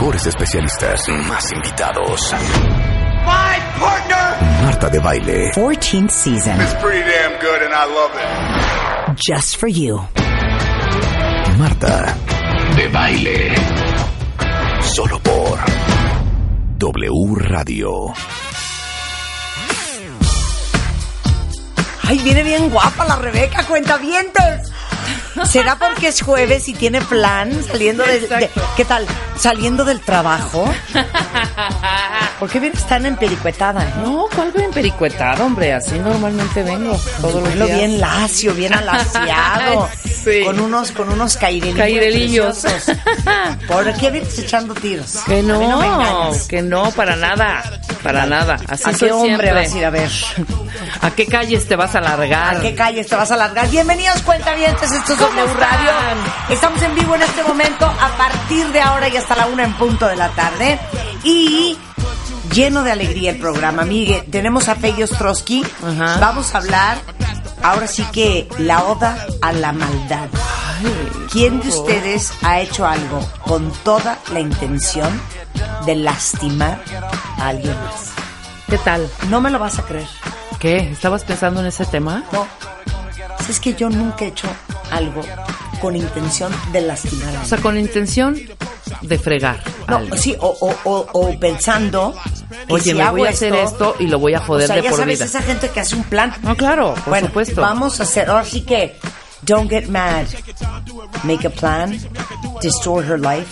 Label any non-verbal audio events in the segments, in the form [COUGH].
Mejores especialistas. Más invitados. My partner Marta de Baile. 14th season. is pretty damn good and I love it. Just for you. Marta de Baile. Solo por W Radio. Ay, viene bien guapa la Rebeca, cuentavientes. [LAUGHS] ¿Será porque es jueves y tiene plan saliendo de, de- ¿Qué tal? Saliendo del trabajo. [LAUGHS] ¿Por qué vienes tan empericuetada? eh? No, ¿cuál bien pericuetado, hombre? Así normalmente vengo todos los días. bien lacio, bien alaciado. [LAUGHS] Sí. Con unos, con unos cairelillos. ¿Por qué vienes echando tiros? Que no, engañas. que no, para nada, para nada. Así ¿A qué hombre siempre. vas a ir a ver? [LAUGHS] ¿A qué calles te vas a largar? ¿A qué calles te vas a largar? Bienvenidos, cuentavientes, esto es W Radio. Estamos en vivo en este momento a partir de ahora y hasta la una en punto de la tarde. Y lleno de alegría el programa. Miguel, tenemos a Fey Ostrowski. Vamos a hablar, ahora sí que, la oda a la maldad. ¿Quién de ustedes ha hecho algo con toda la intención de lastimar a alguien más? ¿Qué tal? No me lo vas a creer. ¿Qué? ¿Estabas pensando en ese tema? No. Si es que yo nunca he hecho algo con intención de lastimar a O sea, con intención de fregar. No, alguien. sí, o, o, o, o pensando Oye, si me voy a hacer esto y lo voy a o joder sea, de ya por sabes, vida. esa gente que hace un plan. No, claro, por bueno, supuesto. vamos a hacer, ahora sí que, don't get mad, make a plan, destroy her life,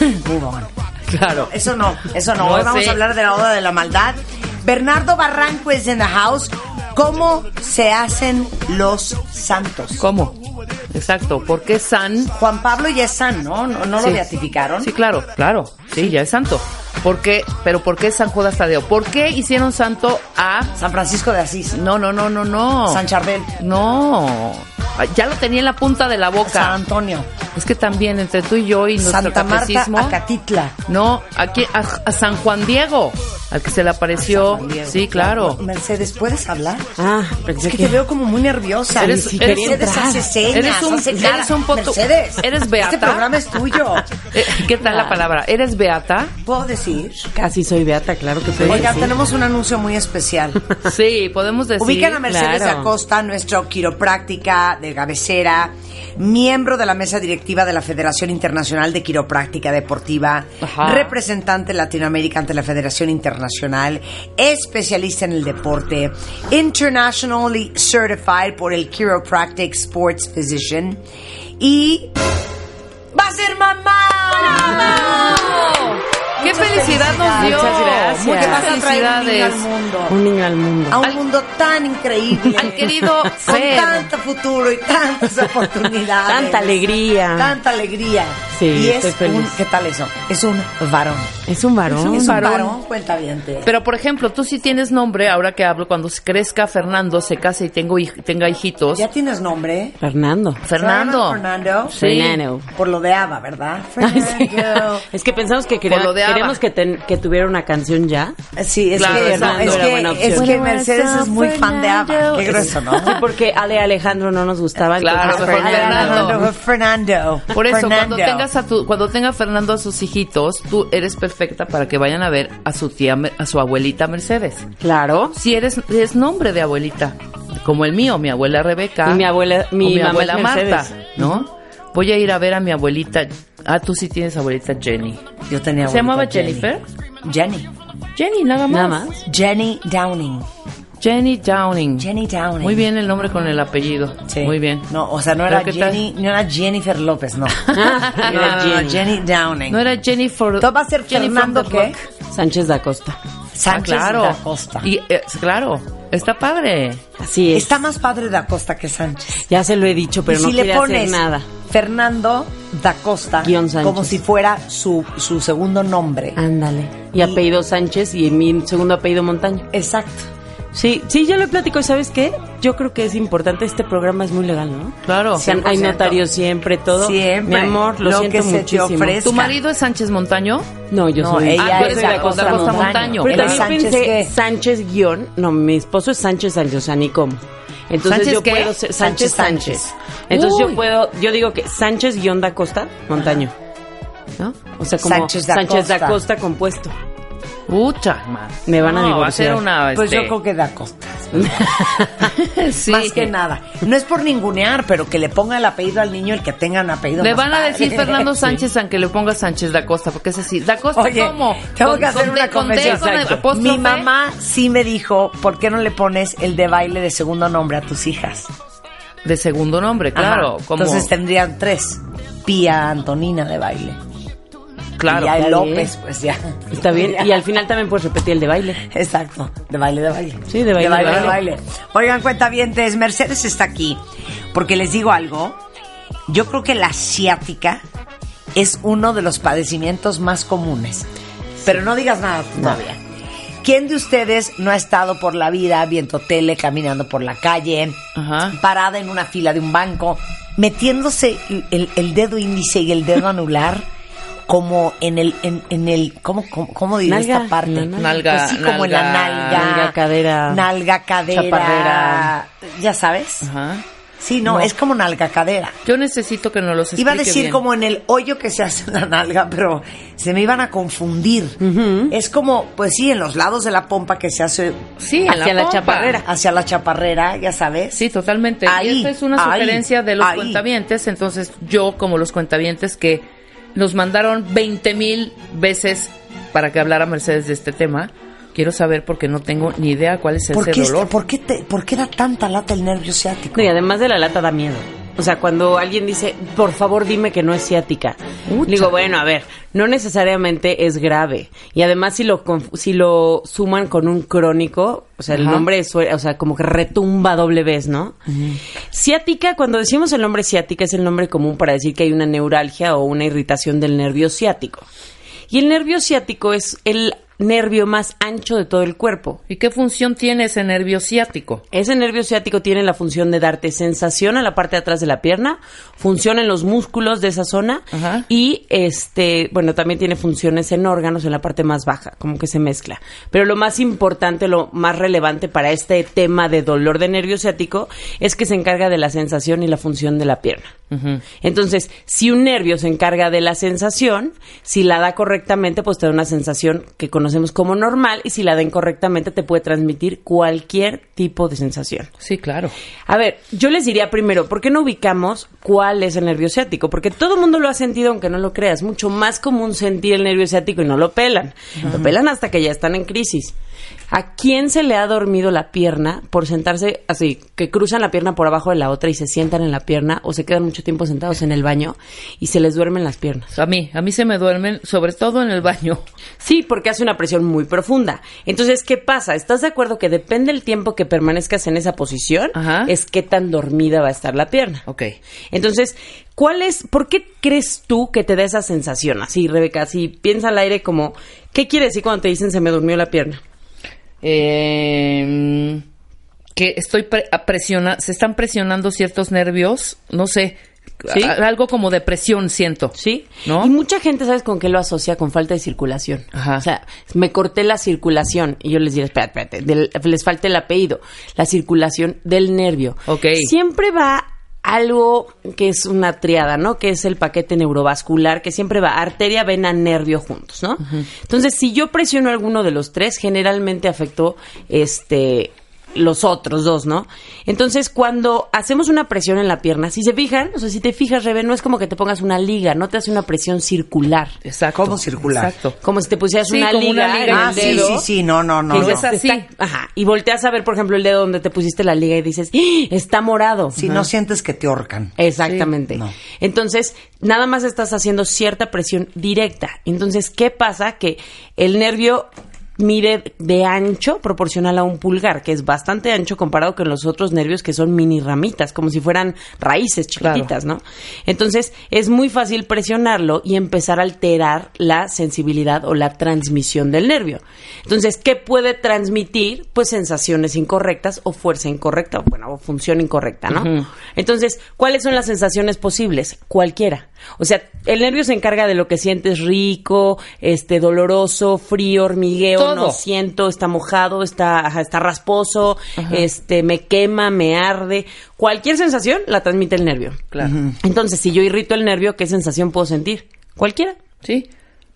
[LAUGHS] move on. Claro. Eso no, eso no. No Hoy vamos a hablar de la oda de la maldad. Bernardo Barranco es in the house. ¿Cómo se hacen los santos? ¿Cómo? Exacto. ¿Por qué San? Juan Pablo ya es san, ¿no? ¿No, no lo beatificaron? Sí, claro, claro. Sí, ya es santo. ¿Por qué? Pero ¿por qué San Judas Tadeo? ¿Por qué hicieron santo a San Francisco de Asís. No, no, no, no, no. San Charbel. No. Ya lo tenía en la punta de la boca. San Antonio. Es que también entre tú y yo y nuestro Santa Marta. Acatitla. No, aquí a, a San Juan Diego, al que se le apareció. San Juan Diego. Sí, claro. Mercedes, ¿puedes hablar? Ah, pensé Es que que... te veo como muy nerviosa. Eres- Ni eres- Mercedes hace señas, Eres un- hace eres cara. un poco- Mercedes, eres beata. Este programa es tuyo. [LAUGHS] Eh, ¿Qué tal la palabra? ¿Eres beata? ¿Puedo decir? Casi soy beata, claro que soy. Oigan, sí. tenemos un anuncio muy especial. [LAUGHS] Sí, podemos decir. Ubican a Mercedes claro. Acosta, nuestro quiropráctica de cabecera, miembro de la mesa directiva de la Federación Internacional de Quiropráctica Deportiva, Ajá. representante Latinoamérica ante la Federación Internacional, especialista en el deporte, internationally certified por el Chiropractic Sports Physician y va a ser mamá. ¡Qué Muchas felicidad nos dio! Muchas gracias. Muchas traer un niño al felicidades. mundo. Un niño al mundo. a un mundo tan increíble. Al querido con [LAUGHS] tanto futuro y tantas oportunidades. Tanta alegría. Tanta alegría. Sí, y es estoy feliz. un, ¿qué tal eso? Es un varón. Es un varón. es un varón. varón, cuenta bien. Pero, por ejemplo, tú sí tienes nombre, ahora que hablo, cuando crezca Fernando, se case y tengo, hij- tenga hijitos. ya tienes nombre. Fernando. Fernando. Fernando. Sí. Fernando. Por lo de Ava, ¿verdad? Ay, sí. Fernando. Es que pensamos que quería- Por lo de Ava. Que, ten- que tuviera una canción ya. Sí, es Claro, que, no, es que, es Mercedes es muy fan de Ava. Qué grueso, ¿no? Sí, porque Ale Alejandro no nos gustaba. Claro, mejor Fernando. Fernando. Por eso, Fernando. cuando tengas a tu, cuando tenga Fernando a sus hijitos, tú eres perfecta para que vayan a ver a su tía, a su abuelita Mercedes. Claro. Si eres, es nombre de abuelita, como el mío, mi abuela Rebeca. Y mi abuela- mi o mi mamá abuela es Marta, Mercedes. ¿no? Voy a ir a ver a mi abuelita. Ah, tú sí tienes abuelita Jenny. Yo tenía ¿Se llamaba abuelita Jennifer? Jenny. Jenny, nada más. Nada más. Jenny Downing. Jenny Downing. Jenny Downing. Muy bien el nombre con el apellido. Sí. Muy bien. No, o sea, no era. Jenny, no era Jennifer López, no. [LAUGHS] Era Jenny. Downing. No era Jennifer. ¿Todo va a ser Jenny Fernando qué? Sánchez da Costa. Sánchez ah, claro. da Costa. Y, eh, claro, está padre. Así es. Está más padre da Costa que Sánchez. Ya se lo he dicho, pero y no si le pones hacer nada. Fernando Da Costa Guión Sánchez. como si fuera su, su segundo nombre. Ándale. Y apellido Sánchez y mi segundo apellido Montaño. Exacto. Sí, sí, ya lo platico. ¿Y sabes qué? Yo creo que es importante. Este programa es muy legal, ¿no? Claro. O sea, hay 100%. notarios siempre, todo. Siempre. Mi amor, lo, Lo siento que se te muchísimo. ofrezca. ¿Tu marido es Sánchez Montaño? No, yo No, soy. ella Ah, es de Costa, Montaño. Montaño. Pero también Sánchez, pensé ¿qué? Sánchez guion. No, mi esposo es Sánchez Sánchez, o sea, ni cómo. Entonces ¿Sánchez yo qué? puedo ser Sánchez Sánchez Sánchez. Entonces Uy. yo puedo, yo digo que Sánchez guion da Costa, Montaño. ¿No? O sea, como Sánchez Sánchez, da. Costa compuesto. Pucha, más. Me van a no, va a ser divorciar. una. Pues este, yo creo que Da Costa. [LAUGHS] sí. Más que nada. No es por ningunear, pero que le ponga el apellido al niño el que tenga un apellido Le más van a padre. decir Fernando [LAUGHS] Sánchez aunque le ponga Sánchez da Costa, porque es así. Da Costa, Oye, ¿cómo? tengo Con- que hacer con una con confesión. apóstrofe. Mi mamá sí me dijo, ¿por qué no le pones el de baile de segundo nombre a tus hijas? De segundo nombre, claro. Como, Entonces tendrían tres. Pía Antonina de baile. Claro. y ya el López, pues ya. Está bien. [LAUGHS] Y al final también puedes repetir el de baile. Exacto, de baile, de baile. Sí, de baile, de baile. de de baile. baile. Oigan, cuentavientes, Mercedes está aquí porque les digo algo. Yo creo que la ciática es uno de los padecimientos más comunes. Pero no digas nada todavía. ¿Quién de ustedes no ha estado por la vida viendo tele, caminando por la calle, Ajá. parada en una fila de un banco, metiéndose el, el- el dedo índice y el dedo anular como en el, en, en el, ¿cómo, cómo, cómo diré Nalga, esta parte? en la nalga. Pues sí, como en la Nalga, nalga. nalga, cadera, Nalga, cadera. chaparrera. Ya sabes. Ajá. Sí, no, No. es como nalga, cadera. Yo necesito que nos los explique Iba a decir bien. como en el hoyo que se hace en la nalga, pero se me iban a confundir. Es como, pues sí, en los lados de la pompa que se hace Sí, en Hacia la pompa. chaparrera. hacia la chaparrera, ya sabes. Sí, totalmente. Ahí, y esta es una ahí, sugerencia de los ahí. cuentavientes. Entonces, yo, como los cuentavientes que nos mandaron 20 mil veces para que hablara Mercedes de este tema, quiero saber porque no tengo ni idea cuál es ¿Por ese qué, dolor. ¿por, qué te- ¿Por qué da tanta lata el nervio ciático? No, y además de la lata da miedo. O sea, cuando alguien dice, por favor dime que no es ciática. Digo, bueno, a ver, no necesariamente es grave. Y además si lo, si lo suman con un crónico, o sea, el nombre es, o sea, como que retumba doble vez, ¿no? Ciática, cuando decimos el nombre ciática es el nombre común para decir que hay una neuralgia o una irritación del nervio ciático. Y el nervio ciático es el nervio más ancho de todo el cuerpo. ¿Y qué función tiene ese nervio ciático? Ese nervio ciático tiene la función de darte sensación a la parte de atrás de la pierna, funciona en los músculos de esa zona Ajá. y este, bueno, también tiene funciones en órganos en la parte más baja, como que se mezcla. Pero lo más importante, lo más relevante para este tema de dolor de nervio ciático es que se encarga de la sensación y la función de la pierna. Entonces, si un nervio se encarga de la sensación, si la da correctamente, pues te da una sensación que conocemos como normal y si la da incorrectamente te puede transmitir cualquier tipo de sensación. Sí, claro. A ver, yo les diría primero, ¿por qué no ubicamos cuál es el nervio ciático? Porque todo el mundo lo ha sentido, aunque no lo creas. Mucho más común sentir el nervio ciático y no lo pelan. Lo pelan hasta que ya están en crisis. ¿A quién se le ha dormido la pierna por sentarse así, que cruzan la pierna por abajo de la otra y se sientan en la pierna o se quedan mucho tiempo sentados en el baño y se les duermen las piernas? A mí, a mí se me duermen, sobre todo en el baño. Sí, porque hace una presión muy profunda. Entonces, ¿qué pasa? ¿Estás de acuerdo que depende del tiempo que permanezcas en esa posición? Ajá. Es qué tan dormida va a estar la pierna. Ok. Entonces, ¿cuál es, por qué crees tú que te da esa sensación? Así, Rebeca, así piensa al aire como, ¿qué quiere decir cuando te dicen se me durmió la pierna? Eh, que estoy pre- presiona, se están presionando ciertos nervios, no sé, algo como de presión siento. ¿Sí? ¿No? Y mucha gente, ¿sabes con qué lo asocia? Con falta de circulación. Ajá. O sea, me corté la circulación. Y yo les diré, espérate, espérate, del- les falta el apellido. La circulación del nervio. Ok. Siempre va algo que es una triada, ¿no? Que es el paquete neurovascular, que siempre va arteria, vena, nervio juntos, ¿no? Entonces, si yo presiono alguno de los tres, generalmente afectó este los otros dos, ¿no? Entonces, cuando hacemos una presión en la pierna, si se fijan, o sea, si te fijas, Rebe, no es como que te pongas una liga, no te hace una presión circular. Exacto. ¿Cómo circular? Exacto. Como si te pusieras Sí, una, como liga una liga en en Ah, el sí, dedo. sí, sí, no, no, no. que no. es así. está- ajá, y volteas a ver, por ejemplo, el dedo donde te pusiste la liga y dices, ¡Ah! está morado. Si no sientes que te ahorcan. Exactamente. Sí, no. Entonces, nada más estás haciendo cierta presión directa. Entonces, ¿qué pasa? Que el nervio mide de ancho proporcional a un pulgar, que es bastante ancho comparado con los otros nervios que son mini ramitas, como si fueran raíces chiquititas, ¿no? Entonces, es muy fácil presionarlo y empezar a alterar la sensibilidad o la transmisión del nervio. Entonces, ¿qué puede transmitir? Pues sensaciones incorrectas o fuerza incorrecta, bueno, o función incorrecta, ¿no? Entonces, ¿cuáles son las sensaciones posibles? Cualquiera. O sea, el nervio se encarga de lo que sientes rico, este doloroso, frío, hormigueo. No siento, está mojado, está, ajá, está rasposo, este, me quema, me arde. Cualquier sensación la transmite el nervio. Claro. Entonces, si yo irrito el nervio, ¿qué sensación puedo sentir? Cualquiera. Sí.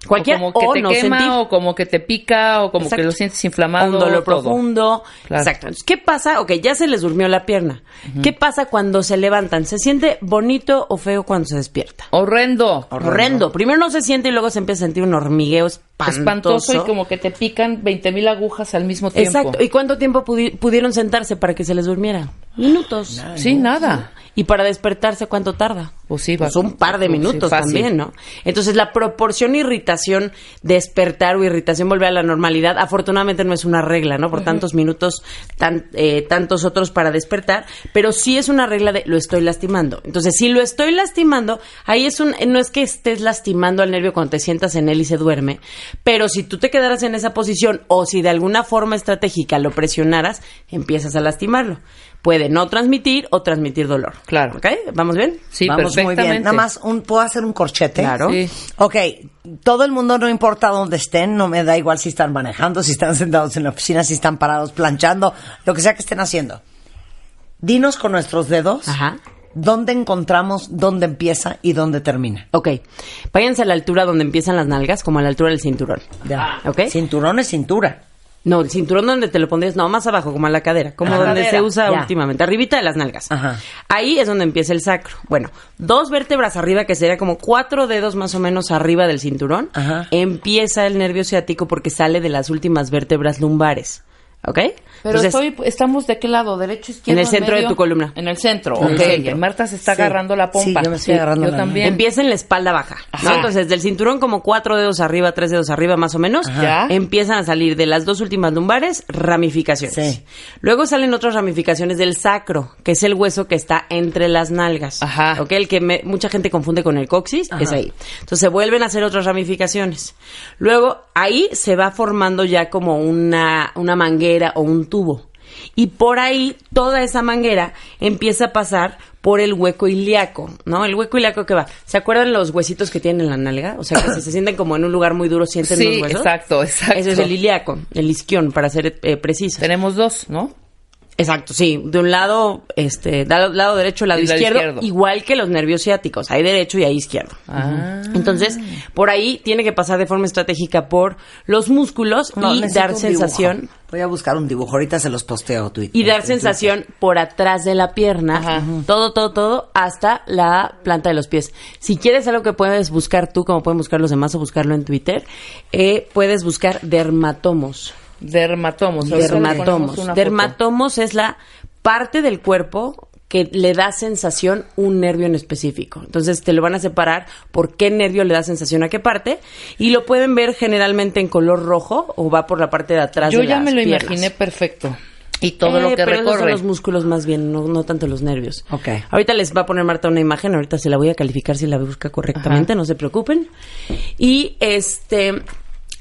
Cualquiera, O como que o te no quema, sentir. o como que te pica, o como Exacto. que lo sientes inflamado. un dolor todo. profundo. Claro. Exacto. Entonces, ¿Qué pasa? Ok, ya se les durmió la pierna. ¿Qué pasa cuando se levantan? ¿Se siente bonito o feo cuando se despierta? Horrendo. Horrendo. Primero no se siente y luego se empieza a sentir un hormigueo espantoso. Espantoso y como que te pican 20 mil agujas al mismo tiempo. Exacto. ¿Y cuánto tiempo pudi- pudieron sentarse para que se les durmiera? Minutos. Sí, nada. ¿Y para despertarse cuánto tarda? Pues sí, va- Pues un par de pues sí, minutos también, ¿no? Entonces la proporción irritación, despertar o irritación volver a la normalidad, afortunadamente no es una regla, ¿no? Por tantos minutos, tan, eh, tantos otros para despertar, pero sí es una regla de lo estoy lastimando. Entonces, si lo estoy lastimando, ahí es un, no es que estés lastimando al nervio cuando te sientas en él y se duerme, pero si tú te quedaras en esa posición o si de alguna forma estratégica lo presionaras, empiezas a lastimarlo. Puede no transmitir o transmitir dolor. Claro. ¿Ok? ¿Vamos bien? Sí, Vamos muy bien. perfectamente. Nada más, un, ¿puedo hacer un corchete? Claro. Sí. Ok, todo el mundo, no importa dónde estén, no me da igual si están manejando, si están sentados en la oficina, si están parados planchando, lo que sea que estén haciendo. Dinos con nuestros dedos Ajá. dónde encontramos dónde empieza y dónde termina. Ok. Váyanse a la altura donde empiezan las nalgas, como a la altura del cinturón. Ya. Ok. Cinturón es cintura. No, el cinturón donde te lo pondrías, no, más abajo, como a la cadera, como donde se usa ya. últimamente, arribita de las nalgas. Ajá. Ahí es donde empieza el sacro. Bueno, dos vértebras arriba, que sería como cuatro dedos más o menos arriba del cinturón, Ajá. empieza el nervio ciático porque sale de las últimas vértebras lumbares. ¿Ok? Pero Entonces, estoy, estamos de qué lado, derecho, izquierdo. En el centro de medio? tu columna. En el centro, el ok. centro. Marta se está Sí. agarrando la pompa. Sí, yo me estoy agarrando Yo la- también. Empieza en la espalda baja. Entonces, del cinturón como cuatro dedos arriba, tres dedos arriba más o menos, Ajá. empiezan a salir de las dos últimas lumbares ramificaciones. Luego salen otras ramificaciones del sacro, que es el hueso que está entre las nalgas. Ajá. ¿Ok? El que me- mucha gente confunde con el coxis, es ahí. Entonces, se vuelven a hacer otras ramificaciones. Luego, ahí se va formando ya como una, una manguera o un tubo. Y por ahí, toda esa manguera empieza a pasar por el hueco ilíaco, ¿no? El hueco ilíaco que va. ¿Se acuerdan los huesitos que tienen en la nalga? O sea, que si se [COUGHS] sienten como en un lugar muy duro, sienten Sí, los huesos. exacto, exacto. Eso es el ilíaco, el isquión, para ser eh, preciso. Tenemos dos, ¿no? Exacto, sí. De un lado, este, lado, lado derecho, lado lado izquierdo, izquierdo. igual que los nervios ciáticos. Hay derecho y hay izquierdo. Ah. Entonces, por ahí tiene que pasar de forma estratégica por los músculos No, y dar sensación. Voy a buscar un dibujo, ahorita se los posteo a Twitter. Y dar sensación por atrás de la pierna, Ajá. todo, todo, todo, hasta la planta de los pies. Si quieres algo que puedes buscar tú, como pueden buscar los demás o buscarlo en Twitter, eh, puedes buscar dermatomos. Dermatomos. Dermatomos. Dermatomos es la parte del cuerpo que le da sensación un nervio en específico. Entonces te lo van a separar por qué nervio le da sensación a qué parte y lo pueden ver generalmente en color rojo o va por la parte de atrás Yo de ya las me lo piernas. imaginé perfecto. Y todo Eh, lo que pero esos son recorre. los músculos más bien, no, no tanto los nervios. Ok. Ahorita les va a poner Marta una imagen, ahorita se la voy a calificar si la busca correctamente, no se preocupen. Y este,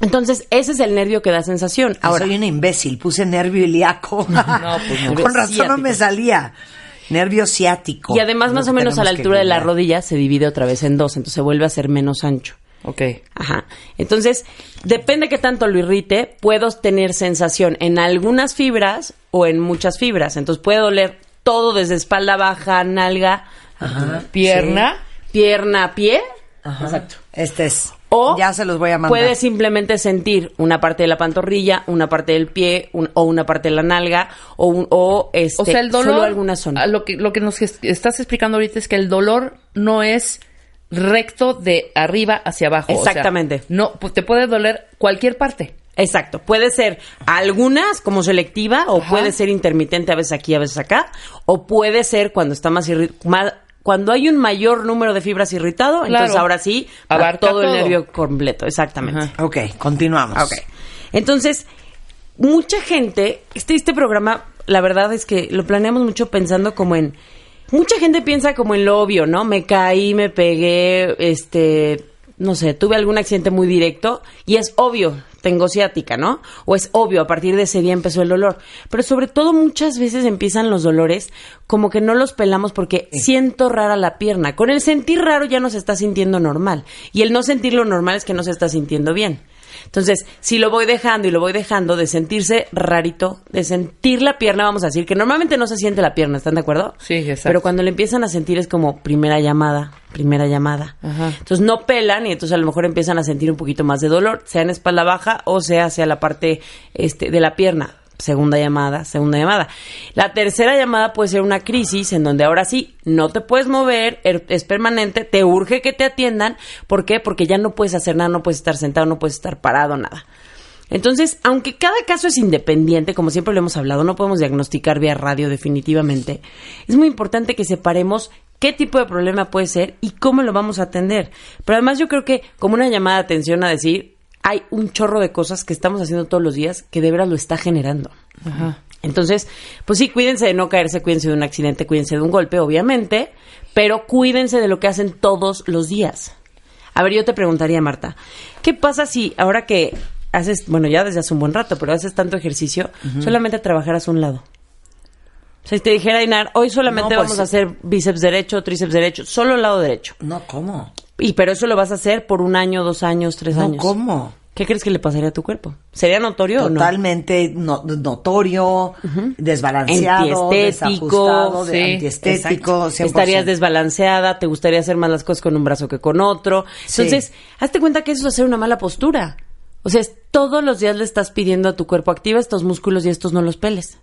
entonces ese es el nervio que da sensación. Ahora soy una imbécil, puse nervio ilíaco. [LAUGHS] pues no. Con razón no me salía. Nervio ciático. y además más que o menos a la que altura de la rodilla se divide otra vez en dos, entonces se vuelve a ser menos ancho. Ok. Ajá. Entonces, depende qué tanto lo irrite, puedo tener sensación en algunas fibras o en muchas fibras. Entonces puede doler todo desde espalda baja, nalga, Pierna. pierna, pie. Ajá. Exacto. Este es. O ya se los voy a mandar. puedes simplemente sentir una parte de la pantorrilla, una parte del pie un- o una parte de la nalga o, un- o, este, O sea, el dolor. solo alguna zona. Lo que, lo que nos es- estás explicando ahorita es que el dolor no es recto de arriba hacia abajo. o sea, Exactamente. no, pues, te puede doler cualquier parte. Exacto, puede ser algunas como selectiva o Ajá. puede ser intermitente a veces aquí, a veces acá, o puede ser cuando está más, irri- ma- cuando hay un mayor número de fibras irritado, entonces ahora sí, va Abarca todo, el nervio completo, exactamente. Ajá. Ok, continuamos. Ok. Entonces, mucha gente, este, este programa, la verdad es que lo planeamos mucho pensando como en... Mucha gente piensa como en lo obvio, ¿no? Me caí, me pegué, este, no sé, tuve algún accidente muy directo y es obvio, tengo ciática, ¿no? O es obvio, a partir de ese día empezó el dolor. Pero sobre todo muchas veces empiezan los dolores como que no los pelamos porque siento rara la pierna. Con el sentir raro ya no se está sintiendo normal. Y el no sentirlo normal es que no se está sintiendo bien. Entonces, si lo voy dejando y lo voy dejando de sentirse rarito, de sentir la pierna, vamos a decir que normalmente no se siente la pierna, ¿están de acuerdo? Sí, exacto. Pero cuando le empiezan a sentir es como primera llamada, primera llamada. Ajá. Entonces no pelan y entonces a lo mejor empiezan a sentir un poquito más de dolor, sea en espalda baja o sea hacia la parte este, de la pierna. Segunda llamada, segunda llamada. La tercera llamada puede ser una crisis en donde ahora sí no te puedes mover, er- es permanente, te urge que te atiendan. ¿Por qué? Porque ya no puedes hacer nada, no puedes estar sentado, no puedes estar parado, nada. Entonces, aunque cada caso es independiente, como siempre lo hemos hablado, no podemos diagnosticar vía radio definitivamente, es muy importante que separemos qué tipo de problema puede ser y cómo lo vamos a atender. Pero además yo creo que como una llamada de atención a decir, hay un chorro de cosas que estamos haciendo todos los días que de veras lo está generando. Entonces, pues sí, cuídense de no caerse, cuídense de un accidente, cuídense de un golpe, obviamente, pero cuídense de lo que hacen todos los días. A ver, yo te preguntaría, Marta, ¿qué pasa si ahora que haces, bueno, ya desde hace un buen rato, pero haces tanto ejercicio, solamente trabajaras un lado? O sea, si te dijera, Inar, hoy solamente No, pues, vamos a hacer bíceps derecho, tríceps derecho, solo el lado derecho. No, ¿cómo? Y pero eso lo vas a hacer por un año, dos años, tres No, años. ¿cómo? ¿Qué crees que le pasaría a tu cuerpo? ¿Sería notorio o no? Totalmente no- notorio, desbalanceado, Antiestético, desajustado, de- sí, antiestético, 100%. Estarías desbalanceada, te gustaría hacer más las cosas con un brazo que con otro. Sí. Entonces, hazte cuenta que eso es hacer una mala postura. O sea, todos los días le estás pidiendo a tu cuerpo, activa estos músculos y estos no los peles.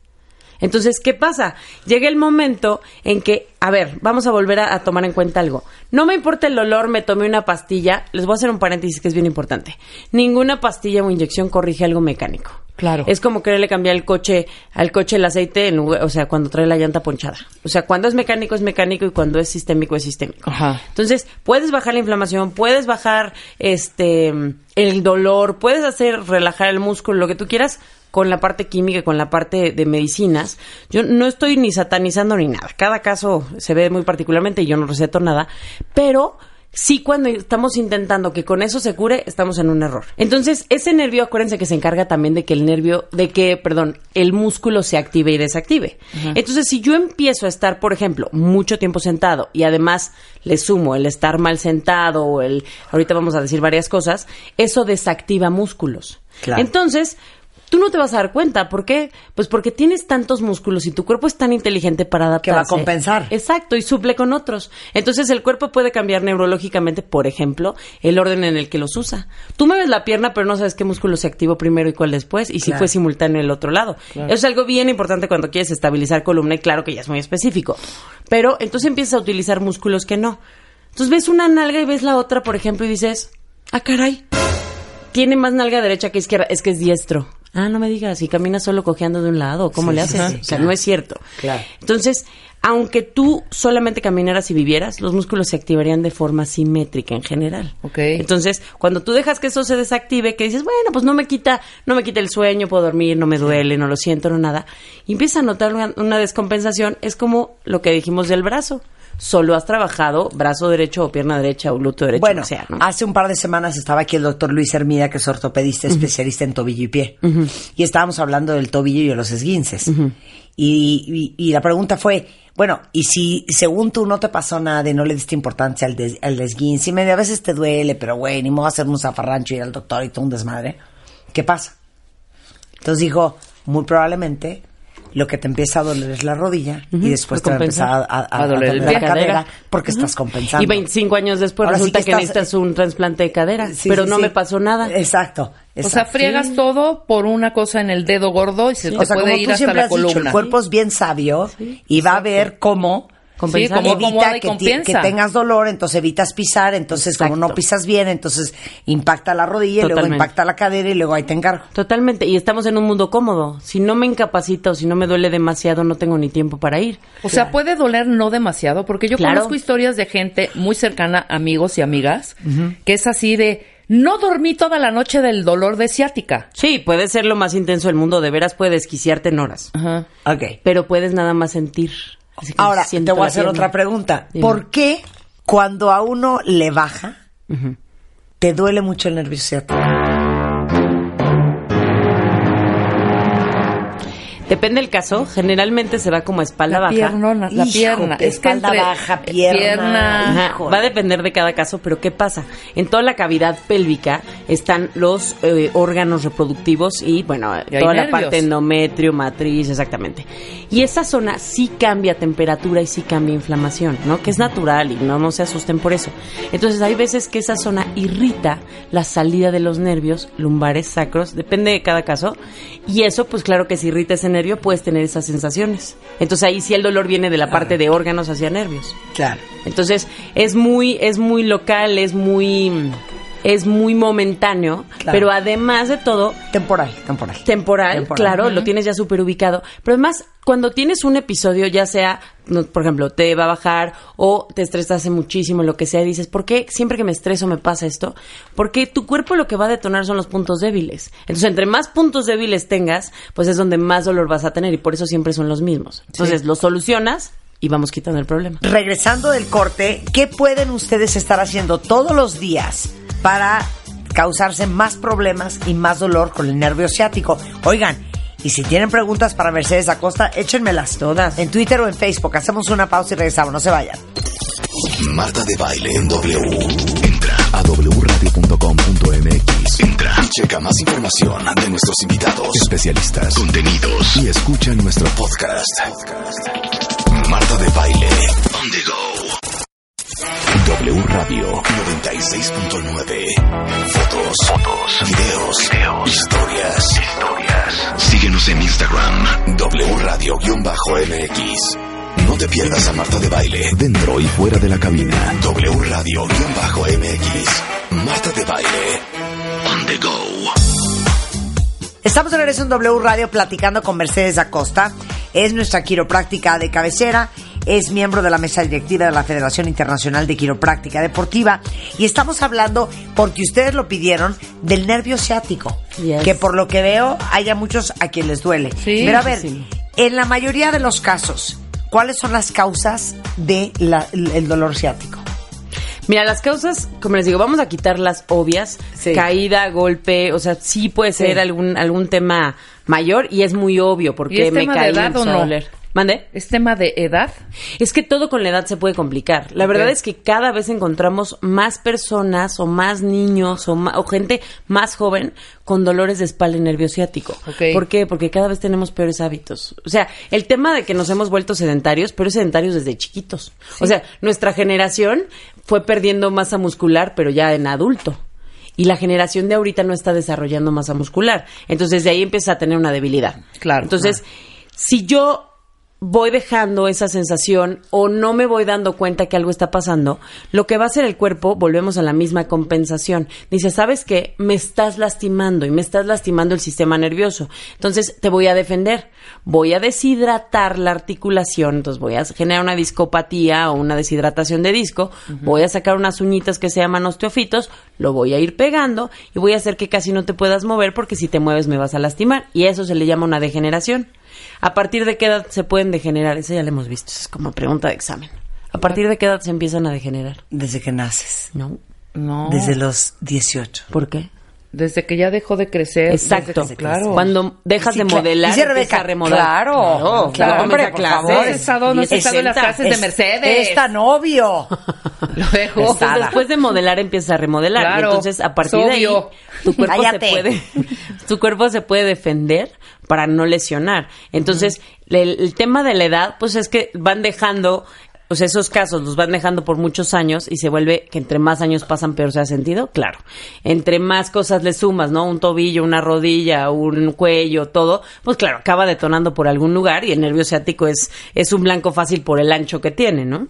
Entonces, ¿qué pasa? Llega el momento en que, a ver, vamos a volver a, a tomar en cuenta algo. No me importa el dolor, me tomé una pastilla. Les voy a hacer un paréntesis que es bien importante. Ninguna pastilla o inyección corrige algo mecánico. Claro. Es como quererle cambiar el coche, al coche el aceite, en o sea, cuando trae la llanta ponchada. O sea, cuando es mecánico es mecánico y cuando es sistémico es sistémico. Ajá. Entonces, puedes bajar la inflamación, puedes bajar este el dolor, puedes hacer relajar el músculo, lo que tú quieras con la parte química, y con la parte de medicinas. Yo no estoy ni satanizando ni nada. Cada caso se ve muy particularmente y yo no receto nada, pero sí cuando estamos intentando que con eso se cure, estamos en un error. Entonces, ese nervio, acuérdense que se encarga también de que el nervio, de que, perdón, el músculo se active y desactive. Entonces, si yo empiezo a estar, por ejemplo, mucho tiempo sentado y además le sumo el estar mal sentado o el, ahorita vamos a decir varias cosas, eso desactiva músculos. Claro. Entonces, tú no te vas a dar cuenta. ¿Por qué? Pues porque tienes tantos músculos y tu cuerpo es tan inteligente para adaptarse. Que va a compensar. Exacto, y suple con otros. Entonces el cuerpo puede cambiar neurológicamente, por ejemplo, el orden en el que los usa. Tú me ves la pierna, pero no sabes qué músculo se activó primero y cuál después, y si Claro. fue simultáneo el otro lado. Eso es algo bien importante cuando quieres estabilizar columna, y claro que ya es muy específico. Pero entonces empiezas a utilizar músculos que no. Entonces ves una nalga y ves la otra, por ejemplo, y dices, ah, caray, tiene más nalga derecha que izquierda, es que es diestro. Ah, no me digas, y camina solo cojeando de un lado, ¿cómo Sí, le haces? sí, o sea, no es cierto. Claro. Entonces, aunque tú solamente caminaras y vivieras, los músculos se activarían de forma simétrica en general. Ok. Entonces, cuando tú dejas que eso se desactive, que dices, bueno, pues no me quita, no me quita el sueño, puedo dormir, no me duele, no lo siento, no nada, y empiezas a notar una, una descompensación, es como lo que dijimos del brazo. Solo has trabajado brazo derecho o pierna derecha o glúteo derecho, Bueno, o sea, ¿no? hace un par de semanas estaba aquí el doctor Luis Hermida, que es ortopedista especialista en tobillo y pie. Y estábamos hablando del tobillo y de los esguinces. y, y- y la pregunta fue, bueno, y si según tú no te pasó nada y no le diste importancia al, des- al esguince, y medio a veces te duele, pero güey, ni modo hacer un zafarrancho y ir al doctor y todo un desmadre, ¿qué pasa? Entonces dijo, muy probablemente lo que te empieza a doler es la rodilla y después te va a empezar a, doler la cadera porque estás compensando. Y 25 años después Ahora sí resulta que que, estás- necesitas un trasplante de cadera, Sí, pero sí, no sí. me pasó nada. Exacto. O sea, friegas todo por una cosa en el dedo gordo y se te O sea, puede como ir tú hasta la has dicho, columna. el cuerpo es bien sabio y va a ver cómo Compensar. Sí, acomoda evita que, tengas dolor, entonces evitas pisar, entonces como no pisas bien, entonces impacta la rodilla, y luego impacta la cadera y luego ahí te encargo. Totalmente, y estamos en un mundo cómodo. Si no me incapacita o si no me duele demasiado, no tengo ni tiempo para ir. O sea, puede doler no demasiado, porque yo Claro. conozco historias de gente muy cercana, amigos y amigas, que es así de, No dormí toda la noche del dolor de ciática. Sí, puede ser lo más intenso del mundo, de veras puede desquiciarte en horas. Ajá. Ok. Pero puedes nada más sentir. Ahora, te voy a hacer otra pregunta. Dime. ¿Por qué cuando a uno le baja, te duele mucho el nervio? Depende del caso, generalmente se va como espalda La baja. piernona, la Hijo, pierna. que Es que espalda entre- baja, pierna. Ajá, va a depender de cada caso, pero ¿qué pasa? En toda la cavidad pélvica están los eh, órganos reproductivos y, bueno, Y toda la parte endometrio, matriz, exactamente. Y esa zona sí cambia temperatura y sí cambia inflamación, ¿no? Que es natural y no, no se asusten por eso. Entonces hay veces que esa zona irrita la salida de los nervios lumbares, sacros, depende de cada caso. Y eso, pues claro que si irrita ese nervio, puedes tener esas sensaciones. Entonces ahí sí el dolor viene de la parte de órganos hacia nervios. Claro. Entonces, es muy, es muy local, es muy, es muy momentáneo, Claro. pero además de todo, Temporal, temporal. temporal, Temporal. claro, lo tienes ya súper ubicado. Pero además, cuando tienes un episodio, ya sea, por ejemplo, te va a bajar o te estresaste muchísimo, lo que sea, y dices, ¿por qué siempre que me estreso me pasa esto? Porque tu cuerpo lo que va a detonar son los puntos débiles. Entonces, entre más puntos débiles tengas, pues es donde más dolor vas a tener y por eso siempre son los mismos. Entonces, los solucionas y vamos quitando el problema. Regresando del corte, ¿qué pueden ustedes estar haciendo todos los días para causarse más problemas y más dolor con el nervio ciático? Oigan, y si tienen preguntas para Mercedes Acosta, échenmelas todas en Twitter o en Facebook. Hacemos una pausa y regresamos, no se vayan. Marta de Baile en W. Entra a wradio.com.mx. Entra checa más información de nuestros invitados, especialistas, contenidos y escucha nuestro podcast. Marta de Baile on the go. W Radio 96.9. Fotos, fotos, videos, videos, historias, historias. Síguenos en Instagram, W Radio-MX. No te pierdas a Marta de Baile, dentro y fuera de la cabina. W Radio-MX. Marta de Baile, on the go. Estamos de regreso en W Radio platicando con Mercedes Acosta. Es nuestra quiropráctica de cabecera. Es miembro de la mesa directiva de la Federación Internacional de Quiropráctica Deportiva. Y estamos hablando, porque ustedes lo pidieron, del nervio ciático. Yes. Que por lo que veo, haya muchos a quien les duele. Sí, Pero a ver, sí. en la mayoría de los casos, ¿cuáles son las causas del dolor ciático? Mira, las causas, como les digo, vamos a quitar las obvias, Sí. caída, golpe, o sea, sí puede ser Sí. algún algún tema mayor y es muy obvio ¿Y porque es me tema de caí edad o no? ¿Mande? ¿Es tema de edad? Es que todo con la edad se puede complicar. La verdad es que cada vez encontramos más personas o más niños o, gente más joven con dolores de espalda y nervio ciático. ¿Por qué? Porque cada vez tenemos peores hábitos. O sea, el tema de que nos hemos vuelto sedentarios, pero sedentarios desde chiquitos. O sea, nuestra generación fue perdiendo masa muscular, pero ya en adulto. Y la generación de ahorita no está desarrollando masa muscular. Entonces de ahí empieza a tener una debilidad. Claro. Entonces, si yo voy dejando esa sensación o no me voy dando cuenta que algo está pasando, lo que va a hacer el cuerpo, volvemos a la misma compensación. Dice, ¿sabes qué? Me estás lastimando y me estás lastimando el sistema nervioso. Entonces te voy a defender. Voy a deshidratar la articulación, entonces voy a generar una discopatía o una deshidratación de disco, voy a sacar unas uñitas que se llaman osteofitos, lo voy a ir pegando y voy a hacer que casi no te puedas mover porque si te mueves me vas a lastimar. Y eso se le llama una degeneración. ¿A partir de qué edad se pueden degenerar? Eso ya lo hemos visto, es como pregunta de examen. ¿A partir de qué edad se empiezan a degenerar? Desde que naces. No. No. Desde los 18. ¿Por qué? Desde que ya dejó de crecer. Exacto. desde que- claro. Cuando dejas Sí, de modelar, dice empieza Rebeca, a remodelar. claro, claro, no hombre, por favor. ¿No has estado- no has estado en las 60. clases de Mercedes? Es tan obvio. [LAUGHS] Luego. Entonces, después de modelar empieza a remodelar. Y Claro, entonces, a partir es de ahí, tu cuerpo se puede, [LAUGHS] tu cuerpo se puede defender para no lesionar. Entonces, el, el tema de la edad, pues es que van dejando, o sea, esos casos los van dejando por muchos años y se vuelve que entre más años pasan peor se ha sentido, claro. Entre más cosas le sumas, ¿no? Un tobillo, una rodilla, un cuello, todo, pues claro, acaba detonando por algún lugar y el nervio ciático es, es un blanco fácil por el ancho que tiene, ¿no?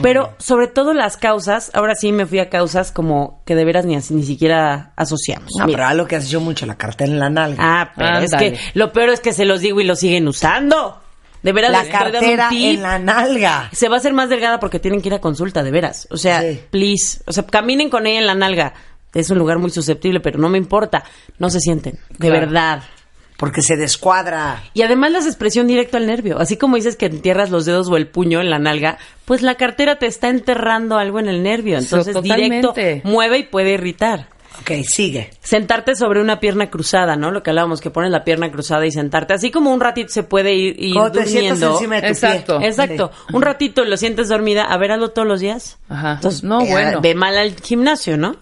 Pero sobre todo las causas, ahora sí me fui a causas como que de veras ni, ni siquiera asociamos. No, Mira. pero algo que has hecho mucho, la cartera en la nalga. Ah, pero es que lo peor es que se los digo y lo siguen usando. De veras la cartera en la nalga. Se va a hacer más delgada porque tienen que ir a consulta, de veras. O sea, Sí. please. O sea, caminen con ella en la nalga. es un lugar muy susceptible, pero no me importa. No se sienten, de Claro. verdad. Porque se descuadra. Y además la expresión directo al nervio. Así como dices que entierras los dedos o el puño en la nalga, pues la cartera te está enterrando algo en el nervio. Entonces directo mueve y puede irritar. Ok, sigue. Sentarte sobre una pierna cruzada, ¿no? Lo que hablábamos, que pones la pierna cruzada y sentarte. Así como un ratito se puede ir, ir Cuando te sientas durmiendo. encima de tu Exacto. pie. Exacto. Un ratito lo sientes dormida. A ver, hazlo todos los días. Ajá. Entonces, No, eh, bueno. Ve mal al gimnasio, ¿no?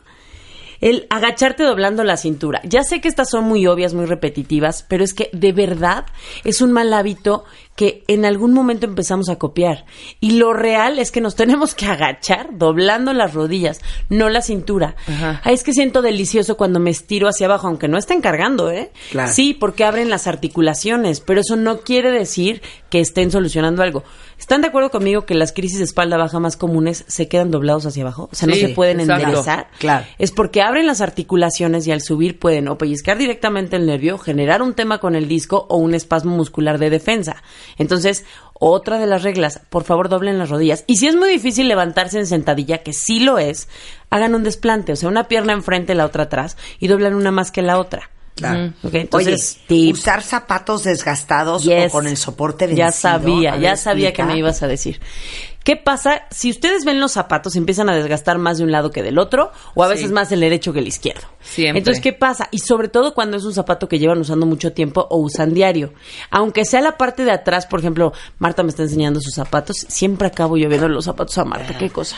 El agacharte doblando la cintura. Ya sé que estas son muy obvias, muy repetitivas, pero es que de verdad es un mal hábito que en algún momento empezamos a copiar. Y lo real es que nos [LAUGHS] tenemos que agachar doblando las rodillas, no la cintura. Ajá. Ay, es que siento delicioso cuando me estiro hacia abajo, aunque no estén cargando, ¿eh? Claro. Sí, porque abren las articulaciones, pero eso no quiere decir que estén solucionando algo. ¿Están de acuerdo conmigo que las crisis de espalda baja más comunes se quedan doblados hacia abajo? O sea, no se pueden exacto. enderezar. Claro. Es porque abren las articulaciones y al subir pueden o pellizcar directamente el nervio, generar un tema con el disco o un espasmo muscular de defensa. Entonces, otra de las reglas, por favor doblen las rodillas. Y si es muy difícil levantarse en sentadilla, que sí lo es, hagan un desplante, o sea, una pierna enfrente, la otra atrás, y doblan una más que la otra. Claro. Entonces, Oye, tip. usar zapatos desgastados Yes. o con el soporte vencido. Ya sabía, ya sabía que me ibas a decir. ¿Qué pasa si ustedes ven los zapatos empiezan a desgastar más de un lado que del otro o a veces Sí. más el derecho que el izquierdo? Siempre. Entonces, ¿qué pasa? Y sobre todo cuando es un zapato que llevan usando mucho tiempo o usan diario. Aunque sea la parte de atrás, por ejemplo, Marta me está enseñando sus zapatos, siempre acabo yo viendo los zapatos a Marta, qué cosa.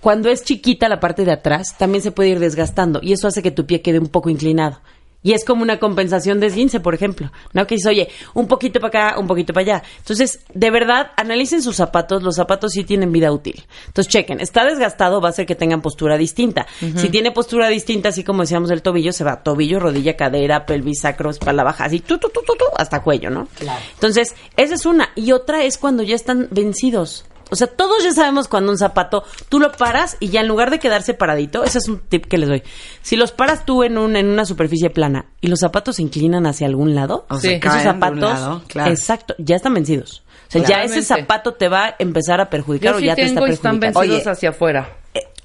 Cuando es chiquita la parte de atrás, también se puede ir desgastando y eso hace que tu pie quede un poco inclinado. Y es como una compensación de esguince, por ejemplo. No que dices, oye, un poquito para acá, un poquito para allá. Entonces, de verdad, analicen sus zapatos. Los zapatos sí tienen vida útil. Entonces, chequen. Está desgastado, va a ser que tengan postura distinta. Si tiene postura distinta, así como decíamos del tobillo, se va tobillo, rodilla, cadera, pelvis, sacro, espalda baja, así, tu, tu, tu, tu, tu, hasta cuello, ¿no? Claro. Entonces, esa es una. Y otra es cuando ya están vencidos. O sea, todos ya sabemos cuando un zapato tú lo paras y ya en lugar de quedarse paradito, ese es un tip que les doy. Si los paras tú en, un, en una superficie plana y los zapatos se inclinan hacia algún lado, O esos caen de un zapatos, lado, claro. exacto, ya están vencidos. O sea, ya ese zapato te va a empezar a perjudicar Yo o sí ya te está y están perjudicando. vencidos Oye. hacia afuera.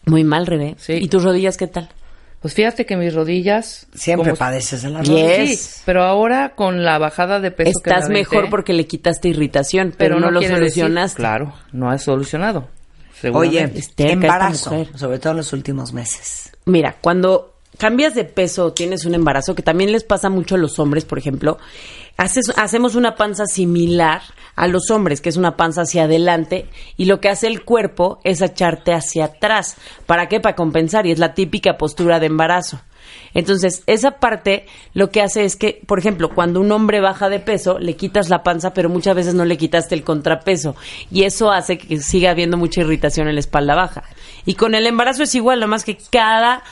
Muy mal, Rebe. Sí. ¿Y tus rodillas qué tal? Pues fíjate que mis rodillas... Siempre como- padeces de la Yes. rodilla. Sí, pero ahora con la bajada de peso que me Estás aventé, mejor porque le quitaste irritación, pero, no, lo decir- solucionaste. claro, no es solucionado. Oye, embarazo, sobre todo en los últimos meses. Mira, cuando cambias de peso tienes un embarazo, que también les pasa mucho a los hombres, por ejemplo, haces- hacemos una panza similar a los hombres, que es una panza hacia adelante, y lo que hace el cuerpo es echarte hacia atrás. ¿Para qué? Para compensar, y es la típica postura de embarazo. Entonces, esa parte lo que hace es que, por ejemplo, cuando un hombre baja de peso, le quitas la panza, pero muchas veces no le quitaste el contrapeso. Y eso hace que siga habiendo mucha irritación en la espalda baja. Y con el embarazo es igual, nomás que cada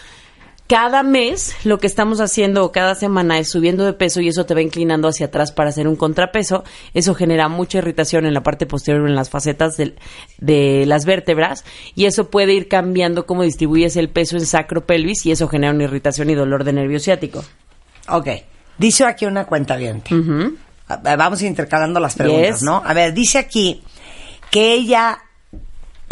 cada mes lo que estamos haciendo o cada semana es subiendo de peso y eso te va inclinando hacia atrás para hacer un contrapeso. Eso genera mucha irritación en la parte posterior, en las facetas de, las vértebras y eso puede ir cambiando cómo distribuyes el peso en sacro pelvis y eso genera una irritación y dolor de nervio ciático. Ok. Dice aquí una cuenta bien. Vamos intercalando las preguntas, Yes. ¿no? A ver, dice aquí que ella.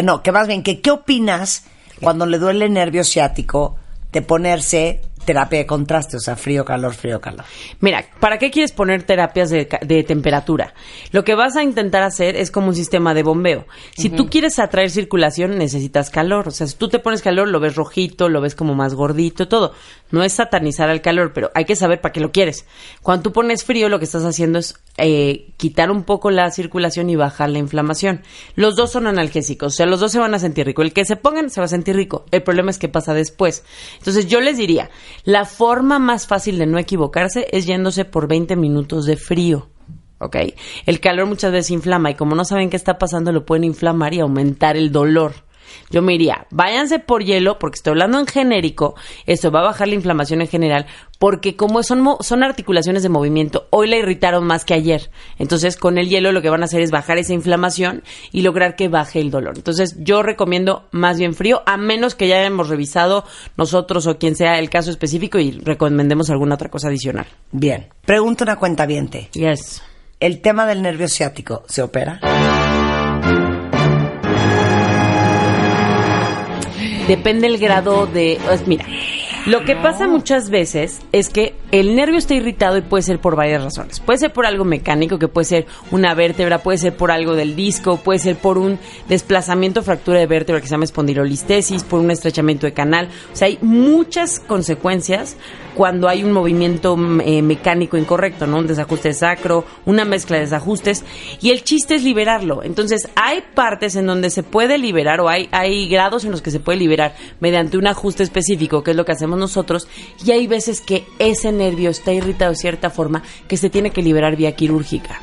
No, que más bien, que ¿qué opinas cuando le duele el nervio ciático de ponerse terapia de contraste? O sea, frío, calor, frío, calor. Mira, ¿para qué quieres poner terapias de, de temperatura? Lo que vas a intentar hacer es como un sistema de bombeo. Si tú quieres atraer circulación, necesitas calor. O sea, si tú te pones calor, lo ves rojito, lo ves como más gordito, todo. No es satanizar al calor, pero hay que saber para qué lo quieres. Cuando tú pones frío, lo que estás haciendo es eh, quitar un poco la circulación y bajar la inflamación. Los dos son analgésicos, o sea, los dos se van a sentir rico. El que se pongan se va a sentir rico. El problema es que pasa después. Entonces, yo les diría, la forma más fácil de no equivocarse es yéndose por 20 minutos de frío. ¿Ok? El calor muchas veces inflama y como no saben qué está pasando, lo pueden inflamar y aumentar el dolor. Yo me iría, váyanse por hielo, porque estoy hablando en genérico, esto va a bajar la inflamación en general, porque como son, son articulaciones de movimiento, hoy la irritaron más que ayer. Entonces, con el hielo lo que van a hacer es bajar esa inflamación y lograr que baje el dolor. Entonces, yo recomiendo más bien frío, a menos que ya hayamos revisado nosotros o quien sea el caso específico y recomendemos alguna otra cosa adicional. Bien. Pregunta una cuenta viente. Yes. ¿El tema del nervio ciático se opera? Depende el grado de... pues, mira, Lo que pasa muchas veces es que el nervio está irritado y puede ser por varias razones. Puede ser por algo mecánico, que puede ser una vértebra, puede ser por algo del disco, puede ser por un desplazamiento, fractura de vértebra que se llama espondilolistesis, por un estrechamiento de canal. O sea, hay muchas consecuencias cuando hay un movimiento mm, eh, mecánico incorrecto, ¿no? Un desajuste sacro, una mezcla de desajustes. Y el chiste es liberarlo. Entonces, hay partes en donde se puede liberar o hay, hay grados en los que se puede liberar mediante un ajuste específico, que es lo que hacemos nosotros. Y hay veces que ese nervio está irritado de cierta forma que se tiene que liberar vía quirúrgica.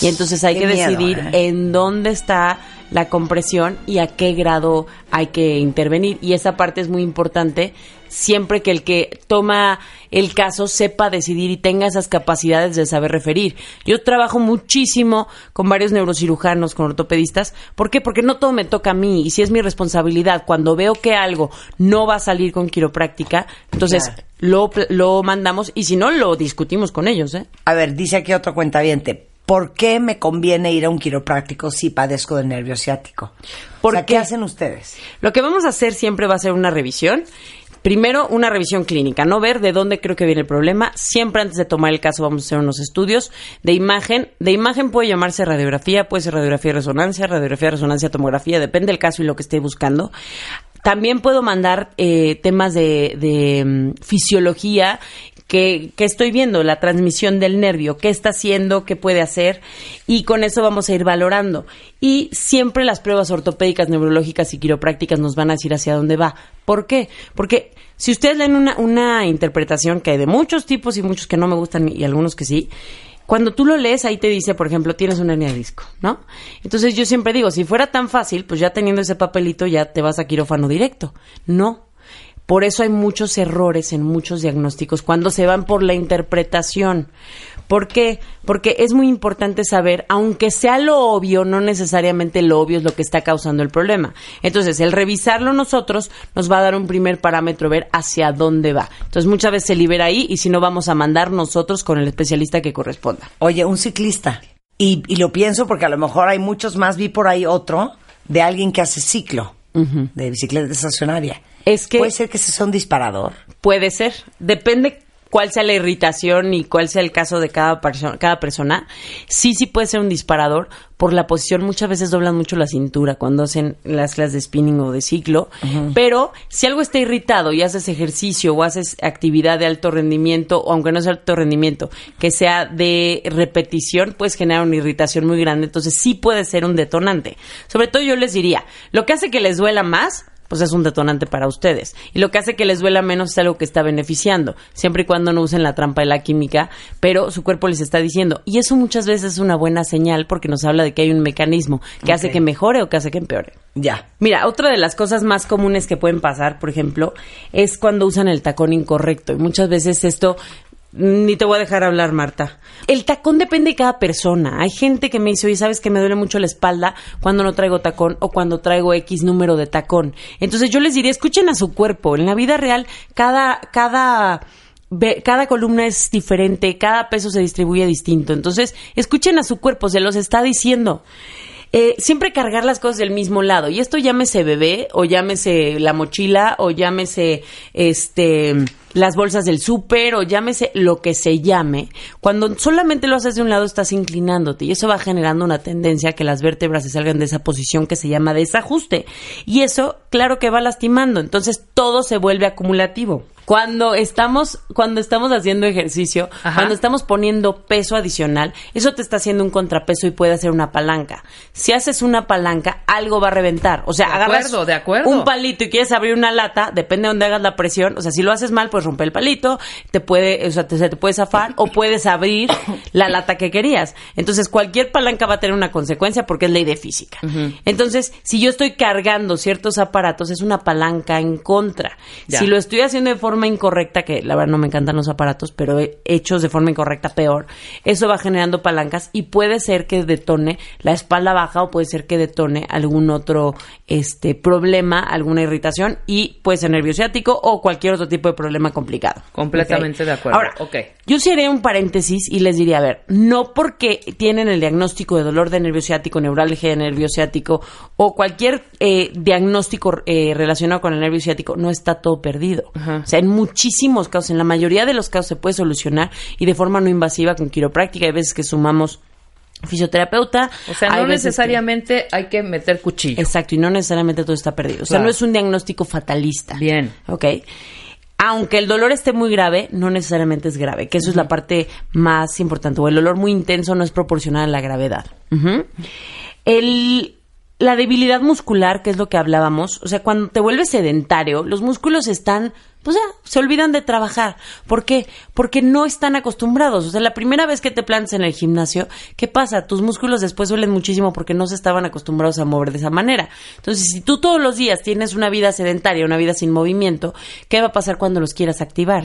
Y entonces hay Qué que miedo, decidir ¿eh? en dónde está la compresión y a qué grado hay que intervenir. Y esa parte es muy importante siempre que el que toma el caso sepa decidir y tenga esas capacidades de saber referir. Yo trabajo muchísimo con varios neurocirujanos, con ortopedistas. ¿Por qué? Porque no todo me toca a mí y si es mi responsabilidad, cuando veo que algo no va a salir con quiropráctica, entonces Claro. lo, lo mandamos y si no, lo discutimos con ellos. ¿eh? A ver, dice aquí otro cuentaviente. ¿Por qué me conviene ir a un quiropráctico si padezco de nervio ciático? ¿Por O sea, ¿qué qué? hacen ustedes? Lo que vamos a hacer siempre va a ser una revisión. Primero, una revisión clínica, no ver de dónde creo que viene el problema. Siempre antes de tomar el caso vamos a hacer unos estudios de imagen. De imagen puede llamarse radiografía, puede ser radiografía de resonancia, radiografía resonancia, tomografía, depende del caso y lo que esté buscando. También puedo mandar eh, temas de, de, mm, fisiología que, estoy viendo, la transmisión del nervio, qué está haciendo, qué puede hacer, y con eso vamos a ir valorando. Y siempre las pruebas ortopédicas, neurológicas y quiroprácticas nos van a decir hacia dónde va. ¿Por qué? Porque si ustedes leen una, una interpretación que hay de muchos tipos y muchos que no me gustan y algunos que sí, cuando tú lo lees, ahí te dice, por ejemplo, tienes una hernia de disco, ¿no? Entonces yo siempre digo, si fuera tan fácil, pues ya teniendo ese papelito ya te vas a quirófano directo. No. Por eso hay muchos errores en muchos diagnósticos cuando se van por la interpretación. ¿Por qué? Porque es muy importante saber, aunque sea lo obvio, no necesariamente lo obvio es lo que está causando el problema. Entonces, el revisarlo nosotros nos va a dar un primer parámetro, ver hacia dónde va. Entonces, muchas veces se libera ahí y si no, vamos a mandar nosotros con el especialista que corresponda. Oye, un ciclista. Y, y lo pienso porque a lo mejor hay muchos más. Vi por ahí otro de alguien que hace ciclo de bicicleta estacionaria. Es que- Puede ser que ese sea un disparador. Puede ser. Depende cuál sea la irritación y cuál sea el caso de cada, perso- cada persona. Sí, sí puede ser un disparador. Por la posición, muchas veces doblan mucho la cintura cuando hacen las clases de spinning o de ciclo. Pero si algo está irritado y haces ejercicio o haces actividad de alto rendimiento, o aunque no sea alto rendimiento, que sea de repetición, puedes generar una irritación muy grande. Entonces sí puede ser un detonante. Sobre todo yo les diría, lo que hace que les duela más pues es un detonante para ustedes. Y lo que hace que les duela menos es algo que está beneficiando, siempre y cuando no usen la trampa de la química, pero su cuerpo les está diciendo. Y eso muchas veces es una buena señal porque nos habla de que hay un mecanismo que hace que mejore o que hace que empeore. Ya. Mira, otra de las cosas más comunes que pueden pasar, por ejemplo, es cuando usan el tacón incorrecto. Y muchas veces esto ni te voy a dejar hablar, Marta. El tacón depende de cada persona. Hay gente que me dice, oye, ¿sabes que me duele mucho la espalda cuando no traigo tacón o cuando traigo X número de tacón? Entonces yo les diría, escuchen a su cuerpo. En la vida real, cada, cada, cada columna es diferente, cada peso se distribuye distinto. Entonces, escuchen a su cuerpo, se los está diciendo. Eh, siempre cargar las cosas del mismo lado. Y esto llámese bebé, o llámese la mochila, o llámese este las bolsas del súper, o llámese lo que se llame. Cuando solamente lo haces de un lado, estás inclinándote. Y eso va generando una tendencia a que las vértebras se salgan de esa posición que se llama desajuste. Y eso, claro que va lastimando. Entonces todo se vuelve acumulativo. Cuando estamos, cuando estamos haciendo ejercicio, Ajá. cuando estamos poniendo peso adicional, eso te está haciendo un contrapeso y puede hacer una palanca. Si haces una palanca, algo va a reventar. O sea, De agarras acuerdo, de acuerdo. un palito y quieres abrir una lata, depende de dónde hagas la presión. O sea, si lo haces mal, pues rompe el palito, te puede, o sea, te, se te puede zafar o puedes abrir [COUGHS] la lata que querías. Entonces, cualquier palanca va a tener una consecuencia porque es ley de física. Entonces, si yo estoy cargando ciertos aparatos, es una palanca en contra. Ya. Si lo estoy haciendo de forma incorrecta, que la verdad no me encantan los aparatos, pero he- hechos de forma incorrecta peor, eso va generando palancas y puede ser que detone la espalda baja o puede ser que detone algún otro este problema, alguna irritación y puede ser nervio ciático o cualquier otro tipo de problema complicado. Completamente de acuerdo. Ahora, Ok. Yo sí haría un paréntesis y les diría, a ver, no porque tienen el diagnóstico de dolor de nervio ciático, neuralgia de nervio ciático o cualquier eh, diagnóstico eh, relacionado con el nervio ciático, no está todo perdido. O sea, en muchísimos casos, en la mayoría de los casos se puede solucionar y de forma no invasiva con quiropráctica. Hay veces que sumamos fisioterapeuta. O sea, no que- necesariamente hay que meter cuchillo. Exacto, y no necesariamente todo está perdido. O sea, Claro. no es un diagnóstico fatalista. Bien. Ok. Aunque el dolor esté muy grave, no necesariamente es grave, que eso es la parte más importante. O el dolor muy intenso no es proporcional a la gravedad. El, la debilidad muscular, que es lo que hablábamos, o sea, cuando te vuelves sedentario, los músculos están, pues ya, se olvidan de trabajar. ¿Por qué? Porque no están acostumbrados. O sea, la primera vez que te plantas en el gimnasio, ¿qué pasa? Tus músculos después duelen muchísimo porque no se estaban acostumbrados a mover de esa manera. Entonces, si tú todos los días tienes una vida sedentaria, una vida sin movimiento, ¿qué va a pasar cuando los quieras activar?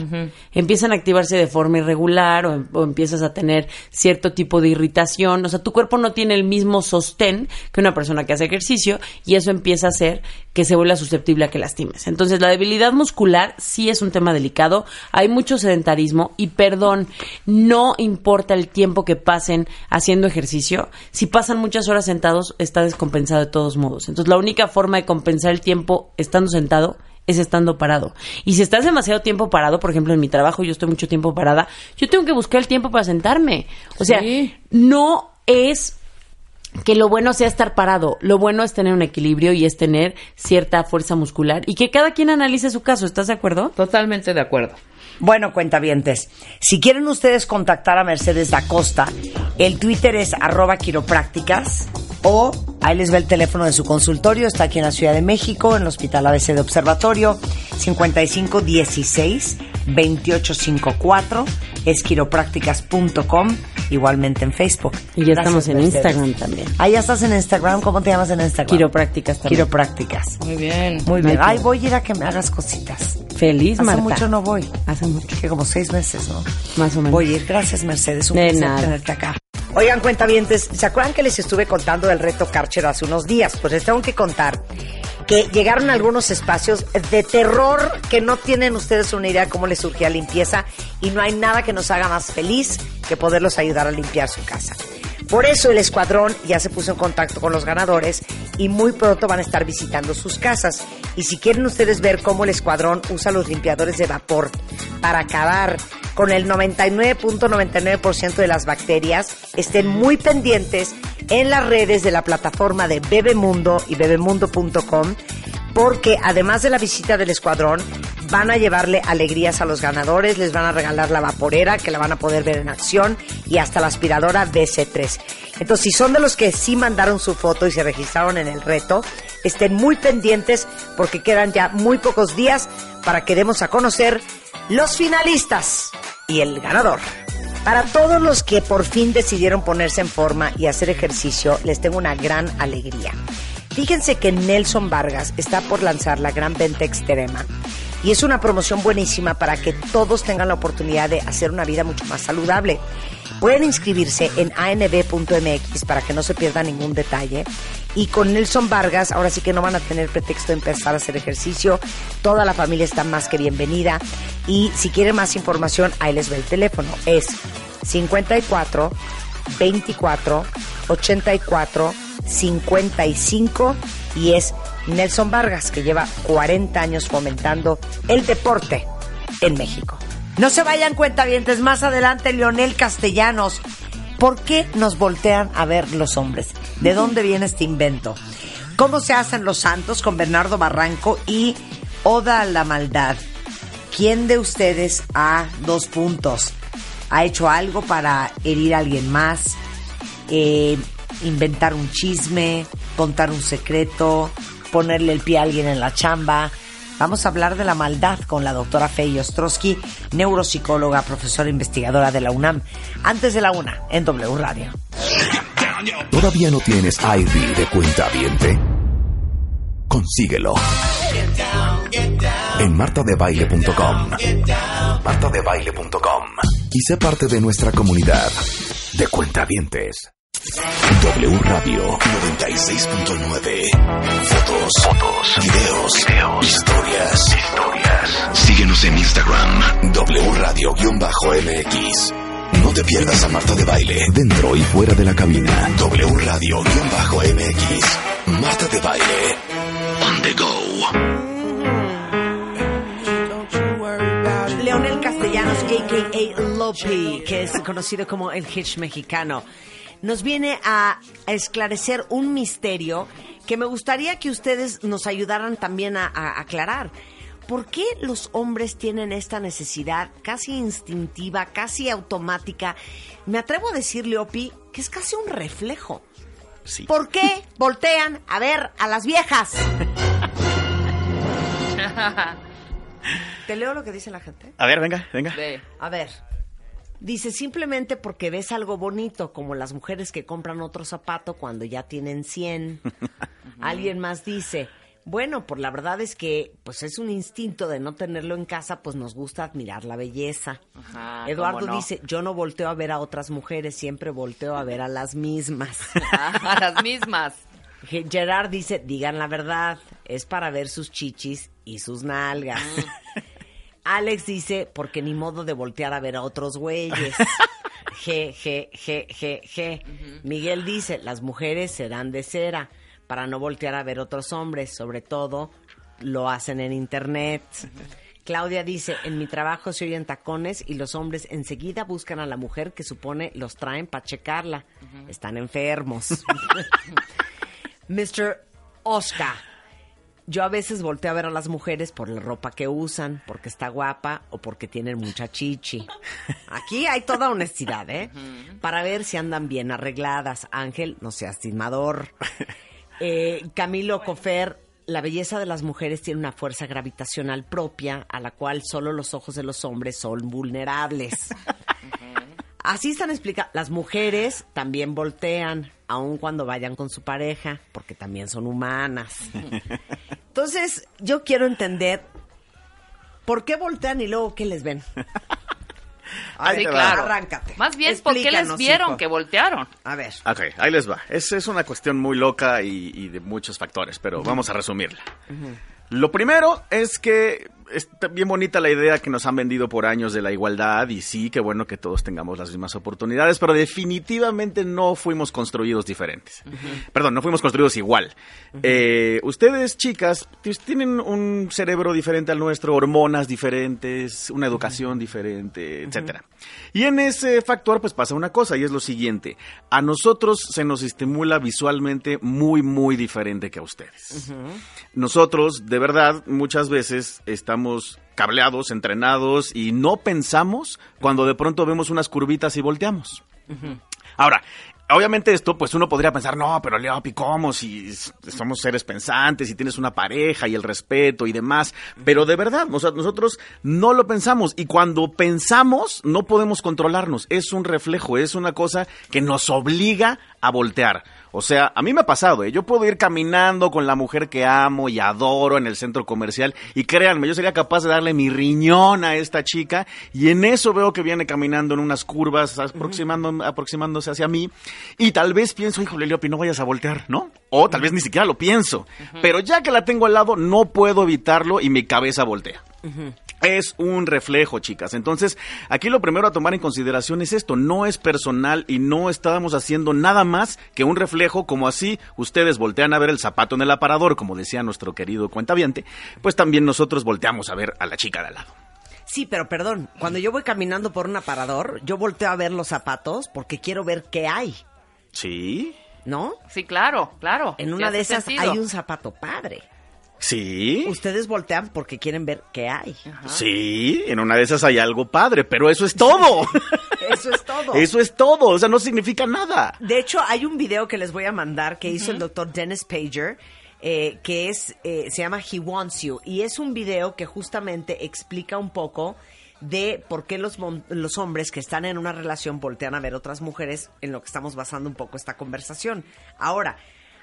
Empiezan a activarse de forma irregular o, o empiezas a tener cierto tipo de irritación. O sea, tu cuerpo no tiene el mismo sostén que una persona que hace ejercicio y eso empieza a hacer que se vuelva susceptible a que lastimes. Entonces, la debilidad muscular sí es un tema delicado. Hay mucho sedentarismo y perdón, no importa el tiempo que pasen haciendo ejercicio. Si pasan muchas horas sentados, está descompensado de todos modos. Entonces, la única forma de compensar el tiempo estando sentado es estando parado. Y si estás demasiado tiempo parado, por ejemplo, en mi trabajo yo estoy mucho tiempo parada, yo tengo que buscar el tiempo para sentarme. O sea, Sí. no es que lo bueno sea estar parado, lo bueno es tener un equilibrio y es tener cierta fuerza muscular y que cada quien analice su caso, ¿estás de acuerdo? Totalmente de acuerdo. Bueno, cuentavientes, si quieren ustedes contactar a Mercedes da Costa, el Twitter es arroba quiroprácticas o ahí les ve el teléfono de su consultorio, está aquí en la Ciudad de México, en el Hospital ABC de Observatorio, 5516 2854, es quiroprácticas.com, igualmente en Facebook. Y ya Gracias, estamos en. Instagram también. Ah, ya estás en Instagram, ¿cómo te llamas en Instagram? Quiroprácticas también. Quiroprácticas. Muy bien. Muy bien. Ay, voy a ir a que me hagas cositas. Feliz, Hace Marta. mucho no voy. Hace mucho. Que como seis meses, ¿no? Más o menos. Voy a ir. Gracias, Mercedes. Un De placer nada. tenerte acá. Oigan, cuentavientes, ¿se acuerdan que les estuve contando del reto Karcher hace unos días? Pues les tengo que contar que llegaron algunos espacios de terror que no tienen ustedes una idea cómo les surgía limpieza y no hay nada que nos haga más feliz que poderlos ayudar a limpiar su casa. Por eso el escuadrón ya se puso en contacto con los ganadores y muy pronto van a estar visitando sus casas. Y si quieren ustedes ver cómo el escuadrón usa los limpiadores de vapor para acabar con el 99.99% de las bacterias, estén muy pendientes en las redes de la plataforma de Bebemundo y bebemundo.com porque además de la visita del escuadrón, van a llevarle alegrías a los ganadores, les van a regalar la vaporera, que la van a poder ver en acción, y hasta la aspiradora DC3. Entonces, si son de los que sí mandaron su foto y se registraron en el reto, estén muy pendientes porque quedan ya muy pocos días para que demos a conocer los finalistas y el ganador. Para todos los que por fin decidieron ponerse en forma y hacer ejercicio, les tengo una gran alegría. Fíjense que Nelson Vargas está por lanzar la gran venta extrema y es una promoción buenísima para que todos tengan la oportunidad de hacer una vida mucho más saludable. Pueden inscribirse en anb.mx para que no se pierda ningún detalle. Y con Nelson Vargas, ahora sí que no van a tener pretexto de empezar a hacer ejercicio. Toda la familia está más que bienvenida. Y si quieren más información, ahí les ve el teléfono. Es 54 24 84 55 y es Nelson Vargas que lleva 40 años fomentando el deporte en México. No se vayan cuentavientes, más adelante Leonel Castellanos. ¿Por qué nos voltean a ver los hombres? ¿De dónde viene este invento? ¿Cómo se hacen los santos con Bernardo Barranco y Oda a la Maldad? ¿Quién de ustedes ha dos puntos? ¿Ha hecho algo para herir a alguien más? Eh, inventar un chisme, contar un secreto, ponerle el pie a alguien en la chamba. Vamos a hablar de la maldad con la doctora Fey Ostrowski, neuropsicóloga, profesora investigadora de la UNAM, antes de la una, en W Radio. ¿Todavía no tienes ID de cuenta viente? Consíguelo. En martadebaile.com. martadebaile.com. Y sé parte de nuestra comunidad de cuentavientes. W Radio 96.9. Fotos, fotos, videos, videos, historias, historias. Síguenos en Instagram. W Radio-MX. No te pierdas a Marta de Baile, dentro y fuera de la cabina. W Radio-MX. Marta de Baile. On the go. Leonel Castellanos, a.k.a. Lopi, que es conocido como el Hitch mexicano, nos viene a, a esclarecer un misterio que me gustaría que ustedes nos ayudaran también a, a aclarar. ¿Por qué los hombres tienen esta necesidad casi instintiva, casi automática? Me atrevo a decirle, Opi, que es casi un reflejo. Sí. ¿Por qué voltean a ver a las viejas? [LAUGHS] ¿Te leo lo que dice la gente? A ver, venga, venga. Ve. A ver. Dice simplemente porque ves algo bonito, como las mujeres que compran otro zapato cuando ya tienen 100. [LAUGHS] Alguien más dice, bueno, pues la verdad es que pues es un instinto de no tenerlo en casa, pues nos gusta admirar la belleza. Ajá, Eduardo no. dice, yo no volteo a ver a otras mujeres, siempre volteo a ver a las mismas. [LAUGHS] A las mismas. Ge- Gerard dice, digan la verdad, es para ver sus chichis y sus nalgas. Alex dice, porque ni modo de voltear a ver a otros güeyes. G, G, G, G, G. Miguel dice, las mujeres serán de cera para no voltear a ver otros hombres, sobre todo lo hacen en internet. Claudia dice, en mi trabajo se oyen tacones y los hombres enseguida buscan a la mujer que supone los traen para checarla. Están enfermos. [LAUGHS] [LAUGHS] Mr. Oscar. Yo a veces volteo a ver a las mujeres por la ropa que usan, porque está guapa o porque tienen mucha chichi. Aquí hay toda honestidad, ¿eh? Para ver si andan bien arregladas. Ángel, no seas timador. [LAUGHS] Eh, Camilo Cofer, la belleza de las mujeres tiene una fuerza gravitacional propia a la cual solo los ojos de los hombres son vulnerables. [LAUGHS] Así están explicadas. Las mujeres también voltean, aun cuando vayan con su pareja, porque también son humanas. Entonces, yo quiero entender por qué voltean y luego qué les ven. [LAUGHS] Ahí sí, te va. claro. Arráncate. Más bien, ¿por qué les vieron hijo. que voltearon? A ver. Ok, ahí les va. Es, es una cuestión muy loca y, y de muchos factores, pero vamos a resumirla. Lo primero es que está bien bonita la idea que nos han vendido por años de la igualdad y sí, qué bueno que todos tengamos las mismas oportunidades, pero definitivamente no fuimos construidos diferentes. Perdón, no fuimos construidos igual. Eh, ustedes, chicas, tienen un cerebro diferente al nuestro, hormonas diferentes, una educación diferente, etcétera. Y en ese factor, pues pasa una cosa, y es lo siguiente. A nosotros se nos estimula visualmente muy, muy diferente que a ustedes. Nosotros, de verdad, muchas veces estamos cableados, entrenados, y no pensamos cuando de pronto vemos unas curvitas y volteamos. Ahora, obviamente esto, pues uno podría pensar, no, pero Leopi, ¿cómo? Si somos seres pensantes, si tienes una pareja y el respeto y demás. Pero de verdad, o sea, nosotros no lo pensamos. Y cuando pensamos, no podemos controlarnos. Es un reflejo, es una cosa que nos obliga a voltear. O sea, a mí me ha pasado, ¿eh? Yo puedo ir caminando con la mujer que amo y adoro en el centro comercial y créanme, yo sería capaz de darle mi riñón a esta chica y en eso veo que viene caminando en unas curvas aproximando, aproximándose hacia mí y tal vez pienso, híjole, Leopi, no vayas a voltear, ¿no? O tal vez ni siquiera lo pienso, pero ya que la tengo al lado no puedo evitarlo y mi cabeza voltea. Es un reflejo, chicas. Entonces, aquí lo primero a tomar en consideración es esto. No es personal y no estábamos haciendo nada más que un reflejo como así ustedes voltean a ver el zapato en el aparador, como decía nuestro querido cuentaviente, pues también nosotros volteamos a ver a la chica de al lado. Sí, pero perdón, cuando yo voy caminando por un aparador, yo volteo a ver los zapatos porque quiero ver qué hay, ¿Sí? ¿No? Sí, claro, claro. En una de esas sentido. hay un zapato padre. ¿Sí? Ustedes voltean porque quieren ver qué hay. Sí, en una de esas hay algo padre, pero eso es todo. [LAUGHS] Eso es todo. eso es todo, o sea, no significa nada. De hecho, hay un video que les voy a mandar que hizo el doctor Dennis Pager, eh, que es, eh, se llama He Wants You, y es un video que justamente explica un poco de por qué los, los hombres que están en una relación voltean a ver otras mujeres, en lo que estamos basando un poco esta conversación. Ahora,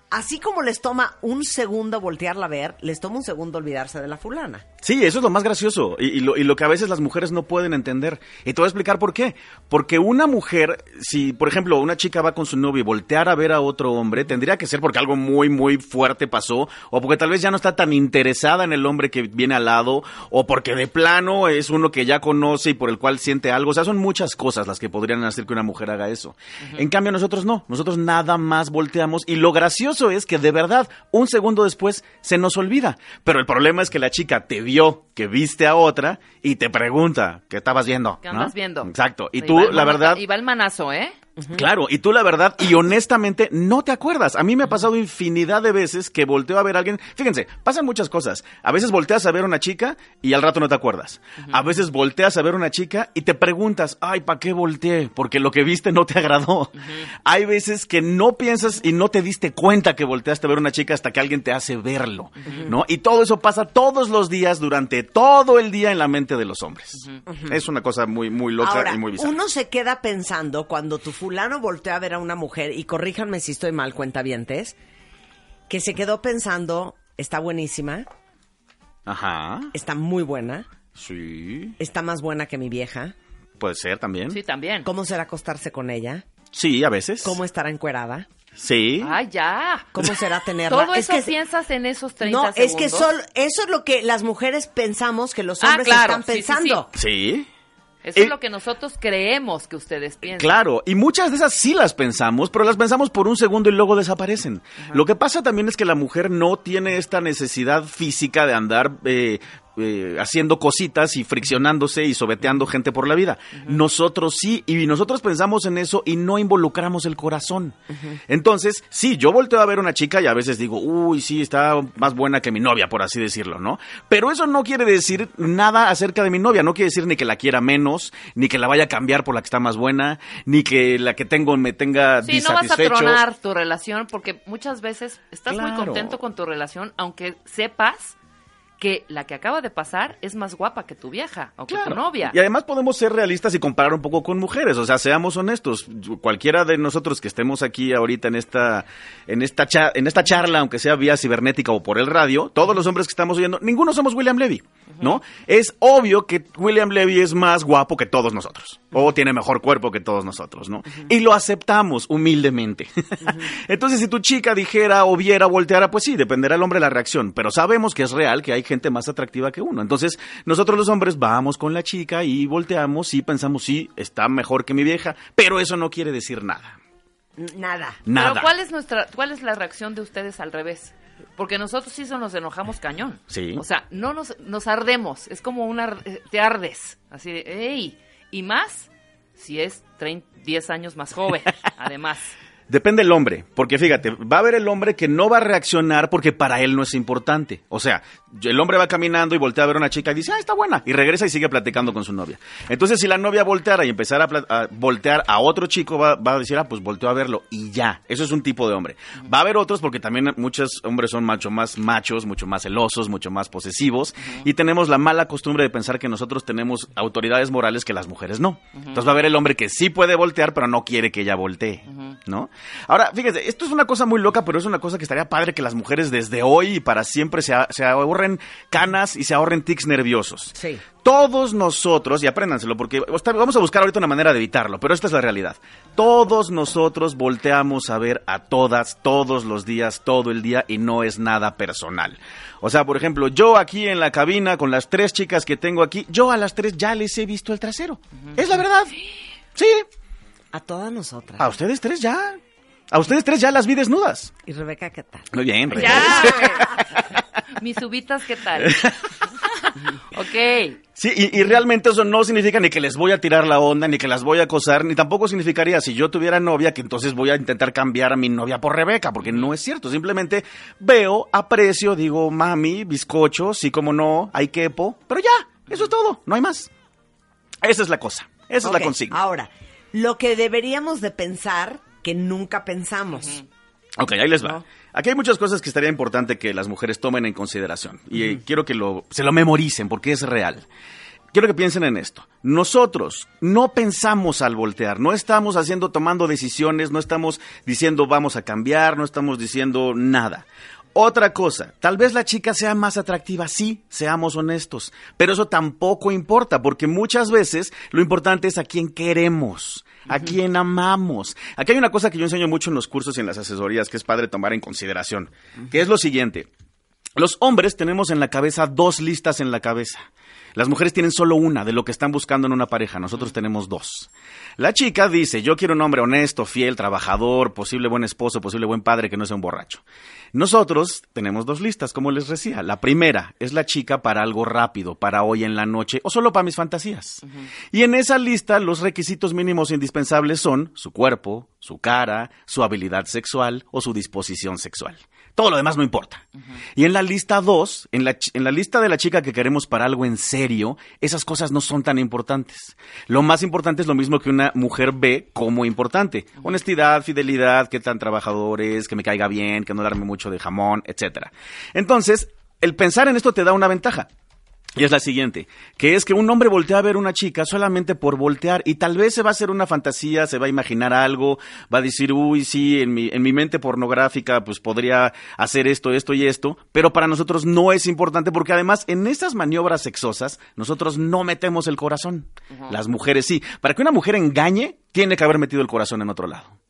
así como les toma un segundo voltearla a ver, les toma un segundo olvidarse de la fulana. Sí, eso es lo más gracioso y, y lo, y lo que a veces las mujeres no pueden entender. Y te voy a explicar por qué. Porque una mujer, si por ejemplo una chica va con su novio y voltear a ver a otro hombre, tendría que ser porque algo muy, muy fuerte pasó, o porque tal vez ya no está tan interesada en el hombre que viene al lado, o porque de plano es uno que ya conoce y por el cual siente algo. O sea, son muchas cosas las que podrían hacer que una mujer haga eso. En cambio, nosotros no. Nosotros nada más volteamos y lo gracioso es que de verdad, un segundo después se nos olvida. Pero el problema es que la chica te vio que viste a otra y te pregunta, ¿qué estabas viendo? ¿Qué ¿no? andas viendo? Exacto. Y tú, la verdad... Y va el manazo, ¿eh? Claro, y tú la verdad, y honestamente, no te acuerdas. A mí me ha pasado infinidad de veces que volteo a ver a alguien. Fíjense, pasan muchas cosas. A veces volteas a ver a una chica y al rato no te acuerdas. A veces volteas a ver a una chica y te preguntas, ay, ¿para qué volteé? Porque lo que viste no te agradó. Hay veces que no piensas y no te diste cuenta que volteaste a ver a una chica hasta que alguien te hace verlo, ¿no? Y todo eso pasa todos los días durante todo el día en la mente de los hombres. Es una cosa muy, muy loca Ahora, y muy bizarra. uno se queda pensando cuando tu fulano voltea a ver a una mujer, y corríjanme si estoy mal, cuentavientes, que se quedó pensando, está buenísima, Ajá. está muy buena, Sí. está más buena que mi vieja, Puede ser también. Sí, también. ¿cómo será acostarse con ella? Sí, a veces. ¿Cómo estará encuerada? Sí. Ay, ya. ¿Cómo será tenerla? Todo Es eso que- piensas en esos 30 No, segundos. es que solo, eso es lo que las mujeres pensamos que los Ah, hombres claro, están sí, sí, sí. pensando. Sí. Eso Eh, es lo que nosotros creemos que ustedes piensan. Claro, y muchas de esas sí las pensamos, pero las pensamos por un segundo y luego desaparecen. Lo que pasa también es que la mujer no tiene esta necesidad física de andar eh, eh, haciendo cositas y friccionándose y sobeteando gente por la vida. Nosotros sí, y nosotros pensamos en eso y no involucramos el corazón. Entonces, sí, yo volteo a ver a una chica y a veces digo, uy, sí, está más buena que mi novia, por así decirlo, ¿no? Pero eso no quiere decir nada acerca de mi novia, no quiere decir ni que la quiera menos, ni que la vaya a cambiar por la que está más buena, ni que la que tengo me tenga Sí, no vas a tronar tu relación porque muchas veces estás muy contento con tu relación, aunque sepas que la que acaba de pasar es más guapa que tu vieja o que tu novia. Y además podemos ser realistas y comparar un poco con mujeres, o sea, seamos honestos, cualquiera de nosotros que estemos aquí ahorita en esta en esta cha- en esta charla, aunque sea vía cibernética o por el radio, todos los hombres que estamos oyendo, ninguno somos William Levy, ¿no? Es obvio que William Levy es más guapo que todos nosotros o tiene mejor cuerpo que todos nosotros, ¿no? Y lo aceptamos humildemente. [LAUGHS] Entonces, si tu chica dijera o viera, volteara, pues sí, dependerá el hombre de la reacción, pero sabemos que es real que hay gente más atractiva que uno. Entonces, nosotros los hombres vamos con la chica y volteamos y pensamos, sí, está mejor que mi vieja, pero eso no quiere decir nada. Nada. Nada. Pero ¿cuál es nuestra cuál es la reacción de ustedes al revés? Porque nosotros sí se nos enojamos cañón. Sí. O sea, no nos, nos ardemos, es como una eh, te ardes, así de, ¡ey! Y más si es 30, 10 años más joven, [LAUGHS] además. Depende del hombre, porque fíjate, va a haber el hombre que no va a reaccionar porque para él no es importante. O sea, el hombre va caminando y voltea a ver a una chica y dice, ah, está buena, y regresa y sigue platicando con su novia. Entonces, si la novia volteara y empezara a, voltear a otro chico, va, va a decir, ah, pues volteó a verlo, y ya. Eso es un tipo de hombre. Va a haber otros porque también muchos hombres son mucho más machos, mucho más celosos, mucho más posesivos, y tenemos la mala costumbre de pensar que nosotros tenemos autoridades morales que las mujeres no. Entonces va a haber el hombre que sí puede voltear, pero no quiere que ella voltee, ¿no? Ahora, fíjese, esto es una cosa muy loca, pero es una cosa que estaría padre que las mujeres desde hoy y para siempre se, se ahorren canas y se ahorren tics nerviosos. Sí. Todos nosotros, y apréndanselo, porque vamos a buscar ahorita una manera de evitarlo, pero esta es la realidad. Todos nosotros volteamos a ver a todas, todos los días, todo el día, y no es nada personal. O sea, por ejemplo, yo aquí en la cabina con las tres chicas que tengo aquí, yo a las tres ya les he visto el trasero. Es la verdad. Sí. A todas nosotras. A ustedes tres ya. A ustedes tres ya las vi desnudas. ¿Y Rebeca qué tal? Muy bien, Rey. [LAUGHS] Mis subitas, ¿qué tal? [LAUGHS] ok. Sí, y, y realmente eso no significa ni que les voy a tirar la onda, ni que las voy a acosar, ni tampoco significaría si yo tuviera novia que entonces voy a intentar cambiar a mi novia por Rebeca, porque no es cierto. Simplemente veo, aprecio, digo, mami, bizcocho, sí como no, hay quepo, pero ya, eso es todo, no hay más. Esa es la cosa, esa es la consigna. Ahora, lo que deberíamos de pensar que nunca pensamos. Ok, ahí les va. ¿No? Aquí hay muchas cosas que estaría importante que las mujeres tomen en consideración. Y quiero que lo, se lo memoricen porque es real. quiero que piensen en esto. Nosotros no pensamos al voltear, no estamos haciendo, tomando decisiones, no estamos diciendo vamos a cambiar, no estamos diciendo nada. Otra cosa, tal vez la chica sea más atractiva, sí, seamos honestos, pero eso tampoco importa, porque muchas veces lo importante es a quién queremos, a quién amamos. Aquí hay una cosa que yo enseño mucho en los cursos y en las asesorías que es padre tomar en consideración, que es lo siguiente. Los hombres tenemos en la cabeza dos listas en la cabeza. Las mujeres tienen solo una de lo que están buscando en una pareja, nosotros tenemos dos. La chica dice, yo quiero un hombre honesto, fiel, trabajador, posible buen esposo, posible buen padre, que no sea un borracho. Nosotros tenemos dos listas, como les decía. La primera es la chica para algo rápido, para hoy en la noche o solo para mis fantasías. Y en esa lista los requisitos mínimos indispensables son su cuerpo, su cara, su habilidad sexual o su disposición sexual. Todo lo demás no importa. Y en la lista 2, en la, en la lista de la chica que queremos para algo en serio, esas cosas no son tan importantes. Lo más importante es lo mismo que una mujer ve como importante. Honestidad, fidelidad, qué tan trabajador es, que me caiga bien, que no darme mucho de jamón, etcétera. Entonces, el pensar en esto te da una ventaja. Y es la siguiente, que es que un hombre voltea a ver una chica solamente por voltear y tal vez se va a hacer una fantasía, se va a imaginar algo, va a decir, uy, sí, en mi, en mi mente pornográfica pues podría hacer esto, esto y esto, pero para nosotros no es importante porque además en esas maniobras sexosas nosotros no metemos el corazón, las mujeres sí. Para que una mujer engañe, tiene que haber metido el corazón en otro lado.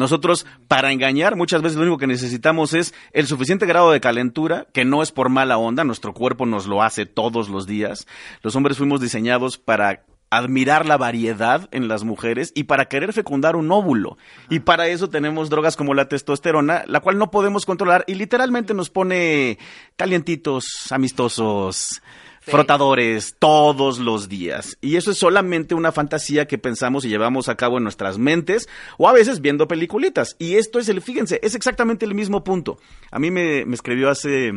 Nosotros, para engañar, muchas veces lo único que necesitamos es el suficiente grado de calentura, que no es por mala onda, nuestro cuerpo nos lo hace todos los días. Los hombres fuimos diseñados para admirar la variedad en las mujeres y para querer fecundar un óvulo. Y para eso tenemos drogas como la testosterona, la cual no podemos controlar y literalmente nos pone calientitos, amistosos, frotadores todos los días. Y eso es solamente una fantasía que pensamos y llevamos a cabo en nuestras mentes o a veces viendo peliculitas. Y esto es el, fíjense, es exactamente el mismo punto. A mí me, me escribió hace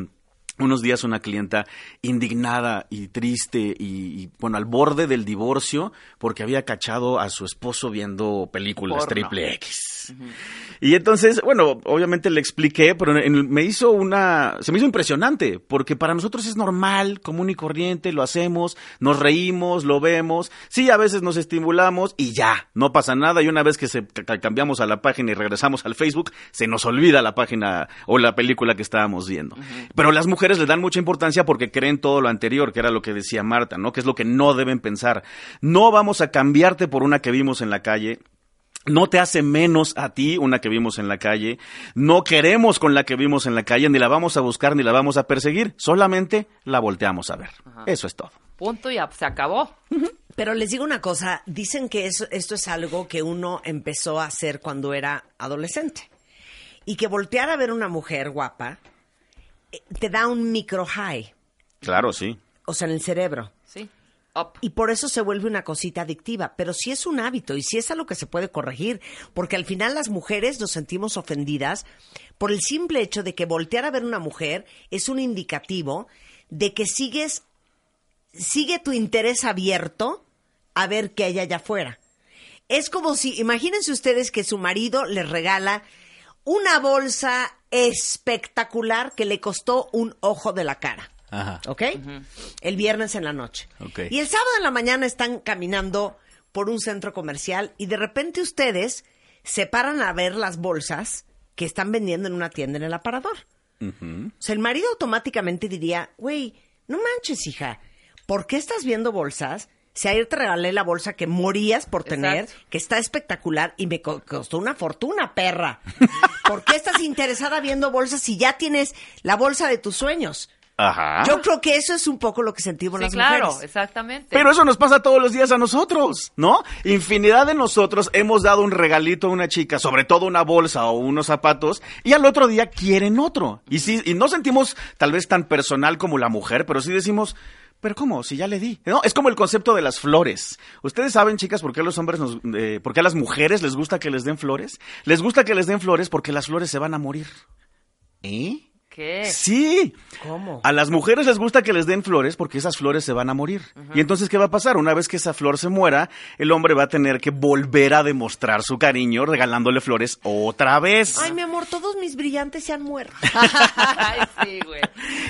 unos días una clienta indignada y triste y, y, bueno, al borde del divorcio porque había cachado a su esposo viendo películas Porno. triple X. [LAUGHS] Y entonces, bueno, obviamente le expliqué, pero en- me hizo una, se me hizo impresionante, porque para nosotros es normal, común y corriente, lo hacemos, nos reímos, lo vemos, sí, a veces nos estimulamos y ya, no pasa nada, y una vez que se ca- cambiamos a la página y regresamos al Facebook, se nos olvida la página o la película que estábamos viendo. Pero las mujeres le dan mucha importancia porque creen todo lo anterior, que era lo que decía Marta, ¿no? Que es lo que no deben pensar. No vamos a cambiarte por una que vimos en la calle, no te hace menos a ti una que vimos en la calle. No queremos con la que vimos en la calle, ni la vamos a buscar, ni la vamos a perseguir. Solamente la volteamos a ver. Eso es todo. Punto y ya, se acabó. Pero les digo una cosa, dicen que eso, esto es algo que uno empezó a hacer cuando era adolescente. Y que voltear a ver una mujer guapa eh, te da un micro high, Claro, sí. o sea, en el cerebro. Y por eso se vuelve una cosita adictiva. Pero sí es un hábito y sí es algo que se puede corregir. Porque al final las mujeres nos sentimos ofendidas por el simple hecho de que voltear a ver una mujer es un indicativo de que sigues, sigue tu interés abierto a ver qué hay allá afuera. Es como si, imagínense ustedes que su marido les regala una bolsa espectacular que le costó un ojo de la cara. Ajá. ¿Ok? El viernes en la noche. Ok. Y el sábado en la mañana están caminando por un centro comercial y de repente ustedes se paran a ver las bolsas que están vendiendo en una tienda en el aparador. O sea, el marido automáticamente diría, güey, no manches, hija, ¿por qué estás viendo bolsas? Si ayer te regalé la bolsa que morías por tener, Exacto. que está espectacular y me co- costó una fortuna, perra. [LAUGHS] ¿Por qué estás interesada viendo bolsas si ya tienes la bolsa de tus sueños? Ajá. Yo creo que eso es un poco lo que sentimos Sí, las claro, mujeres. exactamente. Pero eso nos pasa todos los días a nosotros, ¿no? Infinidad de nosotros hemos dado un regalito a una chica, sobre todo una bolsa o unos zapatos, y al otro día quieren otro. Y sí, y no sentimos tal vez tan personal como la mujer, pero sí decimos, pero ¿cómo? Si ya le di. ¿No? Es como el concepto de las flores. Ustedes saben, chicas, por qué a los hombres nos, eh, por qué a las mujeres les gusta que les den flores. Les gusta que les den flores porque las flores se van a morir. ¿Eh? ¿Qué? Sí. ¿Cómo? A las mujeres les gusta que les den flores porque esas flores se van a morir. Y entonces, ¿qué va a pasar? Una vez que esa flor se muera, el hombre va a tener que volver a demostrar su cariño regalándole flores otra vez. Ay, mi amor, todos mis brillantes se han muerto. [LAUGHS] Ay, sí, güey.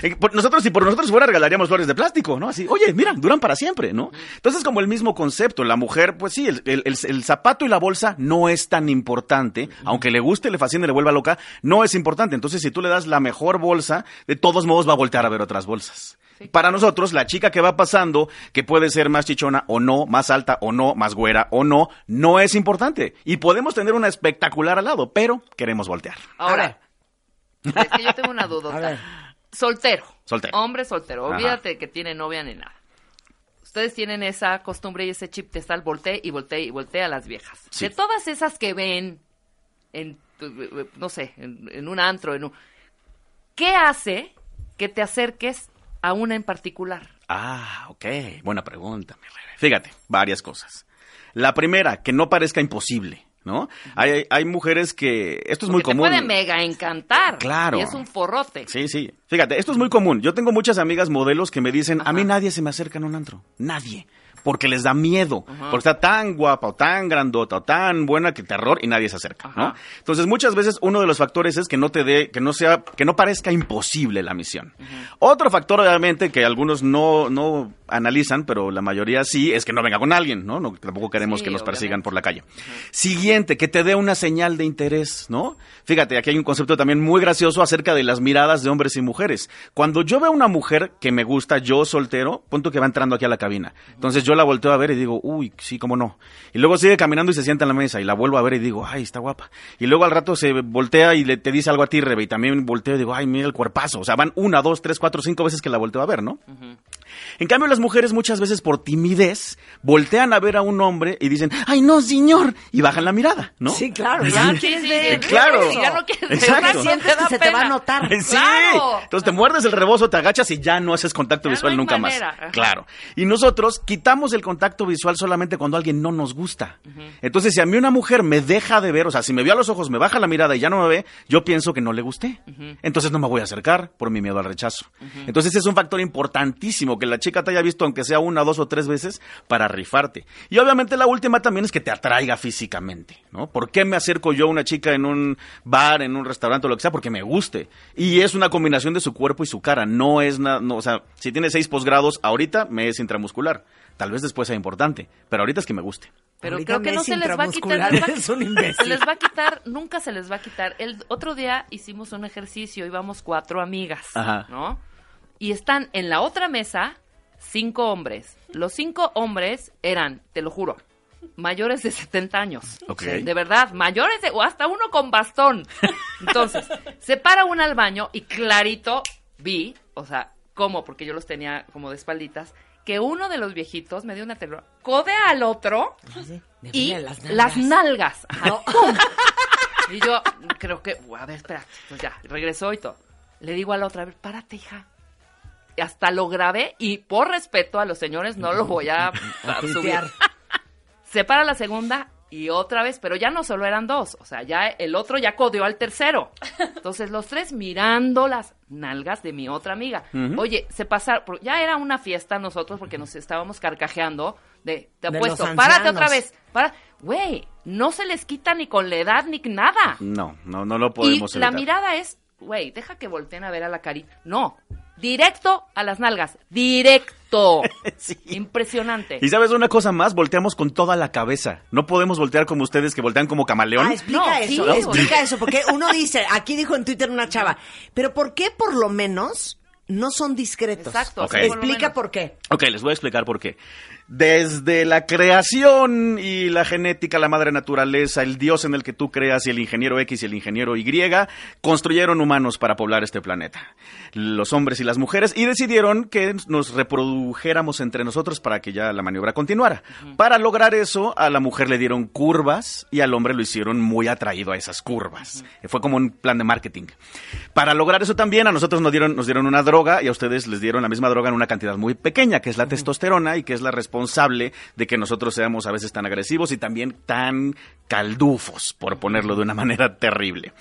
Eh, Nosotros, si por nosotros fuera, regalaríamos flores de plástico, ¿no? Así, oye, mira, duran para siempre, ¿no? Entonces, como el mismo concepto, la mujer, pues sí, el, el- el- el zapato y la bolsa no es tan importante, aunque le guste, le fascine, le vuelva loca, no es importante. Entonces, si tú le das la mejor bolsa, de todos modos va a voltear a ver otras bolsas. Para nosotros, la chica que va pasando, que puede ser más chichona o no, más alta o no, más güera o no, no es importante. Y podemos tener una espectacular al lado, pero queremos voltear. Ahora, es que yo tengo una duda. [LAUGHS] Soltero. Soltero. Hombre soltero. Ajá. Olvídate que tiene novia ni nada. Ustedes tienen esa costumbre y ese chip de estar voltee y voltee y voltee a las viejas. Sí. De todas esas que ven en, no sé, en, en un antro, en un... ¿Qué hace que te acerques a una en particular? Ah, ok. Buena pregunta, mi rey. Fíjate, varias cosas. La primera, que no parezca imposible, ¿no? Hay, hay- mujeres que... Esto es muy común. te puede mega encantar. Claro. Y es un forrote. Sí, sí. Fíjate, esto es muy común. Yo tengo muchas amigas modelos que me dicen, a mí nadie se me acerca en un antro. Nadie. Porque les da miedo. Porque está tan guapa o tan grandota o tan buena que terror y nadie se acerca, ¿no? Entonces, muchas veces uno de los factores es que no te dé, que no sea, que no parezca imposible la misión. Otro factor, obviamente, que algunos no, no analizan, pero la mayoría sí, es que no venga con alguien, ¿no? no tampoco queremos Sí, que nos persigan por la calle. Siguiente, que te dé una señal de interés, ¿no? Fíjate, aquí hay un concepto también muy gracioso acerca de las miradas de hombres y mujeres. Cuando yo veo a una mujer que me gusta, yo soltero, punto que va entrando aquí a la cabina. Entonces yo la volteo a ver y digo, uy, sí, cómo no. Y luego sigue caminando y se sienta en la mesa y la vuelvo a ver y digo, ay, está guapa. Y luego al rato se voltea y le, te dice algo a ti, Rebe, y también volteo y digo, ay, mira el cuerpazo. O sea, van una, dos, tres, cuatro, cinco veces que la volteo a ver, ¿no? En cambio, las mujeres muchas veces por timidez voltean a ver a un hombre y dicen, ay, no, señor, y bajan la mirada, ¿no? Sí, claro. Ya, sí, quieres ver. claro. sí, Ya no quieres ver Exacto. Sientes que se te va a notar. Sí. Claro. Entonces te muerdes el rebozo, te agachas y ya no haces contacto Ya visual no nunca manera. más. Ajá. Claro. Y nosotros quitamos el contacto visual solamente cuando alguien no nos gusta. Entonces, si a mí una mujer me deja de ver, o sea, si me vio a los ojos, me baja la mirada y ya no me ve, yo pienso que no le gusté. Entonces no me voy a acercar por mi miedo al rechazo. Entonces es un factor importantísimo que la chica te haya visto aunque sea una, dos o tres veces para rifarte. Y obviamente la última también es que te atraiga físicamente, ¿no? ¿Por qué me acerco yo a una chica en un bar, en un restaurante o lo que sea? Porque me guste. Y es una combinación de su cuerpo y su cara. No es nada, no, o sea, si tiene seis posgrados, ahorita me es intramuscular. Tal vez después sea importante, pero ahorita es que me guste. Pero Ahorita creo que no se les va a quitar. les va- [LAUGHS] un. Se les va a quitar, nunca se les va a quitar. El otro día hicimos un ejercicio, íbamos cuatro amigas, Ajá. ¿no? Y están en la otra mesa cinco hombres. Los cinco hombres eran, te lo juro, mayores de 70 años. Ok. De verdad, mayores de, o hasta uno con bastón. Entonces, [LAUGHS] se para uno al baño y clarito vi, o sea, ¿cómo? Porque yo los tenía como de espalditas, que uno de los viejitos me dio una terror, codea al otro y las las nalgas. nalgas. Ajá, ¡pum! [LAUGHS] Y yo creo que, a ver, espera, pues ya, regresó y todo. Le digo a la otra, a ver, párate, hija. Y hasta lo grabé y por respeto a los señores no lo voy a, a [LAUGHS] subir. [LAUGHS] Se para la segunda y otra vez, pero ya no solo eran dos, o sea, ya el otro ya codeó al tercero. Entonces los tres mirando las nalgas de mi otra amiga. Oye, se pasaron, por- ya era una fiesta nosotros porque nos estábamos carcajeando de, te apuesto, párate otra vez, para, güey, no se les quita ni con la edad ni nada. No, no, no lo Y podemos la evitar. mirada es, güey, deja que volteen a ver a la cari. No, directo a las nalgas, directo. [LAUGHS] Sí. Impresionante. Y sabes una cosa más, volteamos con toda la cabeza. No podemos voltear como ustedes que voltean como camaleón. Ah, explica No, eso, sí. explica eso, porque uno dice, aquí dijo en Twitter una chava, pero ¿por qué por lo menos no son discretos? Exacto. Por Explica por qué. Ok, les voy a explicar por qué. Desde la creación y la genética, la madre naturaleza, el dios en el que tú creas y el ingeniero X y el ingeniero Y, construyeron humanos para poblar este planeta. Los hombres y las mujeres, y decidieron que nos reprodujéramos entre nosotros para que ya la maniobra continuara. Para lograr eso, a la mujer le dieron curvas y al hombre lo hicieron muy atraído a esas curvas. Fue como un plan de marketing. Para lograr eso también, a nosotros nos dieron, nos dieron una droga y a ustedes les dieron la misma droga en una cantidad muy pequeña, que es la testosterona y que es la responsable de que nosotros seamos a veces tan agresivos y también tan caldufos, por ponerlo de una [LAUGHS] manera terrible.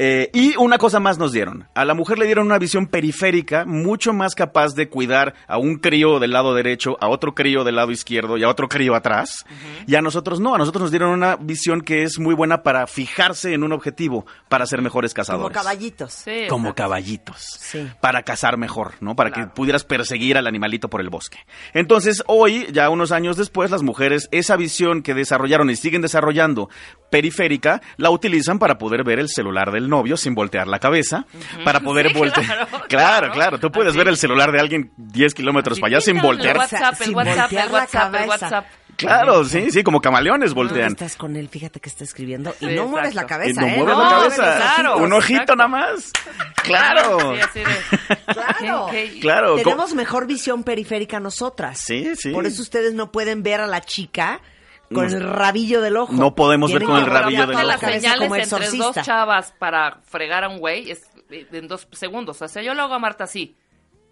Eh, y una cosa más nos dieron. A la mujer le dieron una visión periférica mucho más capaz de cuidar a un crío del lado derecho, a otro crío del lado izquierdo y a otro crío atrás. Y a nosotros no, a nosotros nos dieron una visión que es muy buena para fijarse en un objetivo, para ser mejores Como cazadores. caballitos. Sí, Como caballitos. Sí. Para cazar mejor, ¿no? Para Claro. que pudieras perseguir al animalito por el bosque. Entonces, hoy, ya unos años después, las mujeres, esa visión que desarrollaron y siguen desarrollando periférica, la utilizan para poder ver el celular del novio sin voltear la cabeza, para poder Sí, voltear. claro, [LAUGHS] Claro, claro. claro, Tú puedes Así. ver el celular de alguien 10 kilómetros Así, para allá sin voltear. El WhatsApp, el Sin WhatsApp, el WhatsApp, el cabeza. WhatsApp. Claro, sí, sí, como camaleones voltean. Estás con él, fíjate que está escribiendo y Sí, no mueves la exacto. Y cabeza, no ¿eh? mueves No, la cabeza. ojitos. Un ojito Exacto. nada más. Claro. Sí, así de- [LAUGHS] Claro. ¿Qué- qué- Claro. Tenemos mejor visión periférica nosotras. Sí, sí. Por eso ustedes no pueden ver a la chica con No. el rabillo del ojo. No podemos ver con el rabillo del las ojo. cabeza señales como entre dos chavas para fregar a un güey es en dos segundos. O sea, yo lo hago a Marta así.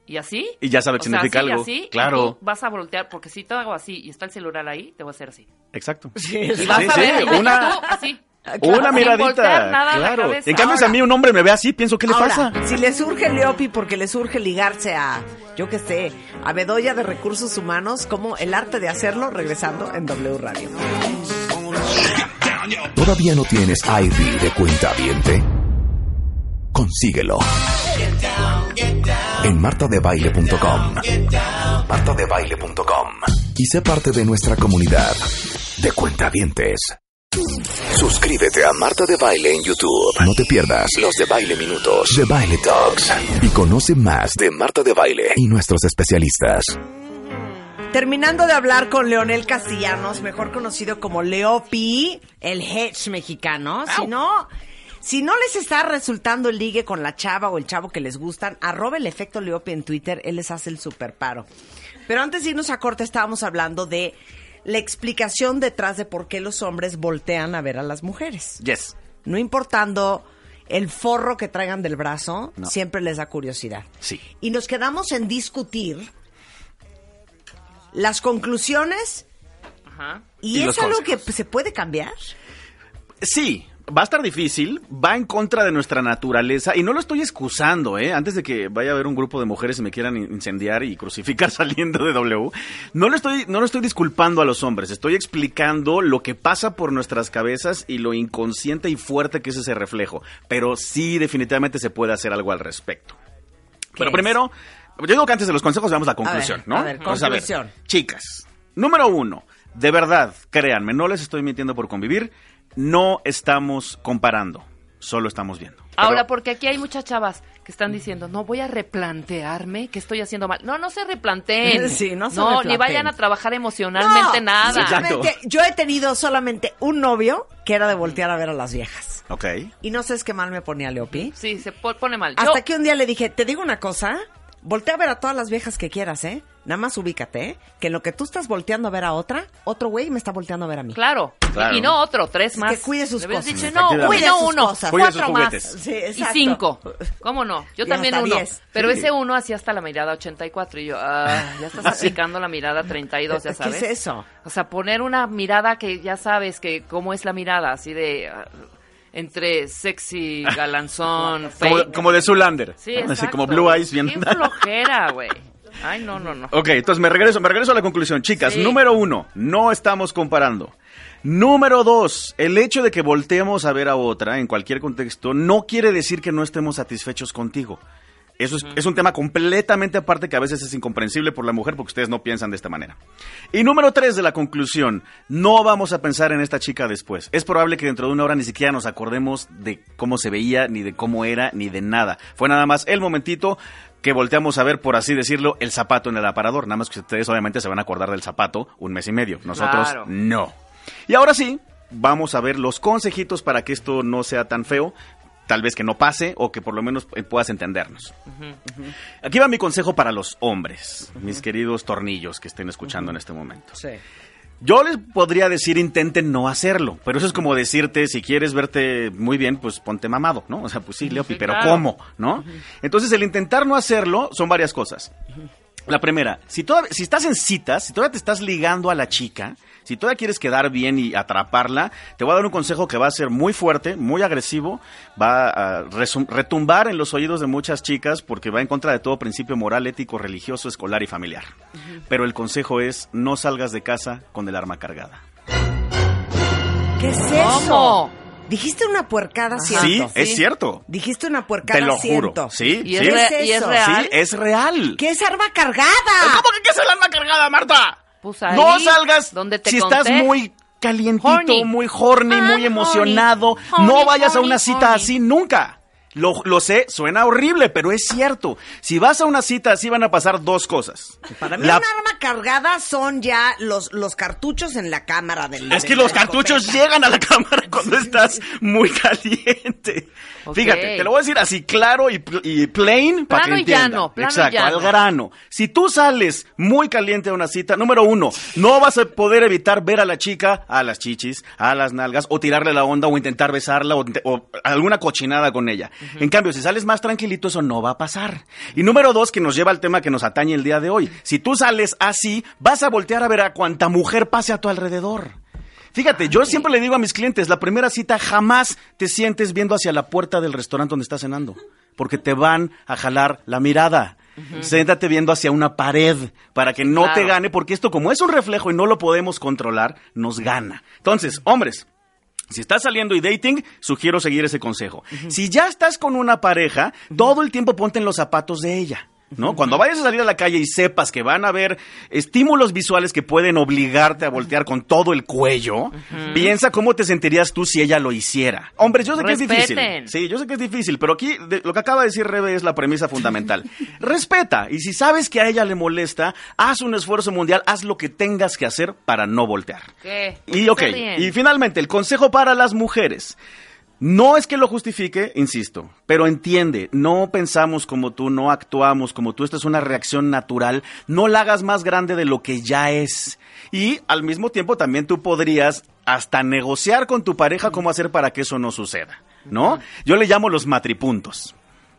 ¿Y así? Y ya sabe que O sea, significa así y algo. así, Claro. vas a voltear, porque si te hago así y está el celular ahí, te voy a hacer así. Exacto. Y vas Sí, a sí, ver, y una- tú así. Una miradita. claro. En cambio, si a mí un hombre me ve así, pienso, ¿qué le Ahora, pasa? si le surge Leopi porque le surge ligarse a, yo qué sé, a Bedoya de Recursos Humanos, como el arte de hacerlo, regresando en W Radio. ¿Todavía no tienes ID de cuenta viente? Consíguelo. En martadebaile.com. Martadebaile.com. Y sé parte de nuestra comunidad de cuentavientes. Suscríbete a Marta de Baile en YouTube. No te pierdas los de Baile Minutos, de Baile Talks. Y conoce más de Marta de Baile y nuestros especialistas. Terminando de hablar con Leonel Castellanos, mejor conocido como Leopi, el hedge mexicano. Si no, si no les está resultando el ligue con la chava o el chavo que les gustan, arroba el efecto Leopi en Twitter, él les hace el super paro. Pero antes de irnos a corte estábamos hablando de la explicación detrás de por qué los hombres voltean a ver a las mujeres. Yes. No importando el forro que traigan del brazo, No. siempre les da curiosidad. Sí. Y nos quedamos en discutir las conclusiones Ajá. y, Y es algo que se puede cambiar. Sí, va a estar difícil, va en contra de nuestra naturaleza y no lo estoy excusando, ¿eh? Antes de que vaya a haber un grupo de mujeres y me quieran in- incendiar y crucificar [LAUGHS] saliendo de W, no lo estoy no lo estoy disculpando a los hombres, estoy explicando lo que pasa por nuestras cabezas y lo inconsciente y fuerte que es ese reflejo, pero sí definitivamente se puede hacer algo al respecto. Pero es? primero, yo digo que antes de los consejos veamos la conclusión, ver, ¿no? a ver, conclusión. chicas, número uno, de verdad, créanme, no les estoy mintiendo por convivir, no estamos comparando, solo estamos viendo. Ahora, Pero- porque aquí hay muchas chavas que están diciendo, no voy a replantearme que estoy haciendo mal. No, no se replanteen. [LAUGHS] Sí, no se ni replanteen. vayan a trabajar emocionalmente No, nada. Exacto. yo he tenido solamente un novio que era de voltear a ver a las viejas. Ok. Y no sé qué mal me ponía Leopi. Sí, se po- pone mal. Yo- Hasta que un día le dije, te digo una cosa, voltea a ver a todas las viejas que quieras, ¿eh? Nada más ubícate, ¿eh? Que en lo que tú estás volteando a ver a otra, otro güey me está volteando a ver a mí. Claro. Claro. Y no otro, tres Es más. que cuide sus cosas. dicho, no, Cuide no uno, cosas. Cuide sus cuatro más. Sí, y cinco. ¿Cómo no? Yo Y también uno. diez. Pero Sí. ese uno hacía hasta la mirada 84 y yo, ah, ya estás [LAUGHS] aplicando la mirada 32, ya ¿Qué sabes. es eso? O sea, poner una mirada que ya sabes que cómo es la mirada, así de entre sexy, galanzón, [LAUGHS] Como, fake. como de Zulander. Sí, Así como Blue Eyes bien. [LAUGHS] Flojera, güey. Ay, no, no, no. Ok, entonces me regreso, me regreso a la conclusión. Chicas, Sí. número uno, no estamos comparando. Número dos, el hecho de que volteemos a ver a otra en cualquier contexto no quiere decir que no estemos satisfechos contigo. Eso es, es un tema completamente aparte que a veces es incomprensible por la mujer porque ustedes no piensan de esta manera. Y número tres de la conclusión, no vamos a pensar en esta chica después. Es probable que dentro de una hora ni siquiera nos acordemos de cómo se veía, ni de cómo era, ni de nada. Fue nada más el momentito que volteamos a ver, por así decirlo, el zapato en el aparador. Nada más que ustedes obviamente se van a acordar del zapato un mes y medio. Nosotros Claro. no. Y ahora sí, vamos a ver los consejitos para que esto no sea tan feo. Tal vez que no pase o que por lo menos puedas entendernos. Aquí va mi consejo para los hombres, mis queridos tornillos que estén escuchando en este momento. Sí. Yo les podría decir intenten no hacerlo, pero eso es como decirte, si quieres verte muy bien, pues ponte mamado, ¿no? O sea, pues sí, Leopi, Sí, pero claro. ¿cómo? ¿No? Entonces el intentar no hacerlo son varias cosas. La primera, si, toda- si estás en citas, si todavía te estás ligando a la chica, si todavía quieres quedar bien y atraparla, te voy a dar un consejo que va a ser muy fuerte, muy agresivo, va a retumbar en los oídos de muchas chicas porque va en contra de todo principio moral, ético, religioso, escolar y familiar. Pero el consejo es no salgas de casa con el arma cargada. ¿Qué es eso? ¿Cómo? Dijiste una puercada, Sí, ¿cierto? es cierto. Dijiste una puercada, Te lo juro. ciento. Sí, Y sí. es, ¿Qué es y es eso? real. Sí, es real. ¿Qué es arma cargada? ¿Cómo que qué es el arma cargada, Marta? Pues ahí, no salgas donde te si conté. estás muy calientito, Horny. muy horny, Ah, muy emocionado. Horny, no vayas a una cita así nunca. Lo, lo sé, suena horrible, pero es cierto. Si vas a una cita así van a pasar dos cosas. Para mí La- un arma cargada son ya los, los cartuchos en la cámara del Es que los cartuchos llegan a la cámara [LAUGHS] cuando estás muy caliente. Fíjate, te lo voy a decir así claro y, y plain para que Plano y entiendan. llano, plano y Exacto, llano. al grano. Si tú sales muy caliente a una cita, número uno, no vas a poder evitar ver a la chica, a las chichis, a las nalgas, o tirarle la onda, o intentar besarla, o alguna cochinada con ella. En cambio, si sales más tranquilito, eso no va a pasar. Y número dos, que nos lleva al tema que nos atañe el día de hoy. Si tú sales así, vas a voltear a ver a cuanta mujer pase a tu alrededor. Fíjate, yo siempre le digo a mis clientes, la primera cita jamás te sientes viendo hacia la puerta del restaurante donde estás cenando, porque te van a jalar la mirada. Siéntate viendo hacia una pared para que no te gane, porque esto como es un reflejo y no lo podemos controlar, nos gana. Entonces, hombres, si estás saliendo y dating, sugiero seguir ese consejo. Si ya estás con una pareja, todo el tiempo ponte en los zapatos de ella. ¿No? Cuando vayas a salir a la calle y sepas que van a haber estímulos visuales que pueden obligarte a voltear con todo el cuello, piensa cómo te sentirías tú si ella lo hiciera. Hombres, yo sé que es difícil. Sí, yo sé que es difícil, pero aquí de- lo que acaba de decir Rebe es la premisa fundamental. [LAUGHS] Respeta, y si sabes que a ella le molesta, haz un esfuerzo mundial, haz lo que tengas que hacer para no voltear. ¿Qué? Y ok, y finalmente, el consejo para las mujeres. No es que lo justifique, insisto, pero entiende, no pensamos como tú, no actuamos como tú, esta es una reacción natural, no la hagas más grande de lo que ya es. Y al mismo tiempo también tú podrías hasta negociar con tu pareja cómo hacer para que eso no suceda, ¿no? Yo le llamo los matripuntos.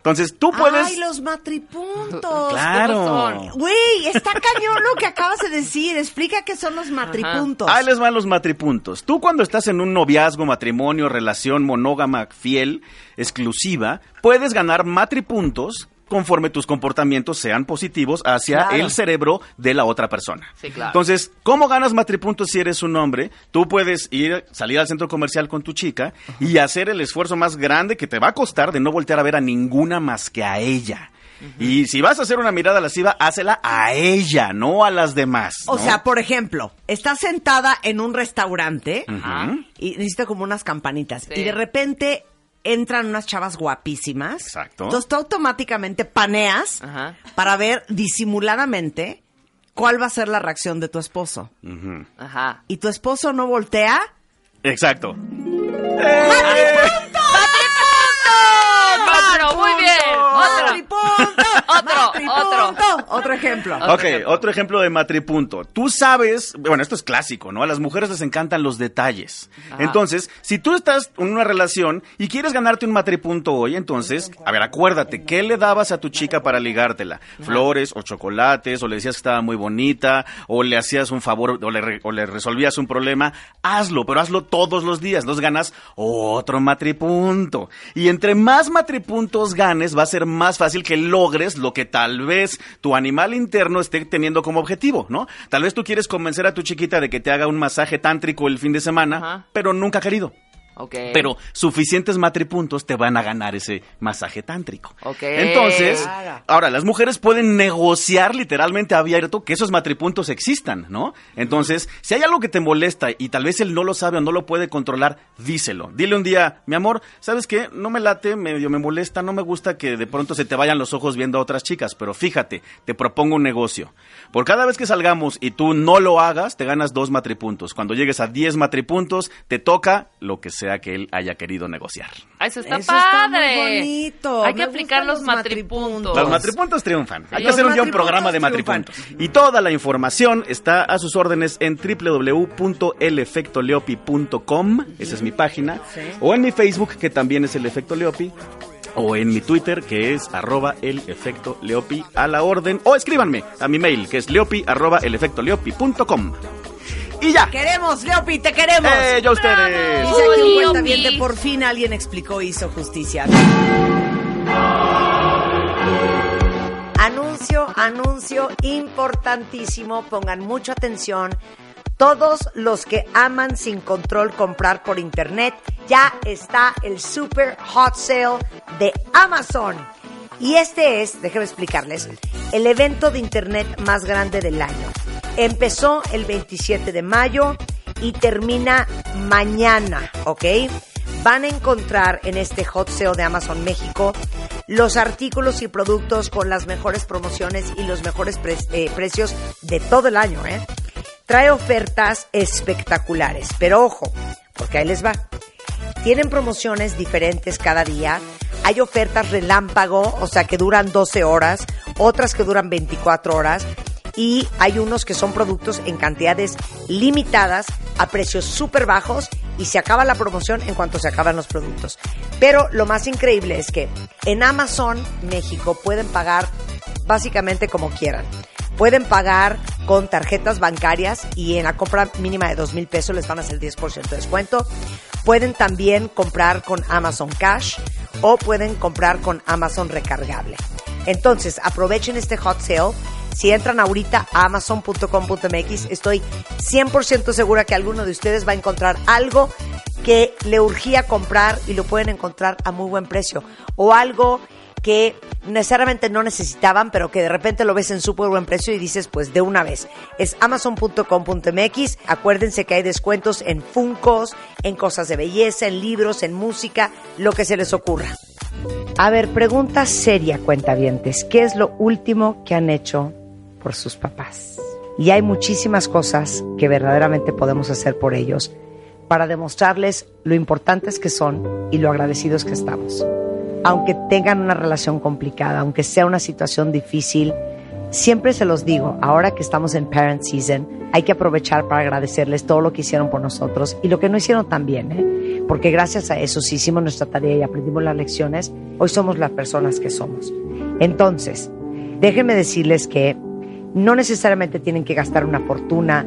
Entonces tú puedes... Ay, los matripuntos. Claro. Güey, está cañón lo que acabas de decir. Explica qué son los matripuntos. Ahí les van los matripuntos. Tú cuando estás en un noviazgo, matrimonio, relación monógama, fiel, exclusiva, puedes ganar matripuntos conforme tus comportamientos sean positivos hacia Claro. el cerebro de la otra persona. Sí, claro. Entonces, ¿cómo ganas matripuntos si eres un hombre? Tú puedes ir, salir al centro comercial con tu chica y hacer el esfuerzo más grande que te va a costar de no voltear a ver a ninguna más que a ella. Y si vas a hacer una mirada lasciva, hácela a ella, no a las demás. O sea, por ejemplo, estás sentada en un restaurante y necesita como unas campanitas. Sí. Y de repente entran unas chavas guapísimas. Exacto. Entonces tú automáticamente paneas Ajá. para ver disimuladamente cuál va a ser la reacción de tu esposo. Ajá. Y tu esposo no voltea. Exacto. Otro, muy bien. Otro. ¡Matripunto! Otro, ¡Matripunto! Otro ejemplo. Ok, otro ejemplo de matripunto. Tú sabes, bueno, esto es clásico, ¿no? A las mujeres les encantan los detalles. Ajá. Entonces, si tú estás en una relación y quieres ganarte un matripunto hoy, entonces, a ver, acuérdate, ¿qué le dabas a tu chica para ligártela? Flores o chocolates, o le decías que estaba muy bonita, o le hacías un favor, o le, re- o le resolvías un problema. Hazlo, pero hazlo todos los días. Nos ganas otro matripunto. Y entre más matripuntos ganes, va a ser más fácil que logres lo que tal vez tu animal interno esté teniendo como objetivo, ¿no? Tal vez tú quieres convencer a tu chiquita de que te haga un masaje tántrico el fin de semana, Ajá. pero nunca ha querido. Ok. Pero suficientes matripuntos te van a ganar ese masaje tántrico. Ok. Entonces, Claro. ahora, las mujeres pueden negociar literalmente abierto que esos matripuntos existan, ¿no? Entonces, si hay algo que te molesta y tal vez él no lo sabe o no lo puede controlar, díselo. Dile un día, mi amor, ¿sabes qué? No me late, medio me molesta, no me gusta que de pronto se te vayan los ojos viendo a otras chicas, pero fíjate, te propongo un negocio. Por cada vez que salgamos y tú no lo hagas, te ganas dos matripuntos. Cuando llegues a 10 matripuntos, te toca lo que sea sea que él haya querido negociar. Ah, Eso está Eso está padre. muy bonito. Hay que aplicar los, matripuntos. Los matripuntos triunfan. Hay que hacer un programa de triunfan. matripuntos. Y toda la información está a sus órdenes en www.elefectoleopi.com. Esa es mi página. O en mi Facebook, que también es El Efecto Leopi. O en mi Twitter, que es arroba el efecto leopi a la orden. O escríbanme a mi mail, que es leopi arroba elefectoleopi.com. Y ya. Queremos, Leopi, te queremos. ¡Eh, ya ustedes! Dice aquí un cuentaviente, por fin alguien explicó y hizo justicia. Anuncio, anuncio importantísimo, pongan mucha atención. Todos los que aman sin control comprar por internet, ya está el Super Hot Sale de Amazon. Y este es, déjenme explicarles, el evento de internet más grande del año. Empezó el 27 de mayo y termina mañana, ¿ok? Van a encontrar en este hot sale de Amazon México los artículos y productos con las mejores promociones y los mejores eh, precios de todo el año, ¿eh? Trae ofertas espectaculares, pero ojo, porque ahí les va. Tienen promociones diferentes cada día. Hay ofertas relámpago, o sea, que duran 12 horas, otras que duran 24 horas. Y hay unos que son productos en cantidades limitadas a precios súper bajos y se acaba la promoción en cuanto se acaban los productos. Pero lo más increíble es que en Amazon México pueden pagar básicamente como quieran. Pueden pagar con tarjetas bancarias y en la compra mínima de dos mil pesos les van a hacer 10% de descuento. Pueden también comprar con Amazon Cash o pueden comprar con Amazon Recargable. Entonces, aprovechen este hot sale. Si entran ahorita a amazon.com.mx, estoy 100% segura que alguno de ustedes va a encontrar algo que le urgía comprar y lo pueden encontrar a muy buen precio. O algo que necesariamente no necesitaban, pero que de repente lo ves en súper buen precio y dices, pues de una vez. Es amazon.com.mx. Acuérdense que hay descuentos en Funcos, en cosas de belleza, en libros, en música, lo que se les ocurra. A ver, pregunta seria, cuentavientes. ¿Qué es lo último que han hecho por sus papás? Y hay muchísimas cosas que verdaderamente podemos hacer por ellos para demostrarles lo importantes que son y lo agradecidos que estamos. Aunque tengan una relación complicada, aunque sea una situación difícil, siempre se los digo, ahora que estamos en Parent Season, hay que aprovechar para agradecerles todo lo que hicieron por nosotros y lo que no hicieron también, ¿eh? porque gracias a eso, si hicimos nuestra tarea y aprendimos las lecciones, hoy somos las personas que somos. Entonces, déjenme decirles que no necesariamente tienen que gastar una fortuna.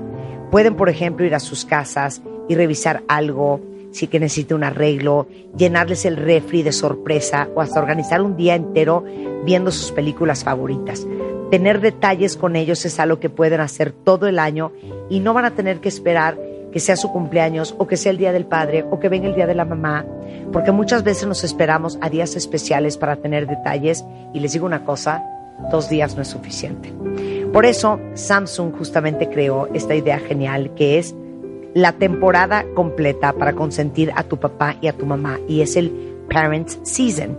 Pueden, por ejemplo, ir a sus casas y revisar algo, si que necesita un arreglo, llenarles el refri de sorpresa o hasta organizar un día entero viendo sus películas favoritas. Tener detalles con ellos es algo que pueden hacer todo el año y no van a tener que esperar que sea su cumpleaños o que sea el día del padre o que venga el día de la mamá, porque muchas veces nos esperamos a días especiales para tener detalles y les digo una cosa, dos días no es suficiente. Por eso Samsung justamente creó esta idea genial que es la temporada completa para consentir a tu papá y a tu mamá y es el Parents Season,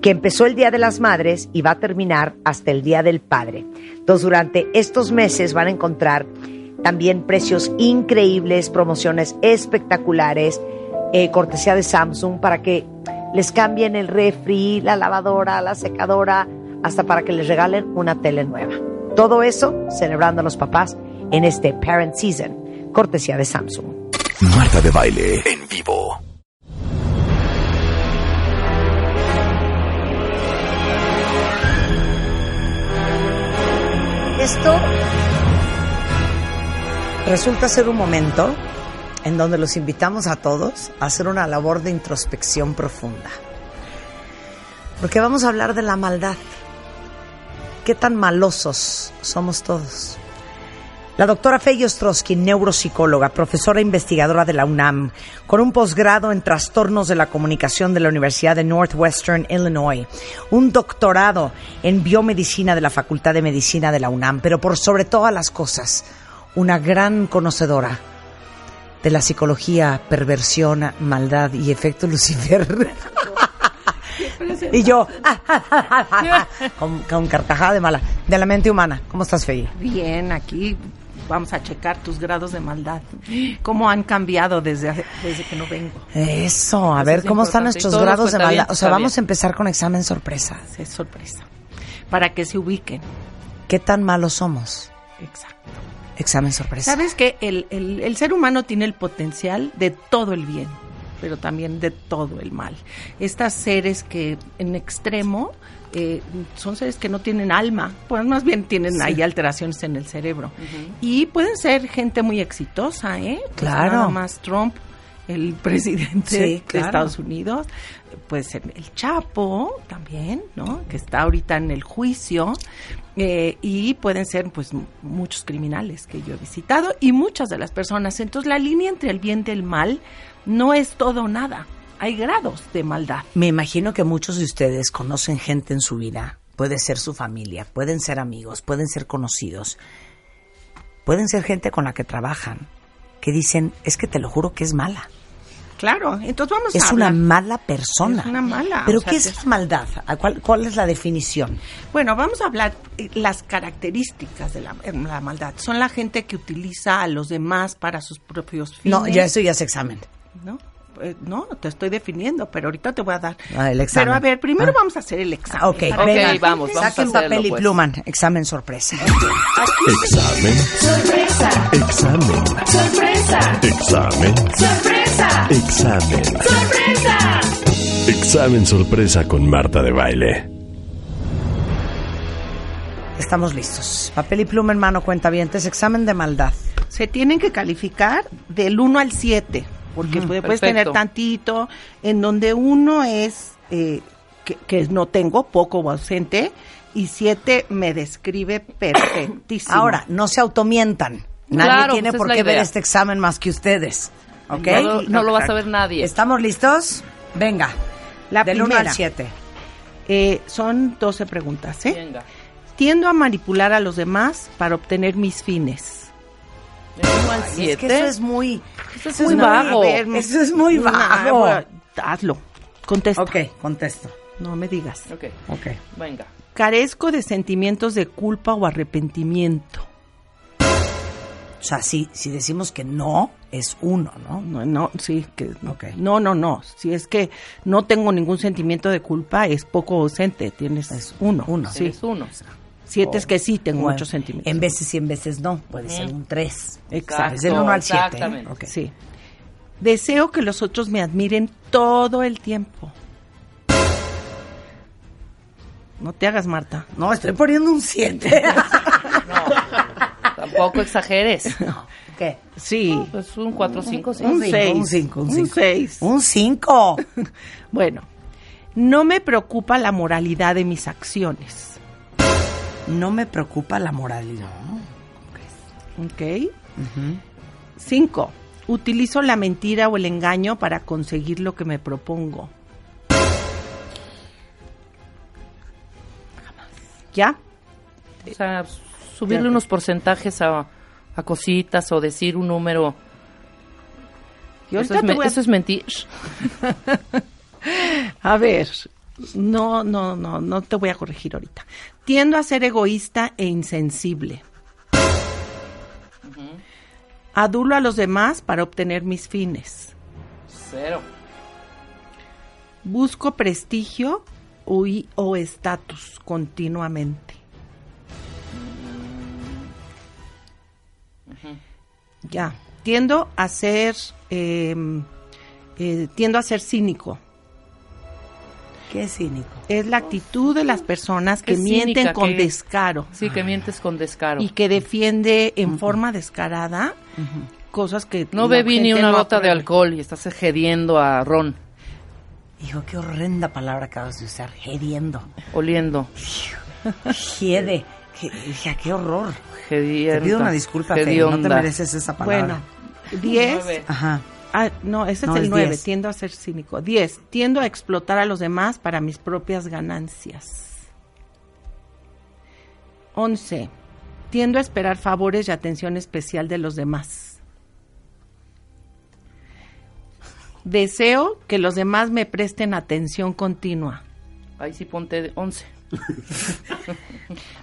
que empezó el Día de las Madres y va a terminar hasta el Día del Padre. Entonces durante estos meses van a encontrar también precios increíbles, promociones espectaculares, eh, cortesía de Samsung para que les cambien el refri, la lavadora, la secadora, hasta para que les regalen una tele nueva. Todo eso celebrando a los papás en este Parent Season, cortesía de Samsung. Marta de Baile en vivo. Esto resulta ser un momento en donde los invitamos a todos a hacer una labor de introspección profunda. Porque vamos a hablar de la maldad. ¿Qué tan malosos somos todos? La doctora Fey Ostrowski, neuropsicóloga, profesora investigadora de la UNAM, con un posgrado en trastornos de la comunicación de la Universidad de Northwestern Illinois, un doctorado en biomedicina de la Facultad de Medicina de la UNAM, pero por sobre todas las cosas, una gran conocedora de la psicología, perversión, maldad y efecto Lucifer. [LAUGHS] y yo, [LAUGHS] con, con carcajada de mala, de la mente humana. ¿Cómo estás, Fey? Bien, aquí vamos a checar tus grados de maldad. ¿Cómo han cambiado desde, desde que no vengo? Eso, a Eso ver es cómo están nuestros todos grados de maldad. O sea, vamos a empezar con examen sorpresa. Es sorpresa. Para que se ubiquen. ¿Qué tan malos somos? Exacto. Examen sorpresa. Sabes que el, el- el ser humano tiene el potencial de todo el bien, pero también de todo el mal. Estas seres que en extremo eh, son seres que no tienen alma, pues más bien tienen ahí alteraciones en el cerebro. Y pueden ser gente muy exitosa, ¿eh? Pues Claro. nada más Trump, el [LAUGHS] presidente Sí, de. Estados Unidos, puede ser el Chapo también, ¿no? Que está ahorita en el juicio. eh, y pueden ser pues muchos criminales que yo he visitado y muchas de las personas. Entonces la línea entre el bien y el mal no es todo o nada. Hay grados de maldad. Me imagino que muchos de ustedes conocen gente en su vida. Puede ser su familia, pueden ser amigos, pueden ser conocidos. Pueden ser gente con la que trabajan que dicen, es que te lo juro que es mala. Claro, entonces vamos Es a una mala persona. Es una mala, Pero o sea, ¿qué es es- la maldad? ¿A ¿Cuál, ¿Cuál es la definición? Bueno, vamos a hablar eh, las características de la, eh, la maldad. Son la gente que utiliza a los demás para sus propios fines. No, ya eso ya es examen. ¿no? Eh, no, te estoy definiendo, pero ahorita te voy a dar. Ah, el examen. Pero a ver, primero Ah. vamos a hacer el examen. Ok, Para- venga. vamos, vamos Saquen a hacerlo, papel y pues. pluma. Examen sorpresa. Examen. Sorpresa. Examen. Sorpresa. Examen. Sorpresa. Examen. Sorpresa. Examen sorpresa con Marta de baile. Estamos listos. Papel y pluma en mano, cuenta bien. Examen de maldad. Se tienen que calificar del 1 al 7, porque puede- puedes perfecto. tener tantito, en donde uno es eh, que, que no tengo, poco o ausente, y 7 me describe [COUGHS] perfectísimo. Ahora, no se automientan. Nadie Claro, tiene pues es por qué ver este examen más que ustedes. ¿Ok? No, lo- no lo va a saber nadie. ¿Estamos listos? Venga. La Del 1 primera. al 7. Eh, son 12 preguntas, ¿eh? Venga. Tiendo a manipular a los demás para obtener mis fines. Del uno al Es que eso es muy... Eso es muy muy vago. Ver, Eso es muy no, vago. hazlo. Contesta. Ok, contesto. No me digas. Ok, Ok. venga. Carezco de sentimientos de culpa o arrepentimiento. O sea, si, si decimos que no, es uno, ¿no? No, no, sí, que no. Ok. No, no, no. Si es que no tengo ningún sentimiento de culpa, es poco ausente. Tienes Es uno. uno. Sí. Eres uno. Siete es que sí tengo Bueno, muchos sentimientos. En veces y en veces no. Puede ser un 3. Exacto. Es del 1 al 7. Exactamente. Ok. Sí. Deseo que los otros me admiren todo el tiempo. No te hagas, Marta. No, estoy poniendo un 7. [LAUGHS] Tampoco exageres. [LAUGHS] ¿Qué? Sí. Pues un 4, 5, sí. Un cinco, seis. Un 5, un Un 5. seis. Un 5. Bueno, no me preocupa la moralidad de mis acciones. No me preocupa la moralidad. ¿Ok? Cinco. Utilizo la mentira o el engaño para conseguir lo que me propongo. ¿Ya? O sea, subirle unos porcentajes a, a cositas o decir un número. Y Eso es, me- a- eso es mentir. [LAUGHS] A ver, no, no, no, no te voy a corregir ahorita. Tiendo a ser egoísta e insensible. Adulo a los demás para obtener mis fines. Cero. Busco prestigio o estatus continuamente. Ya, tiendo a ser, eh, eh, tiendo a ser cínico. Qué cínico. Es la actitud de las personas que mienten cínica, con descaro Sí, que mientes con descaro. y que defiende en forma descarada cosas que No bebí ni una no gota de alcohol y estás gediendo a ron, Hijo, qué horrenda palabra acabas de usar. Gediendo. oliendo. Gede. Hija, qué horror. Te Gedienta, pido una disculpa, Fede, No te mereces esa palabra. Bueno, 10. Nueve. Ajá. Ah, no, ese No, es es el 9. diez. Tiendo a ser cínico. 10. Tiendo a explotar a los demás para mis propias ganancias. 11. Tiendo a esperar favores y atención especial de los demás. Deseo que los demás me presten atención continua. Ahí sí ponte 11.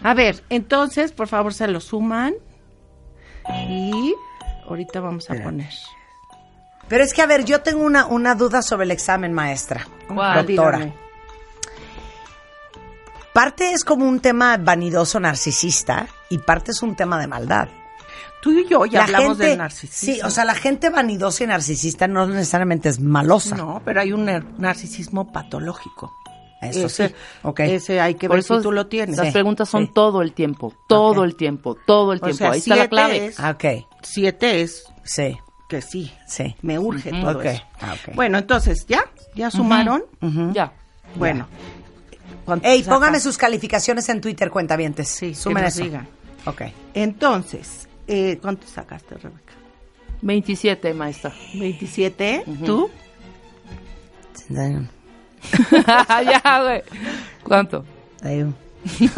A ver, entonces, por favor, se lo suman. Y ahorita vamos a poner. Pero es que, a ver, yo tengo una, una duda sobre el examen, maestra. ¿Cuál? Doctora. Dígame. Parte es como un tema vanidoso narcisista y parte es un tema de maldad. Tú y yo ya La hablamos gente- del narcisismo. Sí, o sea, la gente vanidosa y narcisista no necesariamente es malosa. No, pero hay un nar- narcisismo patológico. Eso ese, sí. Ok. Ese hay que Por ver eso si tú lo tienes. Las Sí, preguntas son sí. todo el tiempo, todo el tiempo, todo el O tiempo. sea, Ahí está la clave. es- Ah, ok, Siete es sí, que sí. sí. Me urge todo eso. Ah, ok. Bueno, entonces, ¿ya? ¿Ya sumaron? Ya. Bueno. ¿Cuánto Ey, pónganme sus calificaciones en Twitter, cuentavientes. Sí, sumen eso. digan. Ok. Entonces, eh, ¿cuánto sacaste, Rebeca? 27, maestra. 27. ¿Tú? [LAUGHS] ya, güey. ¿Cuánto? 31. [LAUGHS]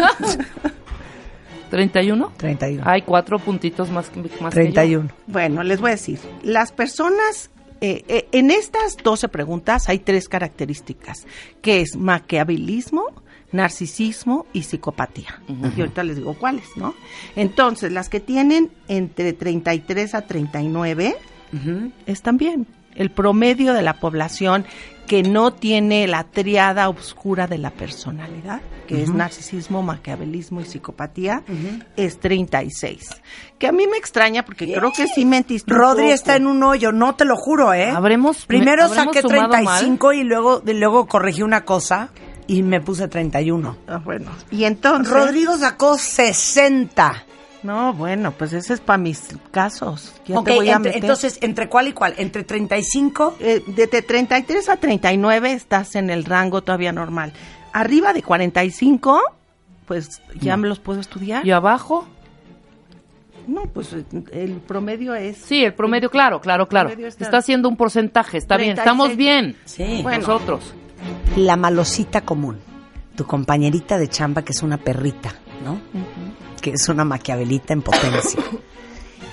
¿31? 31. Hay cuatro puntitos más que, más que yo. 31. Bueno, les voy a decir, las personas, eh, eh, en estas 12 preguntas hay tres características, que es maquiavelismo, narcisismo y psicopatía. Y ahorita les digo cuáles, ¿no? Entonces, las que tienen entre 33 a 39 están bien. El promedio de la población que no tiene la triada oscura de la personalidad, que es narcisismo, maquiavelismo y psicopatía, es 36. Que a mí me extraña porque creo que sí mentiste. un Rodri poco. está en un hoyo, no te lo juro, ¿eh? Habremos- Primero habremos saqué sumado 35 y luego, y luego corregí una cosa y me puse 31. Ah, bueno. Y entonces. Rodrigo sacó 60. No, bueno, pues ese es para mis casos. Ya Ok, te voy a entre- meter. entonces, ¿entre cuál y cuál? ¿Entre 35? Eh, desde 33 a 39 estás en el rango todavía normal. Arriba de 45, pues ya me los puedo estudiar. ¿Y abajo? No, pues el promedio es. Sí, el promedio, claro, claro, claro. está- Está haciendo un porcentaje, está bien, 36. estamos bien. Sí. Bueno. Nosotros. La malosita común. Tu compañerita de chamba que es una perrita, ¿no? Que es una maquiavelita en potencia. [COUGHS]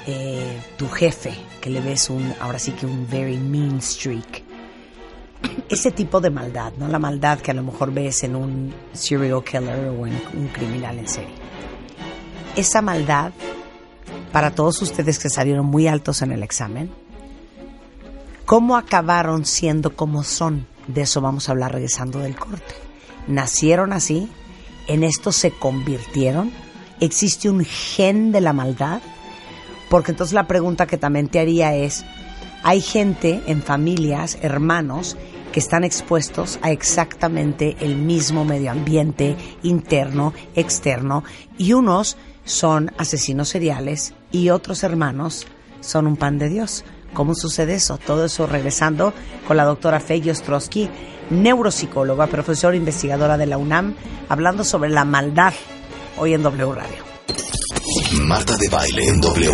Eh, tu jefe, que le ves un, ahora sí que un very mean streak. Ese tipo de maldad, ¿no? La maldad que a lo mejor ves en un serial killer o en un criminal en serie. Esa maldad, para todos ustedes que salieron muy altos en el examen, ¿Cómo acabaron siendo como son? De eso vamos a hablar regresando del corte. ¿Nacieron así? ¿En esto se convirtieron? ¿Existe un gen de la maldad? Porque entonces la pregunta que también te haría es, hay gente en familias, hermanos, que están expuestos a exactamente el mismo medio ambiente interno, externo, y unos son asesinos seriales y otros hermanos son un pan de Dios. ¿Cómo sucede eso? Todo eso regresando con la doctora Fey Ostrowski, neuropsicóloga, profesora investigadora de la UNAM, hablando sobre la maldad hoy en W Radio. Marta de Baile en W.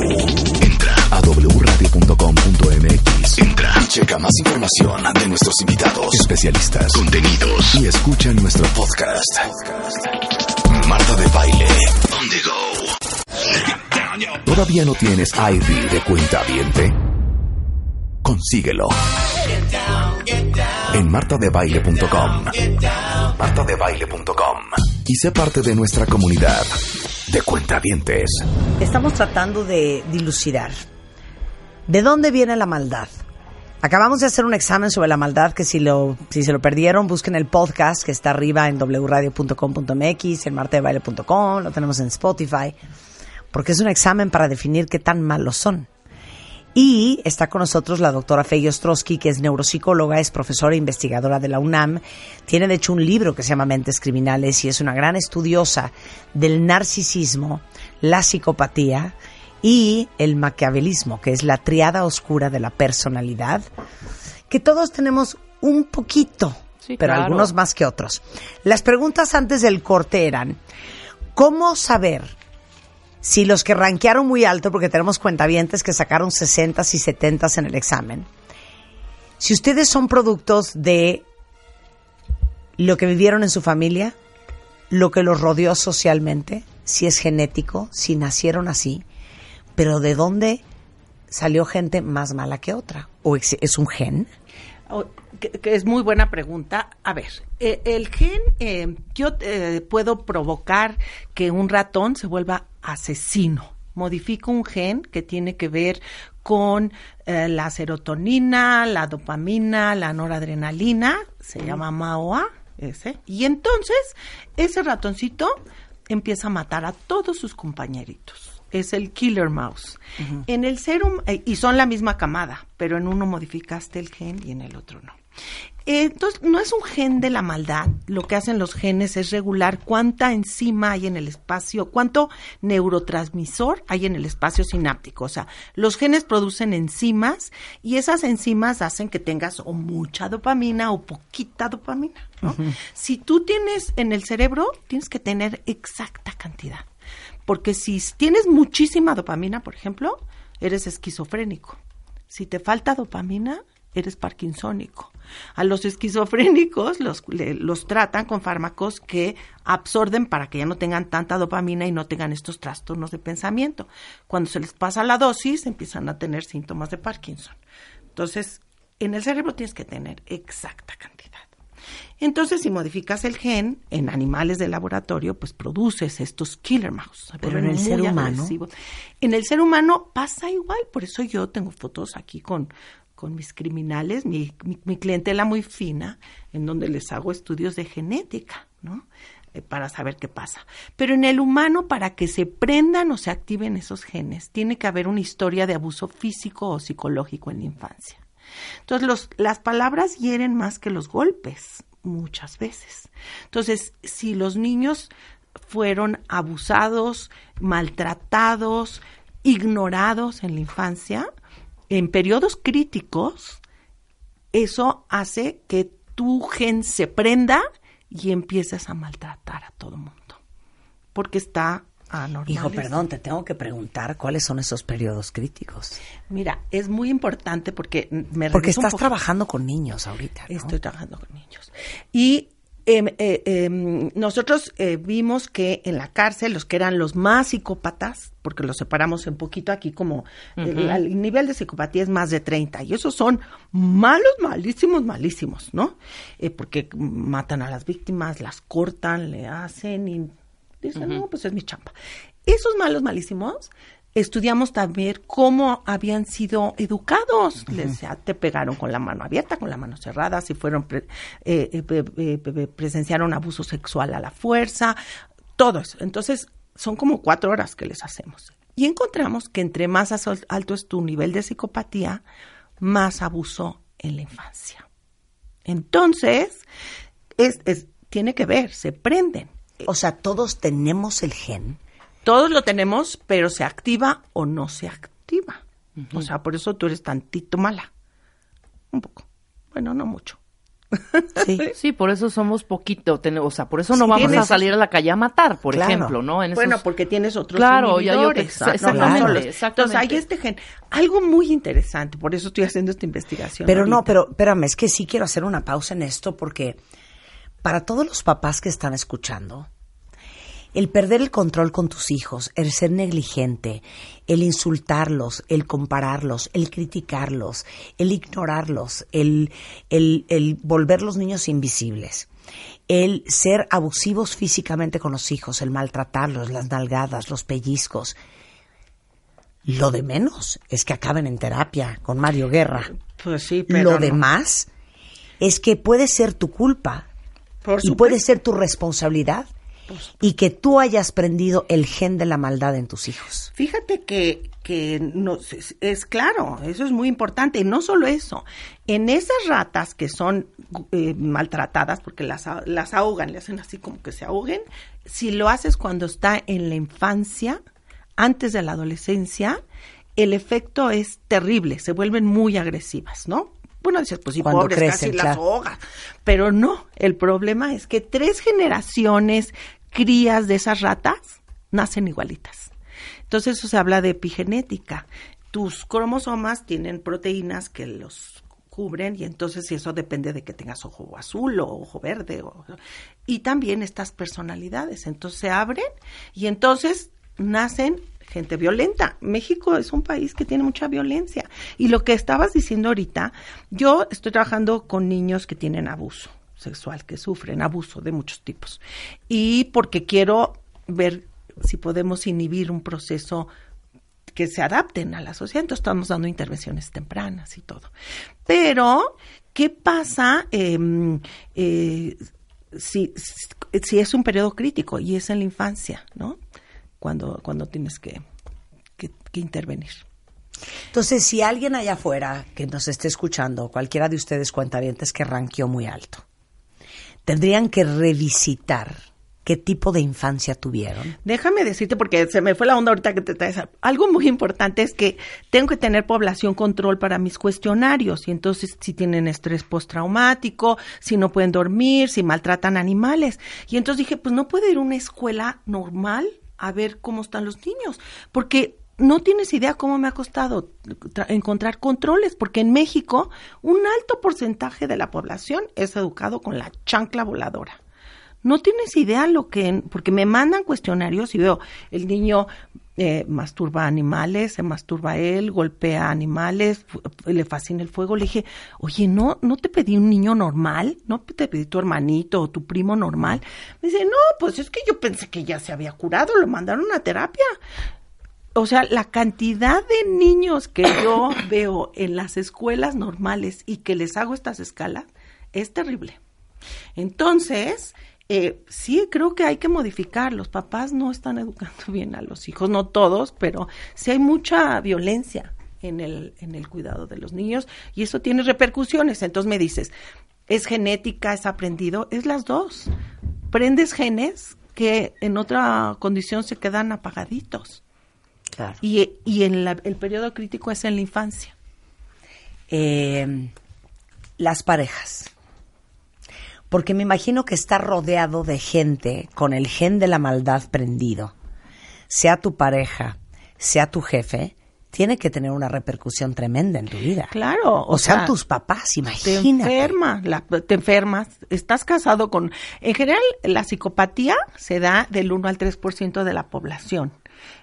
Entra a wradio.com.mx. Entra checa más información de nuestros invitados, especialistas, contenidos y escucha nuestro podcast. Marta de Baile on the go. ¿Todavía no tienes ID de cuenta viente? Consíguelo. En martadebaile.com. martadebaile.com. Y sé parte de nuestra comunidad de cuentavientes. Estamos tratando de dilucidar de dónde viene la maldad. Acabamos de hacer un examen sobre la maldad que si lo si se lo perdieron busquen el podcast que está arriba en wradio.com.mx, en martadebaile.com, lo tenemos en Spotify, porque es un examen para definir qué tan malos son. Y está con nosotros la doctora Fey Ostrowski, que es neuropsicóloga, es profesora e investigadora de la UNAM. Tiene de hecho un libro que se llama Mentes Criminales y es una gran estudiosa del narcisismo, la psicopatía y el maquiavelismo, que es la triada oscura de la personalidad, que todos tenemos un poquito, Sí, pero claro. algunos más que otros. Las preguntas antes del corte eran, ¿cómo saber si los que rankearon muy alto, porque tenemos cuentavientes que sacaron 60 y 70 en el examen, si ustedes son productos de lo que vivieron en su familia, lo que los rodeó socialmente, si es genético, si nacieron así, pero de dónde salió gente más mala que otra, o es un gen. Que es muy buena pregunta. A ver, eh, el gen, eh, yo eh, puedo provocar que un ratón se vuelva asesino. modifico un gen que tiene que ver con eh, la serotonina, la dopamina, la noradrenalina, se llama MAOA, ese, y entonces ese ratoncito empieza a matar a todos sus compañeritos. Es el killer mouse. En el serum, eh, y son la misma camada, pero en uno modificaste el gen y en el otro no. Entonces, no es un gen de la maldad. Lo que hacen los genes es regular cuánta enzima hay en el espacio, cuánto neurotransmisor hay en el espacio sináptico. O sea, los genes producen enzimas y esas enzimas hacen que tengas o mucha dopamina o poquita dopamina. ¿no? Si tú tienes en el cerebro, tienes que tener exacta cantidad. Porque si tienes muchísima dopamina, por ejemplo, eres esquizofrénico. Si te falta dopamina, eres parkinsónico. A los esquizofrénicos los, los tratan con fármacos que absorben para que ya no tengan tanta dopamina y no tengan estos trastornos de pensamiento. Cuando se les pasa la dosis, empiezan a tener síntomas de Parkinson. Entonces, en el cerebro tienes que tener exacta cantidad. Entonces, si modificas el gen en animales de laboratorio, pues produces estos killer mouse. Pero en el ser humano. En el ser humano pasa igual, por eso yo tengo fotos aquí con con mis criminales, mi, mi, clientela muy fina, en donde les hago estudios de genética, ¿no? Eh, para saber qué pasa. Pero en el humano, para que se prendan o se activen esos genes, tiene que haber una historia de abuso físico o psicológico en la infancia. Entonces, las palabras hieren más que los golpes, muchas veces. Entonces, si los niños fueron abusados, maltratados, ignorados en la infancia, en periodos críticos, eso hace que tu gen se prenda y empieces a maltratar a todo mundo. Porque está anormal. Hijo, perdón, te tengo que preguntar cuáles son esos periodos críticos. Mira, es muy importante porque me Porque estás trabajando con niños ahorita. Estoy trabajando con niños. Y Em, eh, em, nosotros eh, vimos que en la cárcel los que eran los más psicópatas, porque los separamos un poquito aquí como el, nivel de psicopatía es más de 30 y esos son malos, malísimos, malísimos, ¿no? Eh, porque matan a las víctimas, las cortan, le hacen y dicen, no, pues es mi chamba. Esos malos, malísimos estudiamos también cómo habían sido educados. Les, te pegaron con la mano abierta, con la mano cerrada, si fueron eh, eh, eh, presenciaron abuso sexual a la fuerza, todo eso. Entonces, son como cuatro horas que les hacemos. Y encontramos que entre más alto es tu nivel de psicopatía, más abuso en la infancia. Entonces, es, tiene que ver, se prenden. O sea, todos tenemos el gen todos lo tenemos, pero se activa o no se activa. O sea, por eso tú eres tantito mala. Un poco. Bueno, no mucho. Sí, [LAUGHS] sí por eso somos poquito, o sea, por eso no vamos a salir a la calle a matar, por ejemplo, ¿no? Bueno, porque tienes otros claro, ya yo exactamente, Entonces hay este gen, algo muy interesante, por eso estoy haciendo esta investigación. Pero no, pero espérame, es que sí quiero hacer una pausa en esto porque para todos los papás que están escuchando, el perder el control con tus hijos, el ser negligente, el insultarlos, el compararlos, el criticarlos, el ignorarlos, el, el, el volver los niños invisibles, el ser abusivos físicamente con los hijos, el maltratarlos, las nalgadas, los pellizcos. Lo de menos es que acaben en terapia con Mario Guerra. Pues sí, pero Lo demás es que puede ser tu culpa y puede ser tu responsabilidad y que tú hayas prendido el gen de la maldad en tus hijos. Fíjate que, que no, es, claro, eso es muy importante. Y no solo eso, en esas ratas que son eh, maltratadas, porque las, las ahogan, le hacen así como que se ahoguen, si lo haces cuando está en la infancia, antes de la adolescencia, el efecto es terrible, se vuelven muy agresivas, ¿no? Bueno, dices, pues sí, pobres, casi las ahogas. Pero no, el problema es que tres generaciones crías de esas ratas nacen igualitas. Entonces eso se habla de epigenética. Tus cromosomas tienen proteínas que los cubren y entonces eso depende de que tengas ojo azul o ojo verde y también estas personalidades entonces se abren y entonces nacen gente violenta. México es un país que tiene mucha violencia y lo que estabas diciendo ahorita, yo estoy trabajando con niños que tienen abuso sexual que sufren abuso de muchos tipos. Y porque quiero ver si podemos inhibir un proceso que se adapten a la sociedad. Entonces estamos dando intervenciones tempranas y todo. Pero, ¿qué pasa em, eh, si, si es un periodo crítico y es en la infancia, ¿no? Cuando, cuando tienes que, que, intervenir. Entonces, si alguien allá afuera que nos esté escuchando, cualquiera de ustedes cuentavientes que ranqueó muy alto, tendrían que revisitar qué tipo de infancia tuvieron. Déjame decirte, porque se me fue la onda ahorita que te traes. Algo muy importante es que tengo que tener población control para mis cuestionarios. Y entonces, si tienen estrés postraumático, si no pueden dormir, si maltratan animales. Y entonces dije, pues no puede ir a una escuela normal a ver cómo están los niños. Porque no tienes idea cómo me ha costado tra- encontrar controles, porque en México un alto porcentaje de la población es educado con la chancla voladora. No tienes idea lo que, porque me mandan cuestionarios y veo, el niño eh, masturba animales, se masturba él, golpea animales, le fascina el fuego. Le dije, oye, no, no te pedí un niño normal, no te pedí tu hermanito o tu primo normal. Me dice, no, pues es que yo pensé que ya se había curado, lo mandaron a terapia o sea, la cantidad de niños que yo [COUGHS] veo en las escuelas normales y que les hago estas escalas es terrible. Entonces, eh, sí creo que hay que modificar. Los papás no están educando [LAUGHS] bien a los hijos, no todos, pero sí hay mucha violencia en el, en el cuidado de los niños y eso tiene repercusiones. Entonces me dices, ¿es genética, es aprendido? Es las dos. Prendes genes que en otra condición se quedan apagaditos. Claro. Y, y en la- el periodo crítico es en la infancia. Eh, las parejas. Porque me imagino que está rodeado de gente con el gen de la maldad prendido. Sea tu pareja, sea tu jefe, tiene que tener una repercusión tremenda en tu vida. Claro. O, sean sea, tus papás, Te imagínate. enferma, la- te enfermas, estás casado con... En general, la psicopatía se da del 1 al 3% de la población.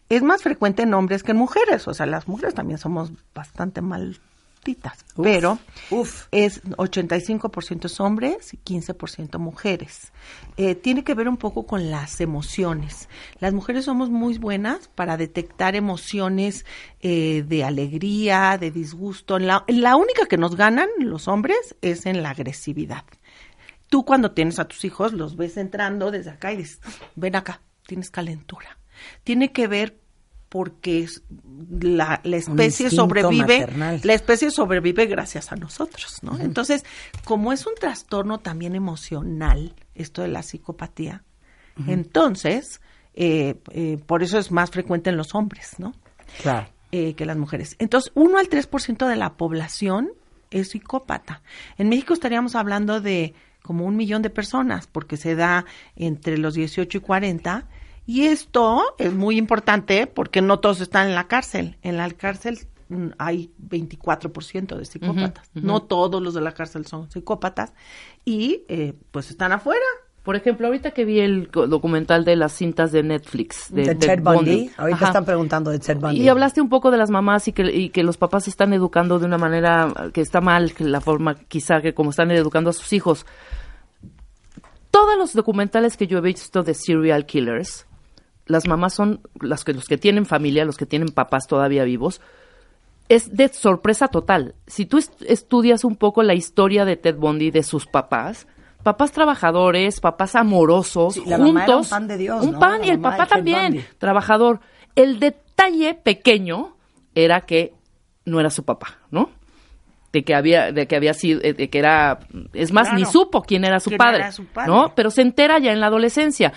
Es más frecuente en hombres que en mujeres, o sea, las mujeres también somos bastante malditas, Uf, pero uf. es 85% es hombres y 15% mujeres. Eh, tiene que ver un poco con las emociones. Las mujeres somos muy buenas para detectar emociones eh, de alegría, de disgusto. La, la única que nos ganan los hombres es en la agresividad. Tú cuando tienes a tus hijos los ves entrando desde acá y dices, ven acá, tienes calentura. Tiene que ver porque la, la especie sobrevive, maternal. la especie sobrevive gracias a nosotros, ¿no? Entonces, como es un trastorno también emocional, esto de la psicopatía, entonces, eh, eh, por eso es más frecuente en los hombres, ¿no? Claro. eh, que las mujeres. Entonces, 1 al 3% de la población es psicópata. En México estaríamos hablando de como un millón de personas, porque se da entre los 18 y 40. Y esto es muy importante porque no todos están en la cárcel. En la cárcel mm, hay 24% de psicópatas. No todos los de la cárcel son psicópatas. Y eh, pues están afuera. Por ejemplo, ahorita que vi el documental de las cintas de Netflix De, de, Ted Bundy. Ahorita Ajá. están preguntando de Ted Bundy. Y hablaste un poco de las mamás y que, y que los papás están educando de una manera que está mal, que la forma quizá que como están educando a sus hijos. Todos los documentales que yo he visto de serial killers, las mamás son las que, los que tienen familia, los que tienen papás todavía vivos, es de sorpresa total. Si tú est- estudias un poco la historia de Ted Bundy, de sus papás, papás trabajadores, papás amorosos, Sí, la mamá era un juntos, pan de Dios, un ¿no? pan La y el papá también, Bundy. trabajador. El detalle pequeño era que no era su papá, ¿no? De que había, de que había sido, de que era, es más, ni supo quién era su ¿Quién padre, era su padre? ¿no? Pero se entera ya en la adolescencia.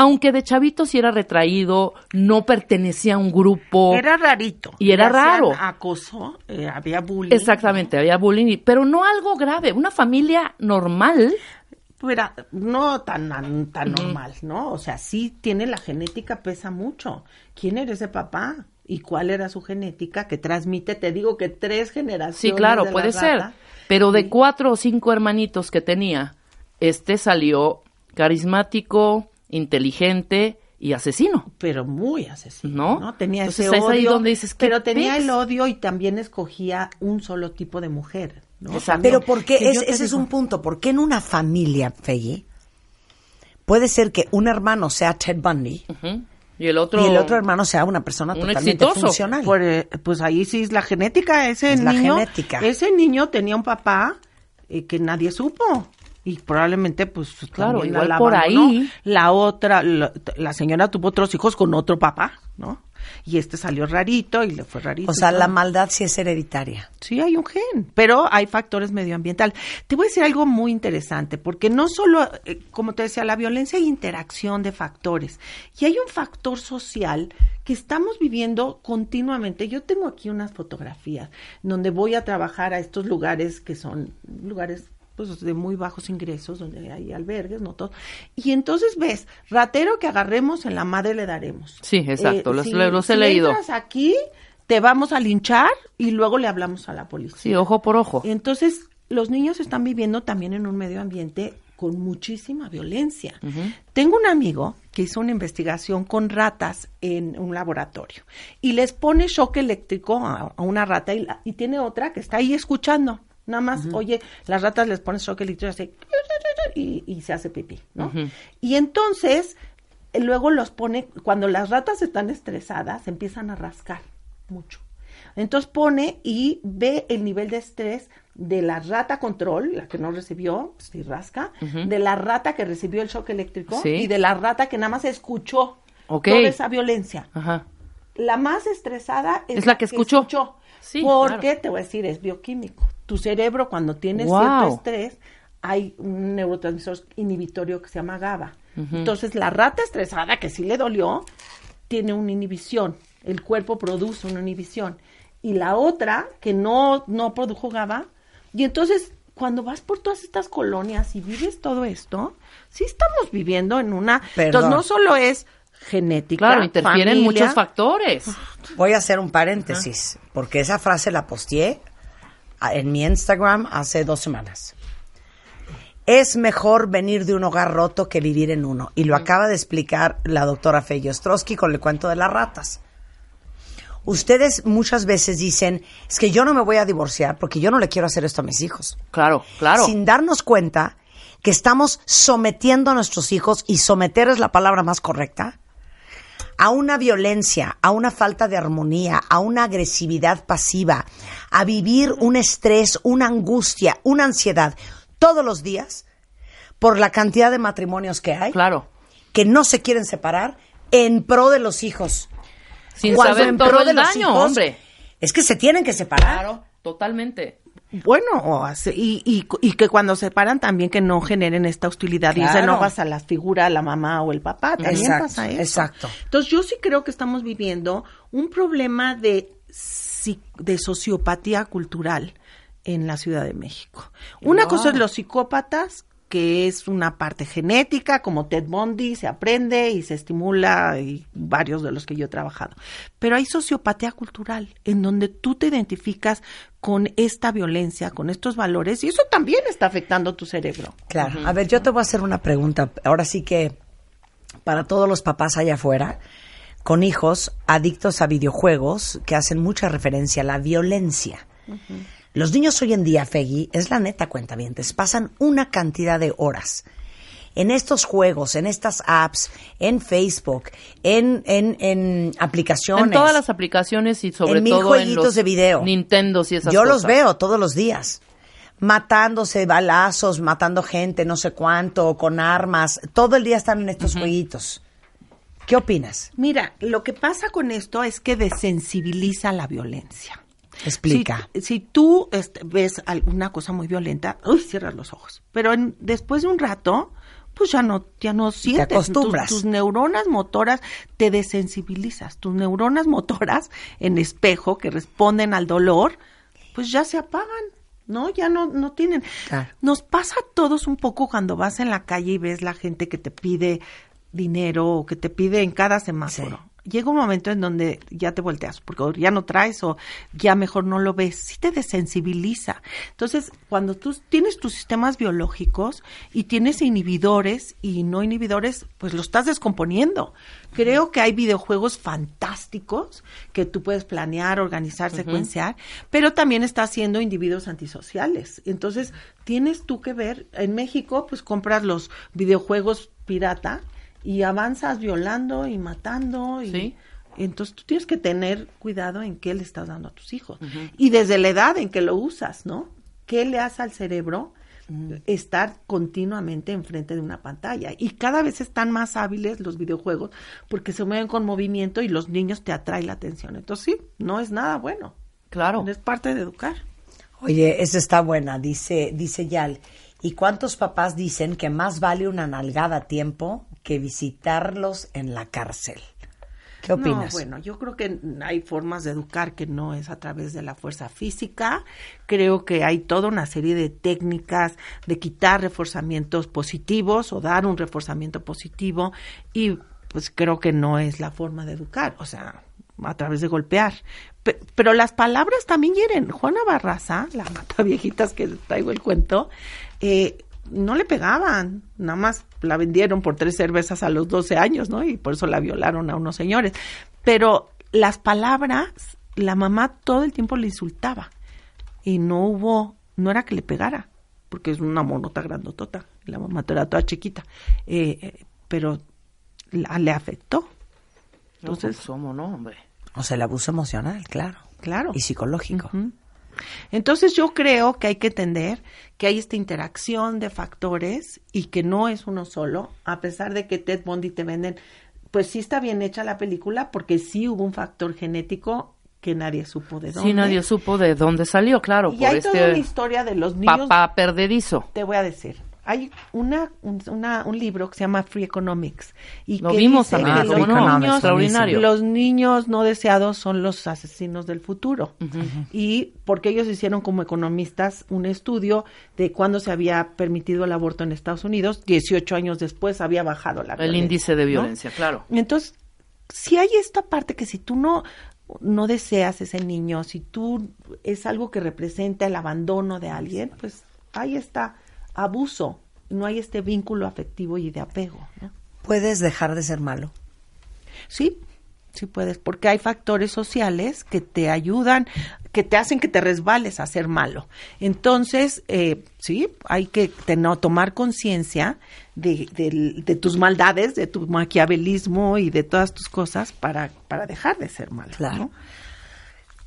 Aunque de chavito sí era retraído, no pertenecía a un grupo. Era rarito. Y era raro. Acoso, eh, había bullying. Exactamente, había bullying, pero no algo grave. Una familia normal. Pero no tan, tan normal, ¿no? O sea, sí tiene la genética, pesa mucho. ¿Quién era ese papá? ¿Y cuál era su genética que transmite? Te digo que tres generaciones. Sí, claro, de la puede ser. rata. Pero de cuatro o cinco hermanitos que tenía, este salió carismático, inteligente y asesino. Pero muy asesino, ¿No? ¿no? Tenía Entonces, ese es odio. ahí donde dices, ¿qué pero tenía el odio y también escogía un solo tipo de mujer, ¿no? Exacto. Pero ¿por qué? Que Es- yo te ese es un punto. ¿Por qué en una familia, Feggy, puede ser que un hermano sea Ted Bundy Y el otro... y el otro hermano sea una persona Un totalmente exitoso. funcional. Eh, pues ahí sí es la genética. Ese Es la niño, genética. ese niño tenía un papá eh, que nadie supo. Y probablemente, pues, Claro, también igual la por abandonó. ahí. La otra, la, la señora tuvo otros hijos con otro papá, ¿no? Y este salió rarito y le fue rarito. o sea, la maldad sí es hereditaria. Sí, hay un gen, pero hay factores medioambientales. Te voy a decir algo muy interesante, porque no solo, eh, como te decía, la violencia hay interacción de factores. Y hay un factor social que estamos viviendo continuamente. Yo tengo aquí unas fotografías donde voy a trabajar a estos lugares que son lugares pues de muy bajos ingresos, donde hay albergues, no todo. Y entonces ves, ratero que agarremos, en la madre le daremos. Sí, exacto, Eh, los, si- los he si leído. entras aquí, te vamos a linchar y luego le hablamos a la policía. Sí, ojo por ojo. Entonces, los niños están viviendo también en un medio ambiente con muchísima violencia. Tengo un amigo que hizo una investigación con ratas en un laboratorio y les pone shock eléctrico a, a una rata y, la- y tiene otra que está ahí escuchando. Nada más, oye, las ratas les ponen shock eléctrico así, y, y se hace pipí, ¿no? Y entonces, luego los pone, cuando las ratas están estresadas, empiezan a rascar mucho. Entonces pone y ve el nivel de estrés de la rata control, la que no recibió, si rasca, de la rata que recibió el shock eléctrico Sí. y de la rata que nada más escuchó toda esa violencia. Ajá. La más estresada es, Es la que escuchó. Sí, porque, claro. te voy a decir, es bioquímico. Tu cerebro cuando tiene Wow. cierto estrés, hay un neurotransmisor inhibitorio que se llama GABA. Entonces, la rata estresada, que sí le dolió, tiene una inhibición. El cuerpo produce una inhibición. Y la otra, que no, no produjo GABA, y entonces cuando vas por todas estas colonias y vives todo esto, sí estamos viviendo en una... Perdón. Entonces, no solo es genética, Claro, interfieren familia, muchos factores. Voy a hacer un paréntesis, porque esa frase la posteé en mi Instagram hace dos semanas. Es mejor venir de un hogar roto que vivir en uno. Y lo acaba de explicar la doctora Feyo Ostrowski con el cuento de las ratas. Ustedes muchas veces dicen, es que yo no me voy a divorciar porque yo no le quiero hacer esto a mis hijos. Claro, claro. Sin darnos cuenta que estamos sometiendo a nuestros hijos, y someter es la palabra más correcta, a una violencia, a una falta de armonía, a una agresividad pasiva, a vivir un estrés, una angustia, una ansiedad todos los días por la cantidad de matrimonios que hay Claro. que no se quieren separar en pro de los hijos. Sin Cuando saber en todo pro el de los daño, hijos, hombre. Es que se tienen que separar. Claro, totalmente. Bueno, o hace- y, y, y que cuando se paran también que no generen esta hostilidad y se Claro. enojas a la figura, la mamá o el papá, también Exacto, pasa eso. exacto. Entonces yo sí creo que estamos viviendo un problema de, de sociopatía cultural en la Ciudad de México. Una cosa es los psicópatas que es una parte genética, como Ted Bundy, se aprende y se estimula, y varios de los que yo he trabajado. Pero hay sociopatía cultural, en donde tú te identificas con esta violencia, con estos valores, y eso también está afectando tu cerebro. Claro. A ver, yo te voy a hacer una pregunta. Ahora sí que para todos los papás allá afuera, con hijos adictos a videojuegos que hacen mucha referencia a la violencia. Los niños hoy en día, Feggy, es la neta cuenta pasan una cantidad de horas en estos juegos, en estas apps, en Facebook, en, en, en aplicaciones. En todas las aplicaciones y sobre En mil todo en jueguitos los de video. Nintendos y esas Yo cosas. los veo todos los días. Matándose, balazos, matando gente, no sé cuánto, con armas. Todo el día están en estos jueguitos. ¿Qué opinas? Mira, lo que pasa con esto es que desensibiliza la violencia. Explica. Si, si tú este, ves alguna cosa muy violenta, uy, cierras los ojos. Pero en- después de un rato, pues ya no, ya no sientes. acostumbras. Tus, tus neuronas motoras te desensibilizas. Tus neuronas [LAUGHS] motoras en espejo que responden al dolor, pues ya se apagan. ¿No? Ya no, no tienen. Claro. Nos pasa a todos un poco cuando vas en la calle y ves la gente que te pide dinero o que te pide en cada semáforo. Llega un momento en donde ya te volteas, porque ya no traes o ya mejor no lo ves, sí te desensibiliza. Entonces, cuando tú tienes tus sistemas biológicos y tienes inhibidores y no inhibidores, pues lo estás descomponiendo. Creo que hay videojuegos fantásticos que tú puedes planear, organizar, secuenciar, pero también está haciendo individuos antisociales. Entonces, tienes tú que ver, en México, pues compras los videojuegos pirata y avanzas violando y matando y Sí. entonces tú tienes que tener cuidado en qué le estás dando a tus hijos y desde la edad en que lo usas, ¿no? ¿Qué le hace al cerebro estar continuamente enfrente de una pantalla? Y cada vez están más hábiles los videojuegos porque se mueven con movimiento y los niños te atraen la atención. Entonces sí, no es nada bueno. Claro. Es parte de educar. Oye, esa está buena, dice, dice Yal. ¿Y cuántos papás dicen que más vale una nalgada a tiempo que visitarlos en la cárcel? ¿Qué opinas? No, bueno, yo creo que hay formas de educar que no es a través de la fuerza física. Creo que hay toda una serie de técnicas de quitar reforzamientos positivos o dar un reforzamiento positivo y pues creo que no es la forma de educar, o sea, a través de golpear. Pe- Pero las palabras también hieren. Juana Barraza, la mata viejitas que traigo el cuento, eh, no le pegaban, nada más la vendieron por tres cervezas a los 12 años, ¿no? Y por eso la violaron a unos señores. Pero las palabras, la mamá todo el tiempo le insultaba y no hubo, no era que le pegara, porque es una monota grandotota, la mamá era toda chiquita, eh, eh, pero la- le afectó. Entonces, Entonces, ¿cómo no, hombre? O sea, el abuso emocional, claro. claro. Y psicológico. Entonces yo creo que hay que entender que hay esta interacción de factores y que no es uno solo, a pesar de que Ted Bundy te venden, pues sí está bien hecha la película porque sí hubo un factor genético que nadie supo de dónde. Sí, nadie supo de dónde salió, claro, y por hay toda este una historia de los niños. papá perdedizo. Te voy a decir. Hay una, un, una- un libro que se llama Free Economics. Y Lo que vimos dice también, que ¿cómo los, no? niños, Extraordinario. los niños no deseados son los asesinos del futuro. Y porque ellos hicieron como economistas un estudio de cuándo se había permitido el aborto en Estados Unidos. 18 años después había bajado la El índice de ¿no? violencia, claro. Entonces, si hay esta parte que si tú no no deseas ese niño, si tú es algo que representa el abandono de alguien, pues ahí está abuso, no hay este vínculo afectivo y de apego. ¿no? ¿Puedes dejar de ser malo? Sí, sí puedes, porque hay factores sociales que te ayudan, que te hacen que te resbales a ser malo. Entonces, eh, sí, hay que tener- tomar conciencia de, de tus maldades, de tu maquiavelismo y de todas tus cosas para, para dejar de ser malo. Claro. ¿no?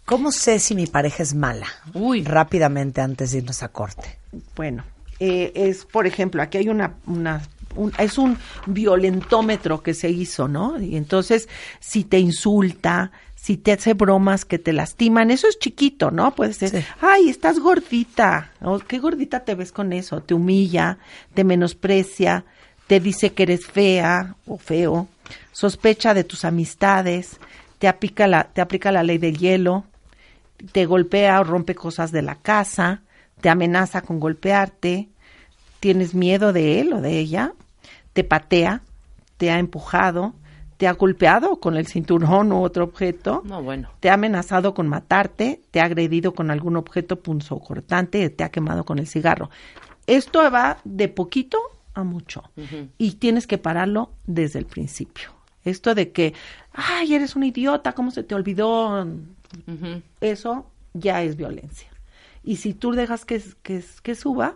¿Cómo sé si mi pareja es mala? Uy. Rápidamente antes de irnos a corte. Bueno, eh, es, por ejemplo, aquí hay una, una un- es un violentómetro que se hizo, ¿no? Y entonces, si te insulta, si te hace bromas que te lastiman, eso es chiquito, ¿no? Puede ser, Sí. ay, estás gordita, o qué gordita te ves con eso, te humilla, te menosprecia, te dice que eres fea o feo, sospecha de tus amistades, te aplica la, te aplica la ley del hielo, te golpea o rompe cosas de la casa, te amenaza con golpearte, tienes miedo de él o de ella, te patea, te ha empujado, te ha golpeado con el cinturón u otro objeto, No, bueno. te ha amenazado con matarte, te ha agredido con algún objeto punzocortante, te ha quemado con el cigarro. Esto va de poquito a mucho y tienes que pararlo desde el principio. Esto de que, ay, eres un idiota, ¿cómo se te olvidó? Eso ya es violencia. Y si tú dejas que, que, que suba,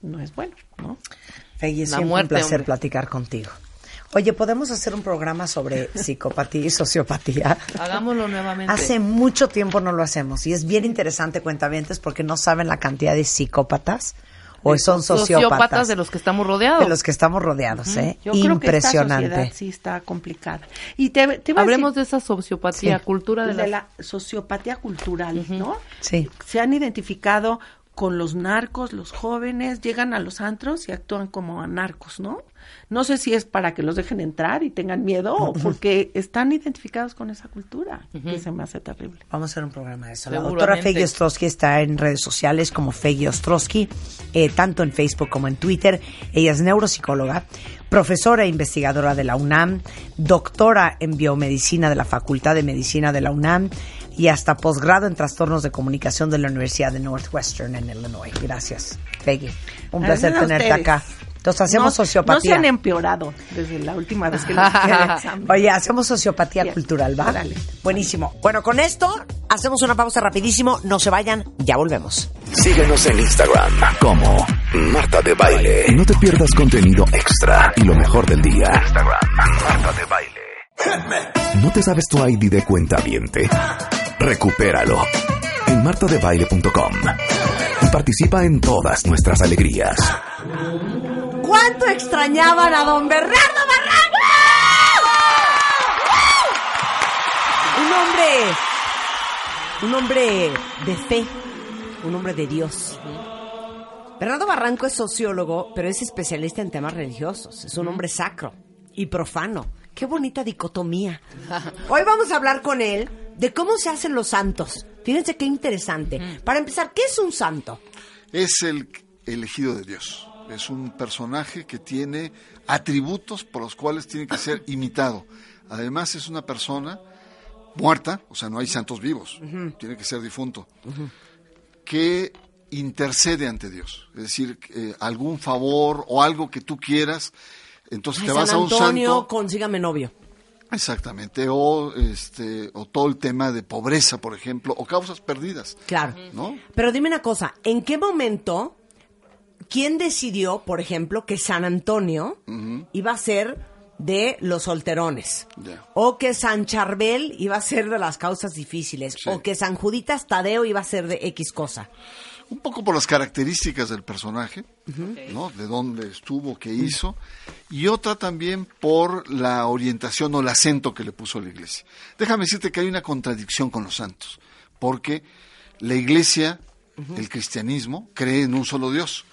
no es bueno, ¿no? Feggy, es siempre muerte, un placer hombre. platicar contigo. Oye, ¿podemos hacer un programa sobre [LAUGHS] psicopatía y sociopatía? Hagámoslo nuevamente. Hace mucho tiempo no lo hacemos y es bien interesante, cuentavientes, porque no saben la cantidad de psicópatas o son sociópatas, de los que estamos rodeados. de los que estamos rodeados, ¿eh? Yo creo que esta Impresionante. sociedad sí está complicada. Y te, Hablemos decir- de esa sociopatía, Sí. cultura de, la sociopatía cultural, ¿no? Sí. Se han identificado con los narcos, los jóvenes llegan a los antros y actúan como narcos, ¿no? No sé si es para que los dejen entrar y tengan miedo o porque están identificados con esa cultura, que se me hace terrible. Vamos a hacer un programa de eso. La doctora Feggy Ostrowski está en redes sociales como Feggy Ostrowski, eh, tanto en Facebook como en Twitter. Ella es neuropsicóloga, profesora e investigadora de la UNAM, doctora en biomedicina de la Facultad de Medicina de la UNAM y hasta posgrado en trastornos de comunicación de la Universidad de Northwestern en Illinois. Gracias, Feggy. Un placer tenerte ustedes. acá. Entonces hacemos No- sociopatía. No se han empeorado desde la última vez que les hice el examen. Oye, hacemos sociopatía Bien. cultural, ¿va? Órale. Buenísimo. Bueno, con esto hacemos una pausa rapidísimo. No se vayan, ya volvemos. Síguenos en Instagram como Marta de Baile. No te pierdas contenido extra y lo mejor del día. Instagram, Marta de Baile. ¿No te sabes tu ID de cuenta viente? Recupéralo en martadebaile.com y participa en todas nuestras alegrías. ¿Cuánto extrañaban a don Bernardo Barranco? Un hombre, un hombre de fe, un hombre de Dios. Bernardo Barranco es sociólogo, pero es especialista en temas religiosos. Es un hombre sacro y profano. Qué bonita dicotomía. [LAUGHS] Hoy vamos a hablar con él de cómo se hacen los santos. Fíjense qué interesante. Para empezar, ¿qué es un santo? Es el elegido de Dios. Es un personaje que tiene atributos por los cuales tiene que ser [LAUGHS] imitado. Además es una persona muerta, o sea, no hay santos vivos, tiene que ser difunto, que intercede ante Dios. Es decir, eh, algún favor o algo que tú quieras, entonces Ay, te vas a un Antonio, santo. consígame novio. Exactamente, o este, o todo el tema de pobreza, por ejemplo, o causas perdidas, Claro. ¿no? Pero dime una cosa, ¿en qué momento, quién decidió, por ejemplo, que San Antonio iba a ser de los solterones? O que San Charbel iba a ser de las causas difíciles. Sí. O que San Juditas Tadeo iba a ser de X cosa. un poco por las características del personaje, ¿no? De dónde estuvo, qué hizo, y otra también por la orientación o el acento que le puso la iglesia. Déjame decirte que hay una contradicción con los santos, porque la iglesia, el cristianismo, cree en un solo Dios.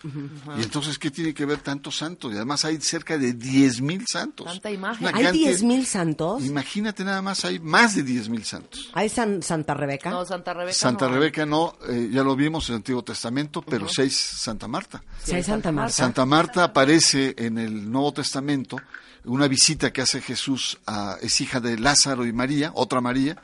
Y entonces, ¿qué tiene que ver tantos santos? Y además hay cerca de 10.000 santos. Tanta imagen. Una ¿Hay cantidad- 10.000 santos? Imagínate nada más, hay más de 10.000 santos. ¿Hay San, Santa Rebeca? No, Santa Rebeca. Santa no. Rebeca no, eh, ya lo vimos en el Antiguo Testamento, pero seis Santa Marta. Sí, hay Santa Marta. Santa Marta aparece en el Nuevo Testamento, una visita que hace Jesús a, es hija de Lázaro y María, otra María,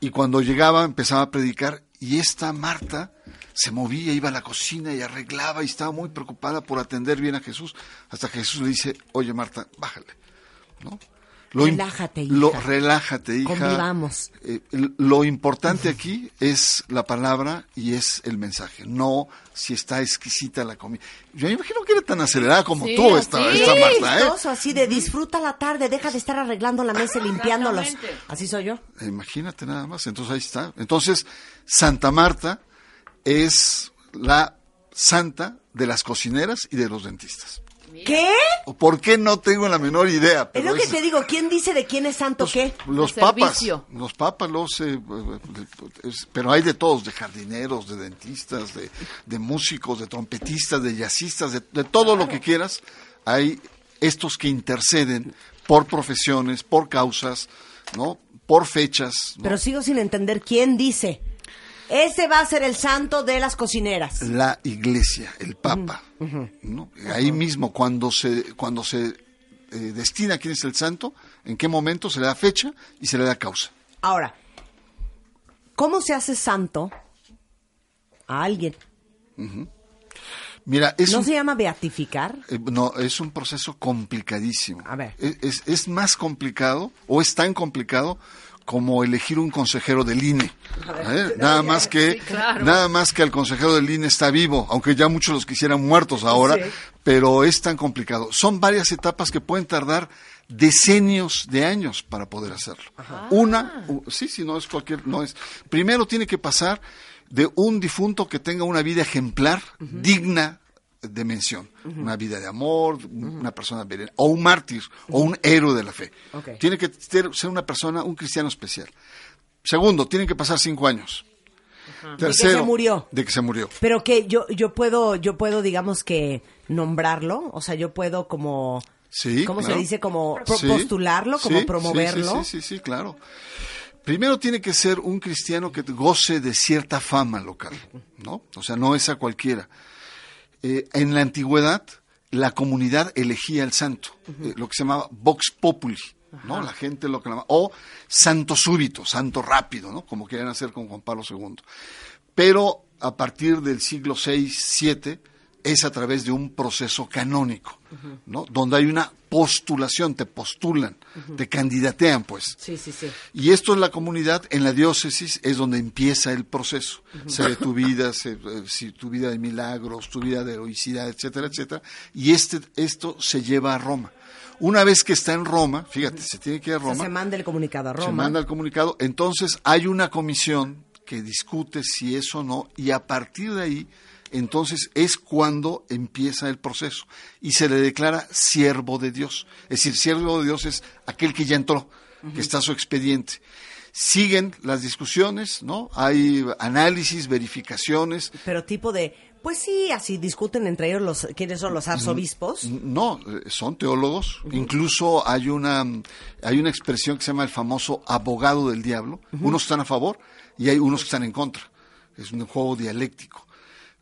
y cuando llegaba empezaba a predicar y esta Marta se movía, iba a la cocina y arreglaba y estaba muy preocupada por atender bien a Jesús, hasta que Jesús le dice, oye Marta, bájale, ¿no? im- Relájate, hija. Lo, relájate, hija. Convivamos. Eh, lo importante aquí es la palabra y es el mensaje, no si está exquisita la comida. Yo me imagino que era tan acelerada como Sí, tú esta, sí. esta Marta, ¿eh? Así de disfruta la tarde, deja de estar arreglando la mesa y limpiándolos. Así soy yo. Imagínate nada más, entonces ahí está. Entonces, Santa Marta es la santa de las cocineras y de los dentistas. ¿Qué? ¿O ¿Por qué no tengo la menor idea? Es pero lo que es- te digo, ¿quién dice de quién es santo qué? Los papas, servicio. los papas, los, eh, eh, es- pero hay de todos, de jardineros, de dentistas, de, de músicos, de trompetistas, de jazzistas, de, de todo lo que quieras. Hay estos que interceden por profesiones, por causas, ¿no? Por fechas. ¿no? Pero sigo sin entender quién dice. Ese va a ser el santo de las cocineras. la iglesia, el papa, ¿no? Ahí mismo cuando se cuando se eh, destina quién es el santo, en qué momento se le da fecha y se le da causa. Ahora, ¿cómo se hace santo a alguien? Mira, es ¿No un- se llama beatificar? Eh, no, es un proceso complicadísimo. A ver. Es, es- es más complicado o es tan complicado como elegir un consejero del INE. ¿Eh? Nada más que Sí, claro. nada más que el consejero del INE está vivo, aunque ya muchos los quisieran muertos ahora, Sí. pero es tan complicado. Son varias etapas que pueden tardar decenios de años para poder hacerlo. Una, u- sí, sí, no es cualquier, no es. Primero tiene que pasar de un difunto que tenga una vida ejemplar, digna de mención, una vida de amor, una persona o un mártir o un héroe de la fe. Tiene que ser una persona, un cristiano especial. Segundo, tienen que pasar cinco años. Tercero, se murió. De que se murió. Pero que yo, yo puedo, yo puedo, digamos que nombrarlo, o sea, yo puedo como, Sí, ¿cómo claro. se dice? Como Sí, postularlo, como sí, promoverlo. Sí, sí, sí, sí, claro. Primero tiene que ser un cristiano que goce de cierta fama local, ¿no? O sea, no es a cualquiera. Eh, en la antigüedad, la comunidad elegía al santo, eh, lo que se llamaba vox populi, ¿no? La gente lo clamaba, o santo súbito, santo rápido, ¿no? Como querían hacer con Juan Pablo II. Pero a partir del siglo VI, VII, es a través de un proceso canónico, ¿no? Donde hay una postulación, te postulan, te candidatean, pues. Sí, sí, sí. Y esto es la comunidad, en la diócesis es donde empieza el proceso. Se ve tu vida, se, eh, si tu vida de milagros, tu vida de heroicidad, etcétera, etcétera. Y este, esto se lleva a Roma. Una vez que está en Roma, fíjate, se tiene que ir a O sea, Roma. se manda el comunicado a Se Roma. manda el comunicado. Entonces hay una comisión que discute si es o no y a partir de ahí, entonces es cuando empieza el proceso y se le declara siervo de Dios. Es decir, siervo de Dios es aquel que ya entró, que está su expediente. Siguen las discusiones, ¿no? Hay análisis, verificaciones. Pero tipo de, pues sí, así discuten entre ellos los quiénes son los arzobispos. No, eh, son teólogos. Incluso hay una, hay una expresión que se llama el famoso abogado del diablo. Unos están a favor y hay unos que están en contra. Es un juego dialéctico.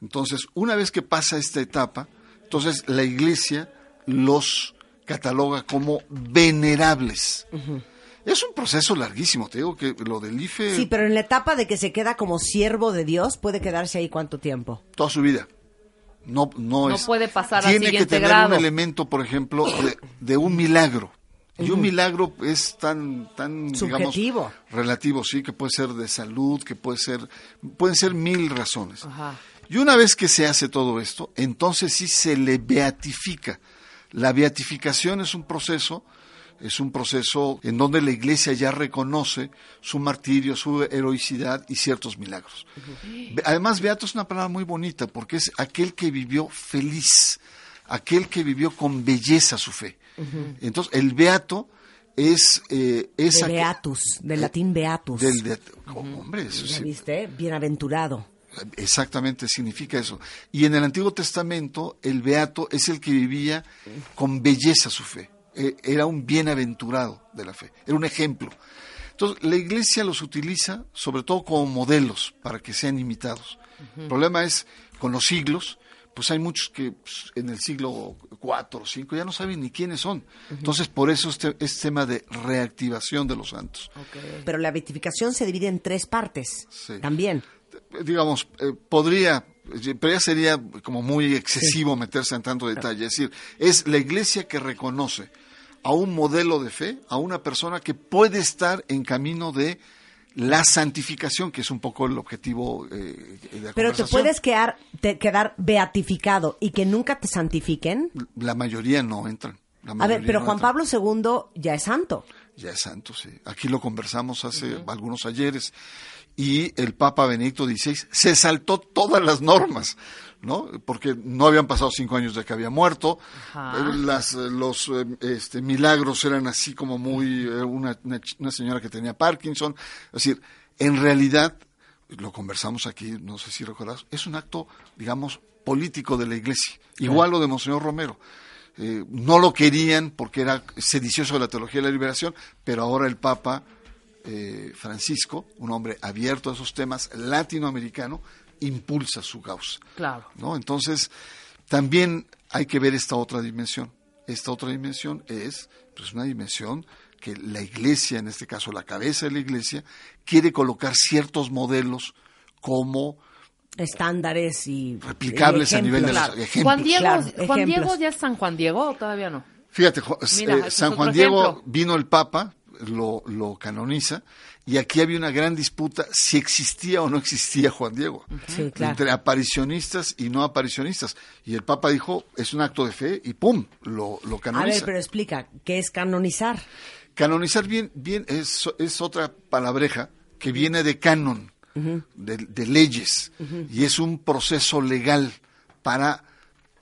Entonces, una vez que pasa esta etapa, entonces la iglesia los cataloga como venerables. Es un proceso larguísimo, te digo que lo del IFE Sí, pero en la etapa de que se queda como siervo de Dios, puede quedarse ahí cuánto tiempo. toda su vida. No, no, No es- puede pasar al Tiene que tener grado. un elemento, por ejemplo, de, de un milagro. Y un milagro es tan, tan, digamos, Subjetivo. relativo, sí, que puede ser de salud, que puede ser, pueden ser mil razones. Ajá. Y una vez que se hace todo esto, entonces sí se le beatifica. La beatificación es un proceso, es un proceso en donde la iglesia ya reconoce su martirio, su heroicidad y ciertos milagros. Además, beato es una palabra muy bonita porque es aquel que vivió feliz, aquel que vivió con belleza su fe. Entonces, el beato es, eh, es De aquel- beatus, del latín beatus. del de- oh, hombre, eso ¿Ya sí, viste? Bienaventurado. Exactamente, significa eso. Y en el Antiguo Testamento, el beato es el que vivía con belleza su fe. Eh, Era un bienaventurado de la fe, era un ejemplo. Entonces, la iglesia los utiliza sobre todo como modelos para que sean imitados. El problema es, con los siglos, pues hay muchos que pues, en el siglo IV o V ya no saben ni quiénes son. Entonces, por eso este, es tema de reactivación de los santos. Pero la beatificación se divide en tres partes. Sí. También. Digamos, eh, podría, pero ya sería como muy excesivo meterse en tanto detalle. Es decir, es la iglesia que reconoce a un modelo de fe, a una persona que puede estar en camino de la santificación, que es un poco el objetivo eh, de la Pero te puedes quedar, te- quedar beatificado y que nunca te santifiquen. La mayoría no entran. La A ver, mayoría pero no Juan entran. Pablo II ya es santo. Ya es santo, sí. Aquí lo conversamos hace algunos ayeres. Y el Papa Benedicto XVI se saltó todas las normas, ¿no? Porque no habían pasado cinco años de que había muerto. Eh, Las, eh, los eh, este, milagros eran así como muy... una, una señora que tenía Parkinson. Es decir, en realidad, lo conversamos aquí, no sé si recordás, es un acto, digamos, político de la Iglesia. Igual lo de Monseñor Romero. Eh, no lo querían porque era sedicioso de la teología de la liberación, pero ahora el Papa eh, Francisco, un hombre abierto a esos temas, latinoamericano, impulsa su causa. Claro. ¿no? Entonces, también hay que ver esta otra dimensión. Esta otra dimensión es pues, una dimensión que la iglesia, en este caso la cabeza de la iglesia, quiere colocar ciertos modelos como Estándares y. Replicables y a nivel de ejemplos. los ejemplos. Juan Diego, Claro, Juan ejemplos. Diego ya es San Juan Diego o todavía no. Fíjate, Mira, eh, San Juan Diego ejemplo. vino el Papa, lo, lo canoniza, y aquí había una gran disputa si existía o no existía Juan Diego. Sí, claro. Entre aparicionistas y no aparicionistas. Y el Papa dijo, es un acto de fe, y ¡pum! Lo, lo A canoniza. ver, pero explica, ¿qué es canonizar? Canonizar bien, bien es, es otra palabreja que viene de canon, de, de leyes, y es un proceso legal para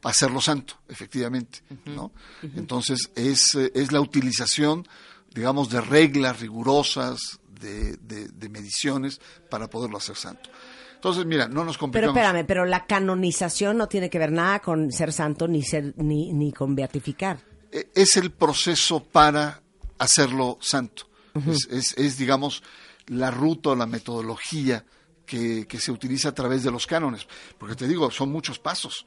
hacerlo santo, efectivamente, ¿no? Entonces es, eh, es la utilización, digamos, de reglas rigurosas, de, de- de mediciones para poderlo hacer santo. Entonces, mira, no nos Pero complicamos. espérame, pero la canonización no tiene que ver nada con ser santo ni ser ni, ni con beatificar. Eh, es el proceso para hacerlo santo. es, es- es, digamos, la ruta o la metodología que, que se utiliza a través de los cánones. Porque te digo, son muchos pasos.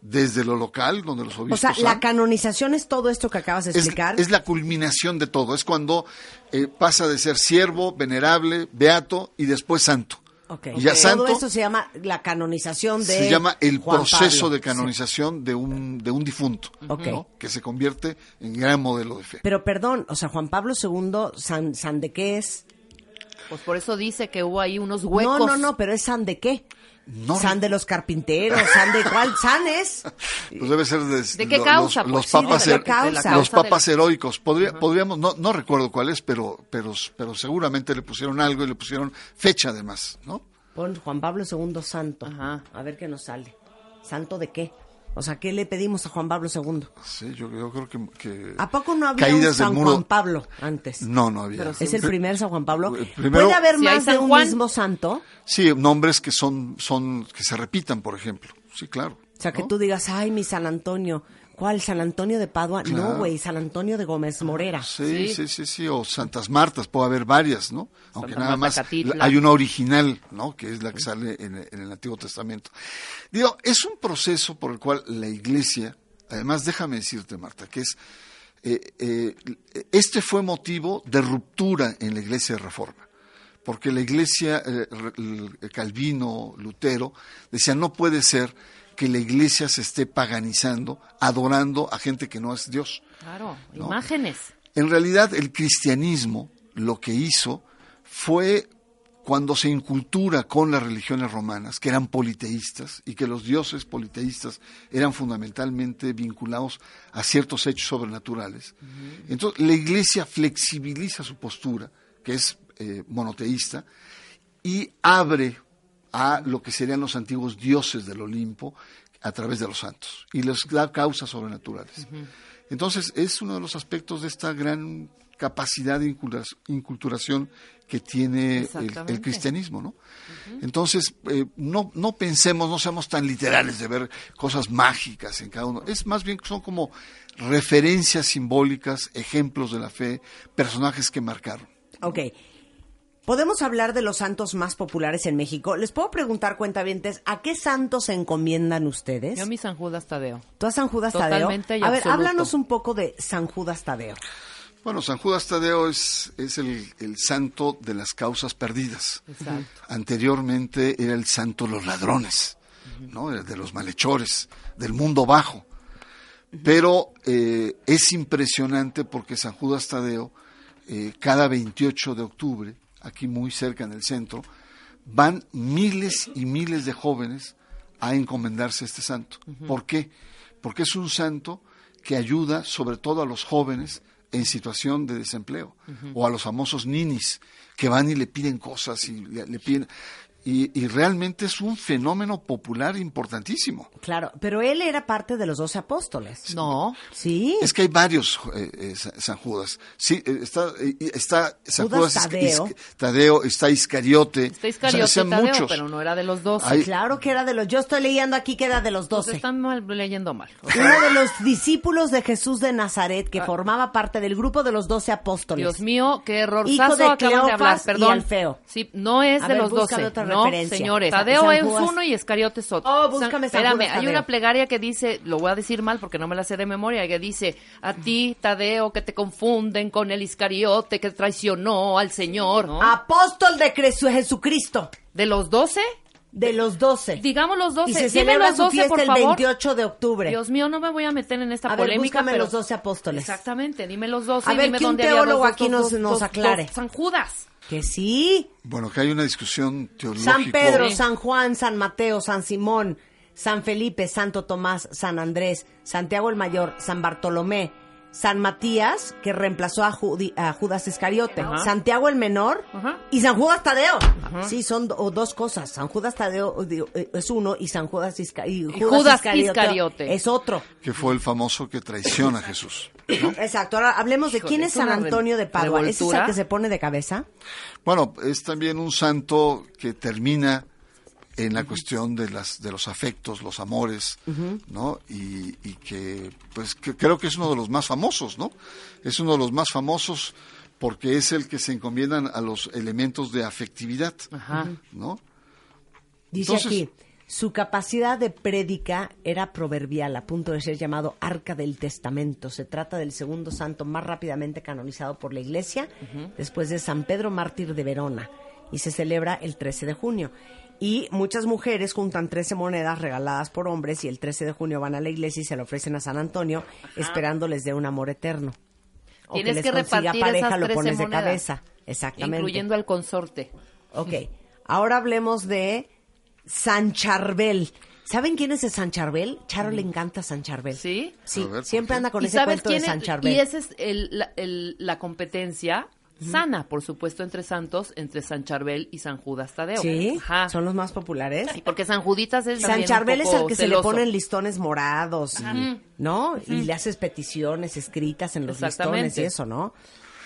Desde lo local, donde los O obispos... sea, la canonización es todo esto que acabas de explicar. es la culminación de todo. Es cuando eh, pasa de ser siervo, venerable, beato y después santo. Ok. Y ya Todo santo esto se llama la canonización de se llama el Juan proceso Pablo. de canonización de un de un difunto, Ok. ¿no? que se convierte en gran modelo de fe. Pero perdón, o sea, Juan Pablo II, ¿san, san de qué es? Pues por eso dice que hubo ahí unos No, huecos. no, no, pero es san de qué? No, san de los carpinteros, san de cuál, san es. [LAUGHS] pues debe ser de, ¿De qué lo- causa, los, pues? los Sí, papas de la causa. los papas heroicos. Podría- podríamos no no recuerdo cuál es, pero pero pero seguramente le pusieron algo y le pusieron fecha además, ¿no? Pon Juan Pablo II santo. Ajá. A ver qué nos sale. ¿Santo de qué? O sea, ¿qué le pedimos a Juan Pablo II? Sí, yo, yo creo que, que ¿A poco no había un San muro- Juan Pablo antes? No, no había. Pero ¿Es el primer San Juan Pablo? Eh, primero- ¿Puede haber Si más de San un Juan. mismo santo? Sí, nombres que son son que se repitan, por ejemplo. Sí, claro. O sea, que ¿no? tú digas, ay, mi San Antonio. ¿Cuál? ¿San Antonio de Padua? No, güey, San Antonio de Gómez Morera. Sí, sí, sí, sí, o Santas Martas, puede haber varias, ¿no? Aunque Santa nada Marta más Catitla. hay una original, ¿no? Que es la que sale en, en el Antiguo Testamento. Digo, es un proceso por el cual la Iglesia, además déjame decirte, Marta, que es, eh, eh, este fue motivo de ruptura en la Iglesia de Reforma. Porque la Iglesia, eh, Calvino, Lutero, decían, no puede ser que la Iglesia se esté paganizando, adorando a gente que no es Dios. Claro, ¿no? imágenes. En realidad, el cristianismo lo que hizo fue cuando se incultura con las religiones romanas, que eran politeístas y que los dioses politeístas eran fundamentalmente vinculados a ciertos hechos sobrenaturales. Entonces, la iglesia flexibiliza su postura, que es eh, monoteísta, y abre a lo que serían los antiguos dioses del Olimpo a través de los santos y les da causas sobrenaturales. Entonces, es uno de los aspectos de esta gran capacidad de incultura- inculturación que tiene el, cristianismo, ¿no? Entonces, eh, no, no pensemos, no seamos tan literales de ver cosas mágicas en cada uno. Es más bien son como referencias simbólicas, ejemplos de la fe, personajes que marcaron. Ok. Podemos hablar de los santos más populares en México. Les puedo preguntar, cuentavientes, ¿a qué santos se encomiendan ustedes? Yo a mi San Judas Tadeo. ¿Tú a San Judas Tadeo? Totalmente y a ver, absoluto. háblanos un poco de San Judas Tadeo. Bueno, San Judas Tadeo es, es el, el santo de las causas perdidas. Exacto. Anteriormente era el santo de los ladrones, ¿no? De los malhechores, del mundo bajo. Pero eh, es impresionante porque San Judas Tadeo, eh, cada 28 de octubre, aquí muy cerca en el centro, van miles y miles de jóvenes a encomendarse a este santo. ¿Por qué? Porque es un santo que ayuda sobre todo a los jóvenes en situación de desempleo o a los famosos ninis que van y le piden cosas y le, le piden y, y realmente es un fenómeno popular importantísimo. Claro, pero él era parte de los doce apóstoles. No. Sí. Es que hay varios eh, eh, Sa- San Judas. Sí, eh, está, eh, está San Judas Judas Is- Tadeo. Is- Tadeo, está Iscariote. Está O Iscariote sea, sean Tadeo, muchos. pero no era de los dos. Hay- Claro que era de los... Yo estoy leyendo aquí que era de los doce. están mal, leyendo mal. O [LAUGHS] sea, Uno de los discípulos de Jesús de Nazaret que formaba parte del grupo de los doce apóstoles. Dios mío, qué error. Hijo de acaban de hablar, Cleofas y perdón. Alfeo. Sí, no es A de ver, los doce. otra No, referencia. señores. Tadeo San es Judas. uno y Escariote es otro. Oh, búscame San Espérame, Judas hay una plegaria que dice, lo voy a decir mal porque no me la sé de memoria, que dice, a ti, Tadeo, que te confunden con el Iscariote que traicionó al Señor. ¿no? Apóstol de Cres- Jesucristo. ¿De los doce? De los doce. Digamos los doce. Y se Dime celebra los su doce, fiesta por el favor. 28 de octubre. Dios mío, no me voy a meter en esta A ver, polémica. búscame pero... los doce apóstoles. Exactamente, dime los doce. A y ver, dime que un dónde teólogo dos, aquí dos, nos- dos, nos dos, aclare. dos. San Judas. Que sí. Bueno, que hay una discusión teológica. San Pedro, Sí. San Juan, San Mateo, San Simón, San Felipe, Santo Tomás, San Andrés, Santiago el Mayor, San Bartolomé, San Matías, que reemplazó a, Judi- a Judas Iscariote, Ajá. Santiago el Menor Ajá. y San Judas Tadeo. Sí, son do- dos cosas. San Judas Tadeo digo, eh, es uno y San Judas, Isca- y Judas Iscariote. es otro. Que fue el famoso que traiciona a Jesús. ¿no? Exacto. Ahora hablemos de Híjole, quién es San Antonio de Padua. ¿Ese es el que se pone de cabeza? Bueno, es también un santo que termina en la cuestión de las de los afectos, los amores, ¿no? Y, y que pues que creo que es uno de los más famosos, ¿no? Es uno de los más famosos porque es el que se encomiendan a los elementos de afectividad, Ajá. ¿no? Dice Entonces- aquí, su capacidad de prédica era proverbial, a punto de ser llamado Arca del Testamento. Se trata del segundo santo más rápidamente canonizado por la Iglesia, después de San Pedro Mártir de Verona. y se celebra el 13 de junio. Y muchas mujeres juntan 13 monedas regaladas por hombres y el 13 de junio van a la iglesia y se lo ofrecen a San Antonio esperándoles de un amor eterno. O Tienes les que consiga repartir pareja, esas lo 13 pones de monedas. cabeza. Exactamente. Incluyendo al consorte. Ok, ahora hablemos de San Charbel. ¿Saben quién es el San Charbel? Charo le encanta San Charbel. ¿Sí? Sí, A ver, ¿por siempre anda con ¿Y ese cuento de San? Charbel. Y esa es el- la, el- la competencia sana, por supuesto, entre santos, entre San Charbel y San Judas Tadeo. Sí, Ajá. son los más populares. Sí, porque San Juditas es San un Charbel es el que se le ponen listones morados, y- ¿no? Y le haces peticiones escritas en los listones y eso, ¿no?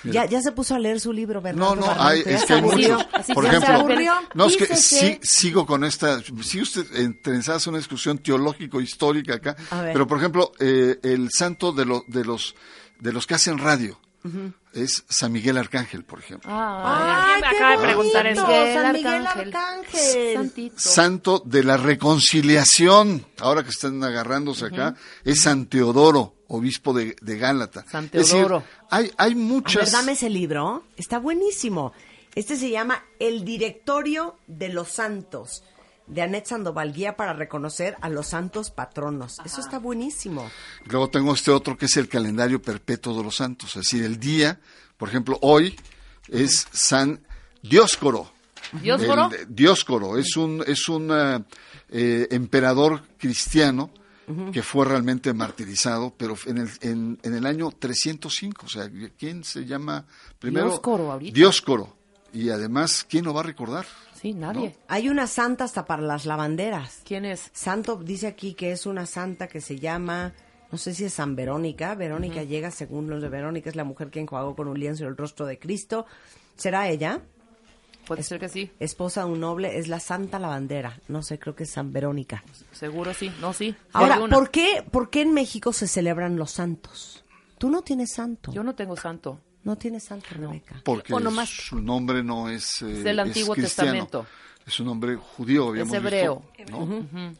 Ya, ya se puso a leer su libro, No, Bernardo no, Barranco, hay, es que hay muchos. Por ejemplo, no, es que sí, sigo con esta, sigue usted interesada en una discusión teológico-histórica acá, A ver. pero por ejemplo, eh, el santo de, lo- de los de los que hacen radio es San Miguel Arcángel, por ejemplo. Ah, Ay, me qué acaba de preguntar eso. San Miguel Arcángel. Santito. Santo de la reconciliación, ahora que están agarrándose acá, es San Teodoro, obispo de, de Gálata. San Es decir, Teodoro. hay, hay A muchas... ver, dame ese libro. Está buenísimo. Este se llama El Directorio de los Santos, de Anet Sandoval, guía para reconocer a los santos patronos. Eso está buenísimo. Luego tengo este otro que es el calendario perpetuo de los santos, es decir, el día, por ejemplo, hoy es San Dioscoro. ¿Dioscoro? El- Dioscoro es un es un eh, eh, emperador cristiano que fue realmente martirizado, pero en el, en, en el año 305. O sea, ¿quién se llama primero? Dioscoro ahorita. Dioscoro. Y además, ¿quién lo va a recordar? Sí, nadie. Hay una santa hasta para las lavanderas. ¿Quién es? Santo dice aquí que es una santa que se llama, no sé si es San Verónica. Verónica llega, según los de Verónica, es la mujer que enjuagó con un lienzo el rostro de Cristo. ¿Será ella? Puede ser que sí. Esposa de un noble, es la santa lavandera. No sé, creo que es San Verónica. Seguro sí. No, sí. Ahora. ¿por qué, ¿por qué en México se celebran los santos? Tú no tienes santo. Yo no tengo santo. No tienes santo, Rebeca. Porque O nomás- su nombre no es, eh, Es del Antiguo cristiano. Testamento. Es un nombre judío, habíamos Es hebreo. visto, ¿no?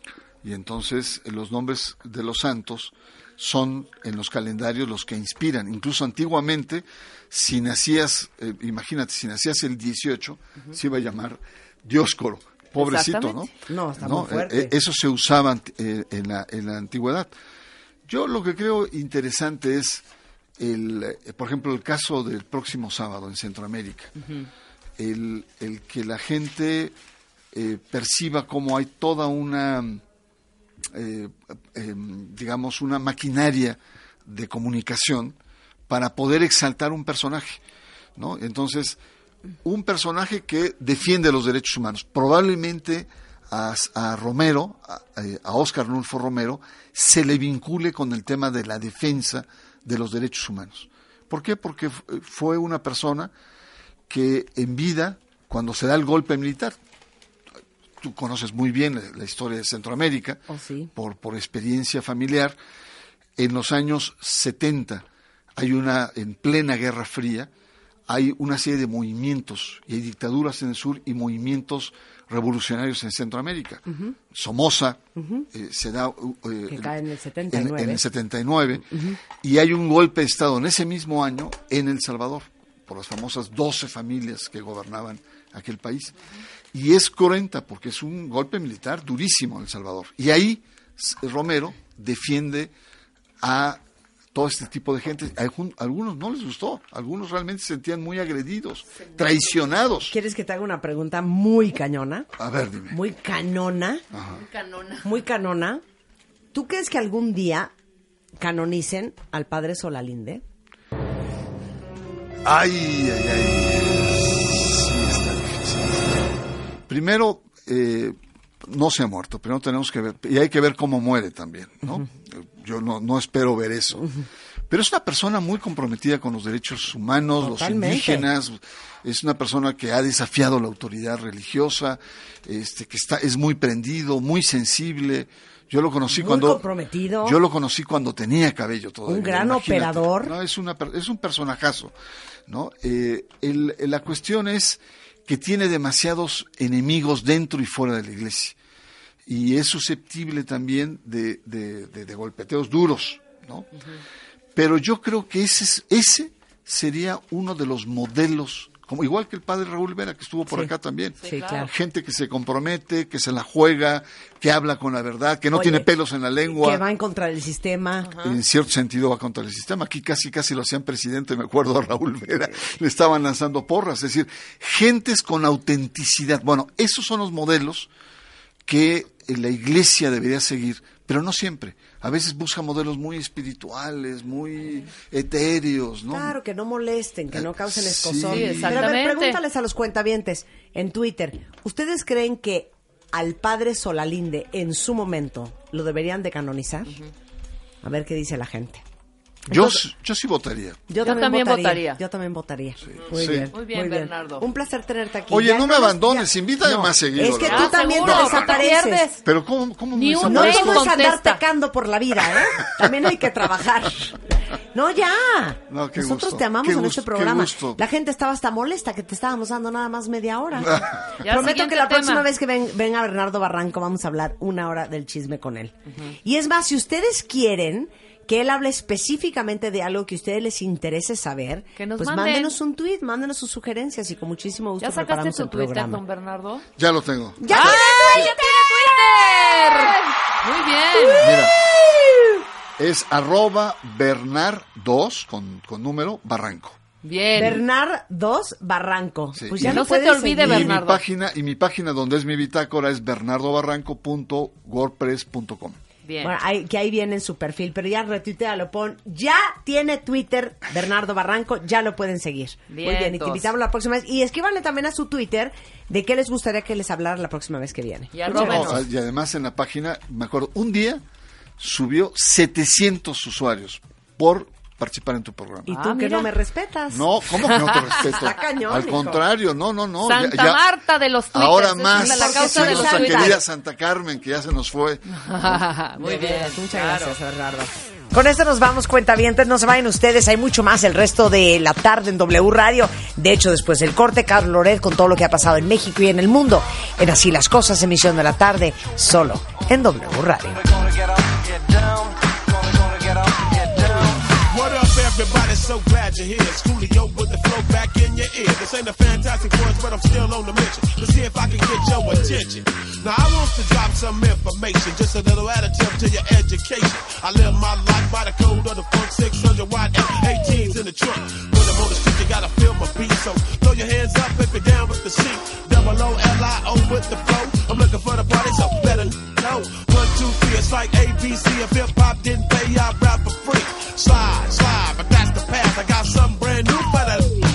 Y entonces los nombres de los santos son en los calendarios los que inspiran. Incluso antiguamente, si nacías, eh, imagínate, si nacías el 18, se iba a llamar Dioscoro. Pobrecito, ¿no? No, está muy fuerte. eh, eso se usaba eh, en, la, en la antigüedad. Yo lo que creo interesante es, el, eh, por ejemplo, el caso del próximo sábado en Centroamérica. el, el que la gente eh, perciba cómo hay toda una, eh, eh, digamos, una maquinaria de comunicación para poder exaltar un personaje, ¿no? Entonces, un personaje que defiende los derechos humanos. Probablemente a, a Romero, a, a Oscar Nulfo Romero, se le vincule con el tema de la defensa de los derechos humanos. ¿Por qué? Porque fue una persona que en vida, cuando se da el golpe militar, tú conoces muy bien la, la historia de Centroamérica, Oh, sí. por, por experiencia familiar, en los años 70 hay una, en plena Guerra Fría, hay una serie de movimientos, y hay dictaduras en el sur y movimientos revolucionarios en Centroamérica. Somoza eh, se da... eh, Que cae en el en, 79. en el 79, y hay un golpe de Estado en ese mismo año en El Salvador, por las famosas 12 familias que gobernaban aquel país. Y es cruenta porque es un golpe militar durísimo en El Salvador. Y ahí Romero defiende a todo este tipo de gente. Algunos no les gustó, algunos realmente se sentían muy agredidos, traicionados. ¿Quieres que te haga una pregunta muy cañona? A ver, dime. Muy canona. Canona. Muy canona. ¿Tú crees que algún día canonicen al padre Solalinde? Ay, ay, ay. Sí, está difícil. Primero, eh, no se ha muerto. Primero tenemos que ver, y hay que ver cómo muere también, ¿no? Yo no, no espero ver eso. Pero es una persona muy comprometida con los derechos humanos, Totalmente. los indígenas. Es una persona que ha desafiado la autoridad religiosa, este, que está, es muy prendido, muy sensible. Yo lo conocí Muy cuando comprometido. Yo lo conocí cuando tenía cabello todavía. Un gran imagínate. operador. No, es una es un personajazo, ¿no? Eh, el- la cuestión es que tiene demasiados enemigos dentro y fuera de la iglesia y es susceptible también de, de- de- de golpeteos duros, ¿no? Pero yo creo que ese, es- ese sería uno de los modelos como igual que el padre Raúl Vera, que estuvo por Sí. acá también. Sí, claro. Gente que se compromete, que se la juega, que habla con la verdad, que no Oye, tiene pelos en la lengua. Que va en contra del sistema. En cierto sentido va contra el sistema. Aquí casi casi lo hacían presidente, me acuerdo a Raúl Vera, le estaban lanzando porras. Es decir, gentes con autenticidad. Bueno, esos son los modelos que la iglesia debería seguir, pero no siempre. A veces busca modelos muy espirituales, muy etéreos, ¿no? Claro, que no molesten, que no causen Sí. escosor. Sí, Pero a ver, exactamente. pregúntales a los cuentavientes en Twitter. ¿Ustedes creen que al padre Solalinde en su momento lo deberían de canonizar? A ver qué dice la gente. Yo, Entonces- yo sí votaría. Yo, también votaría. Yo también votaría. Muy, Sí. bien, Muy bien, Bernardo. Un placer tenerte aquí. Oye, Ya no me abandones, ya- invítame más seguido, Es que la tú verdad. también Seguro, te no desapareces. Pero ¿cómo, cómo Ni me No todo es andar pecando por la vida, ¿eh? También hay que trabajar. No, ya. No, qué Nosotros gusto, te amamos qué en gusto, este qué programa. gusto. La gente estaba hasta molesta que te estábamos dando nada más media hora. [LAUGHS] Ya, Prometo que la tema. próxima vez que ven- venga Bernardo Barranco vamos a hablar una hora del chisme con él. Y es más, si ustedes quieren que él hable específicamente de algo que a ustedes les interese saber, Que nos pues manden. mándenos un tweet, mándenos sus sugerencias y con muchísimo gusto ¿Ya sacaste preparamos tu el Twitter, programa. don Bernardo? Ya lo tengo. ¡Ya ¡Ah, tiene ya tiene Twitter! Muy bien. Mira, es arroba Bernard2 con, con número Barranco. Bien. Bernard 2 Barranco. Sí. Pues Y ya no lo se te olvide, Y seguir. mi Bernardo. página, y mi página donde es mi bitácora es bernardobarranco.wordpress.com. Bien. Bueno, ahí, que ahí viene en su perfil, pero ya retuitealo, pon, ya tiene Twitter Bernardo Barranco, ya lo pueden seguir. Muy bien, y te invitamos la próxima vez. Y escríbanle también a su Twitter de qué les gustaría que les hablara la próxima vez que viene. Y Y además en la página, me acuerdo, un día subió 700 usuarios por participar en tu programa. Y Ah, tú que mira. no me respetas. No, ¿cómo que no te [LAUGHS] respeto? Está cañón, Al contrario, no, no, no. Santa ya- ya- Marta de los twitters. Ahora más, la causa de nuestra querida Santa Carmen, que ya se nos fue. [LAUGHS] Muy bien. Muchas claro. gracias, Bernardo. Con esto nos vamos, cuentavientes. No se vayan ustedes. Hay mucho más el resto de la tarde en W Radio. De hecho, después del corte, Carlos Loret con todo lo que ha pasado en México y en el mundo. En Así las Cosas, emisión de la tarde, solo en W Radio. So glad you're here. It's Coolio with the flow back in your ear. This ain't a fantastic voice, but I'm still on the mission to see if I can get your attention. Now, I want to drop some information, just a little additive to your education. I live my life by the code of the funk 600 watt F18s in the trunk. When I'm on the street, you gotta feel my beat. So throw your hands up if you're down with the C. Double O L I O with the flow. I'm looking for the party, so better know. One, two, three, it's like ABC. If hip hop didn't pay, I rap for free. Slide, slide, but that's the path. I got something brand new for the.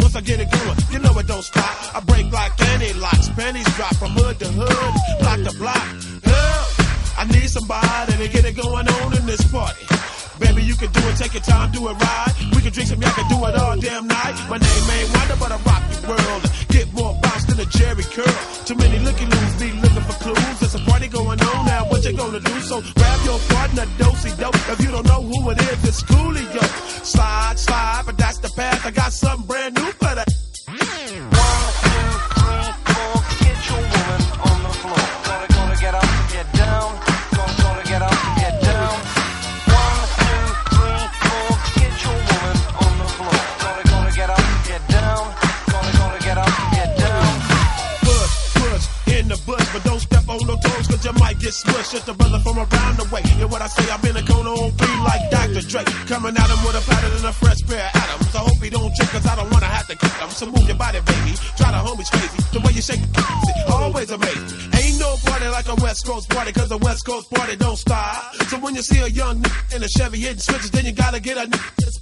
Once I get it going, you know it don't stop. I break like any locks, pennies drop from hood to hood, block to block. Help! I need somebody to get it going on in this party. Baby, you can do it, take your time, do it right. We can drink some, y'all can do it all damn night. My name ain't Wonder, but I rock your world. Get more bounce than a Jerry curl. Too many looky loos be looking for clues. There's a party going on now, what you gonna do? So grab your partner, dosey dope. If you don't know who it is, it's Coolio. Slide, slide, but that's the path. I got something brand new for that. Might get smushed. Just a brother from around the way. And what I say, I've been a cone on three like Dr. Dre. Coming at him with a pattern and a fresh pair of atoms. I hope he don't trip, cause I don't wanna have to kick him. So move your body, baby. Try the homies crazy. The way you shake it, always amazing. Ain't no party like a West Coast party, cause the West Coast party don't stop. So when you see a young nigga in a Chevy hitting switches, then you gotta get a nigga that's.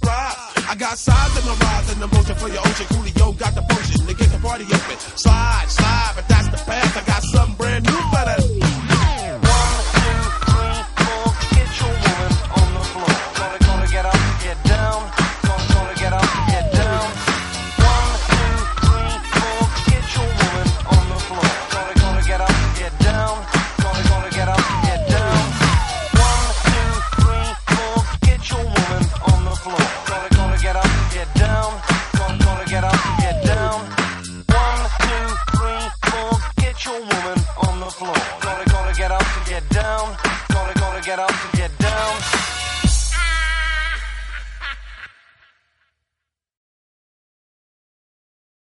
I got size in my rise and emotion for your ocean. Coolio got the potion to get the party open. Slide, slide, but that's the path. I got something brand new for that.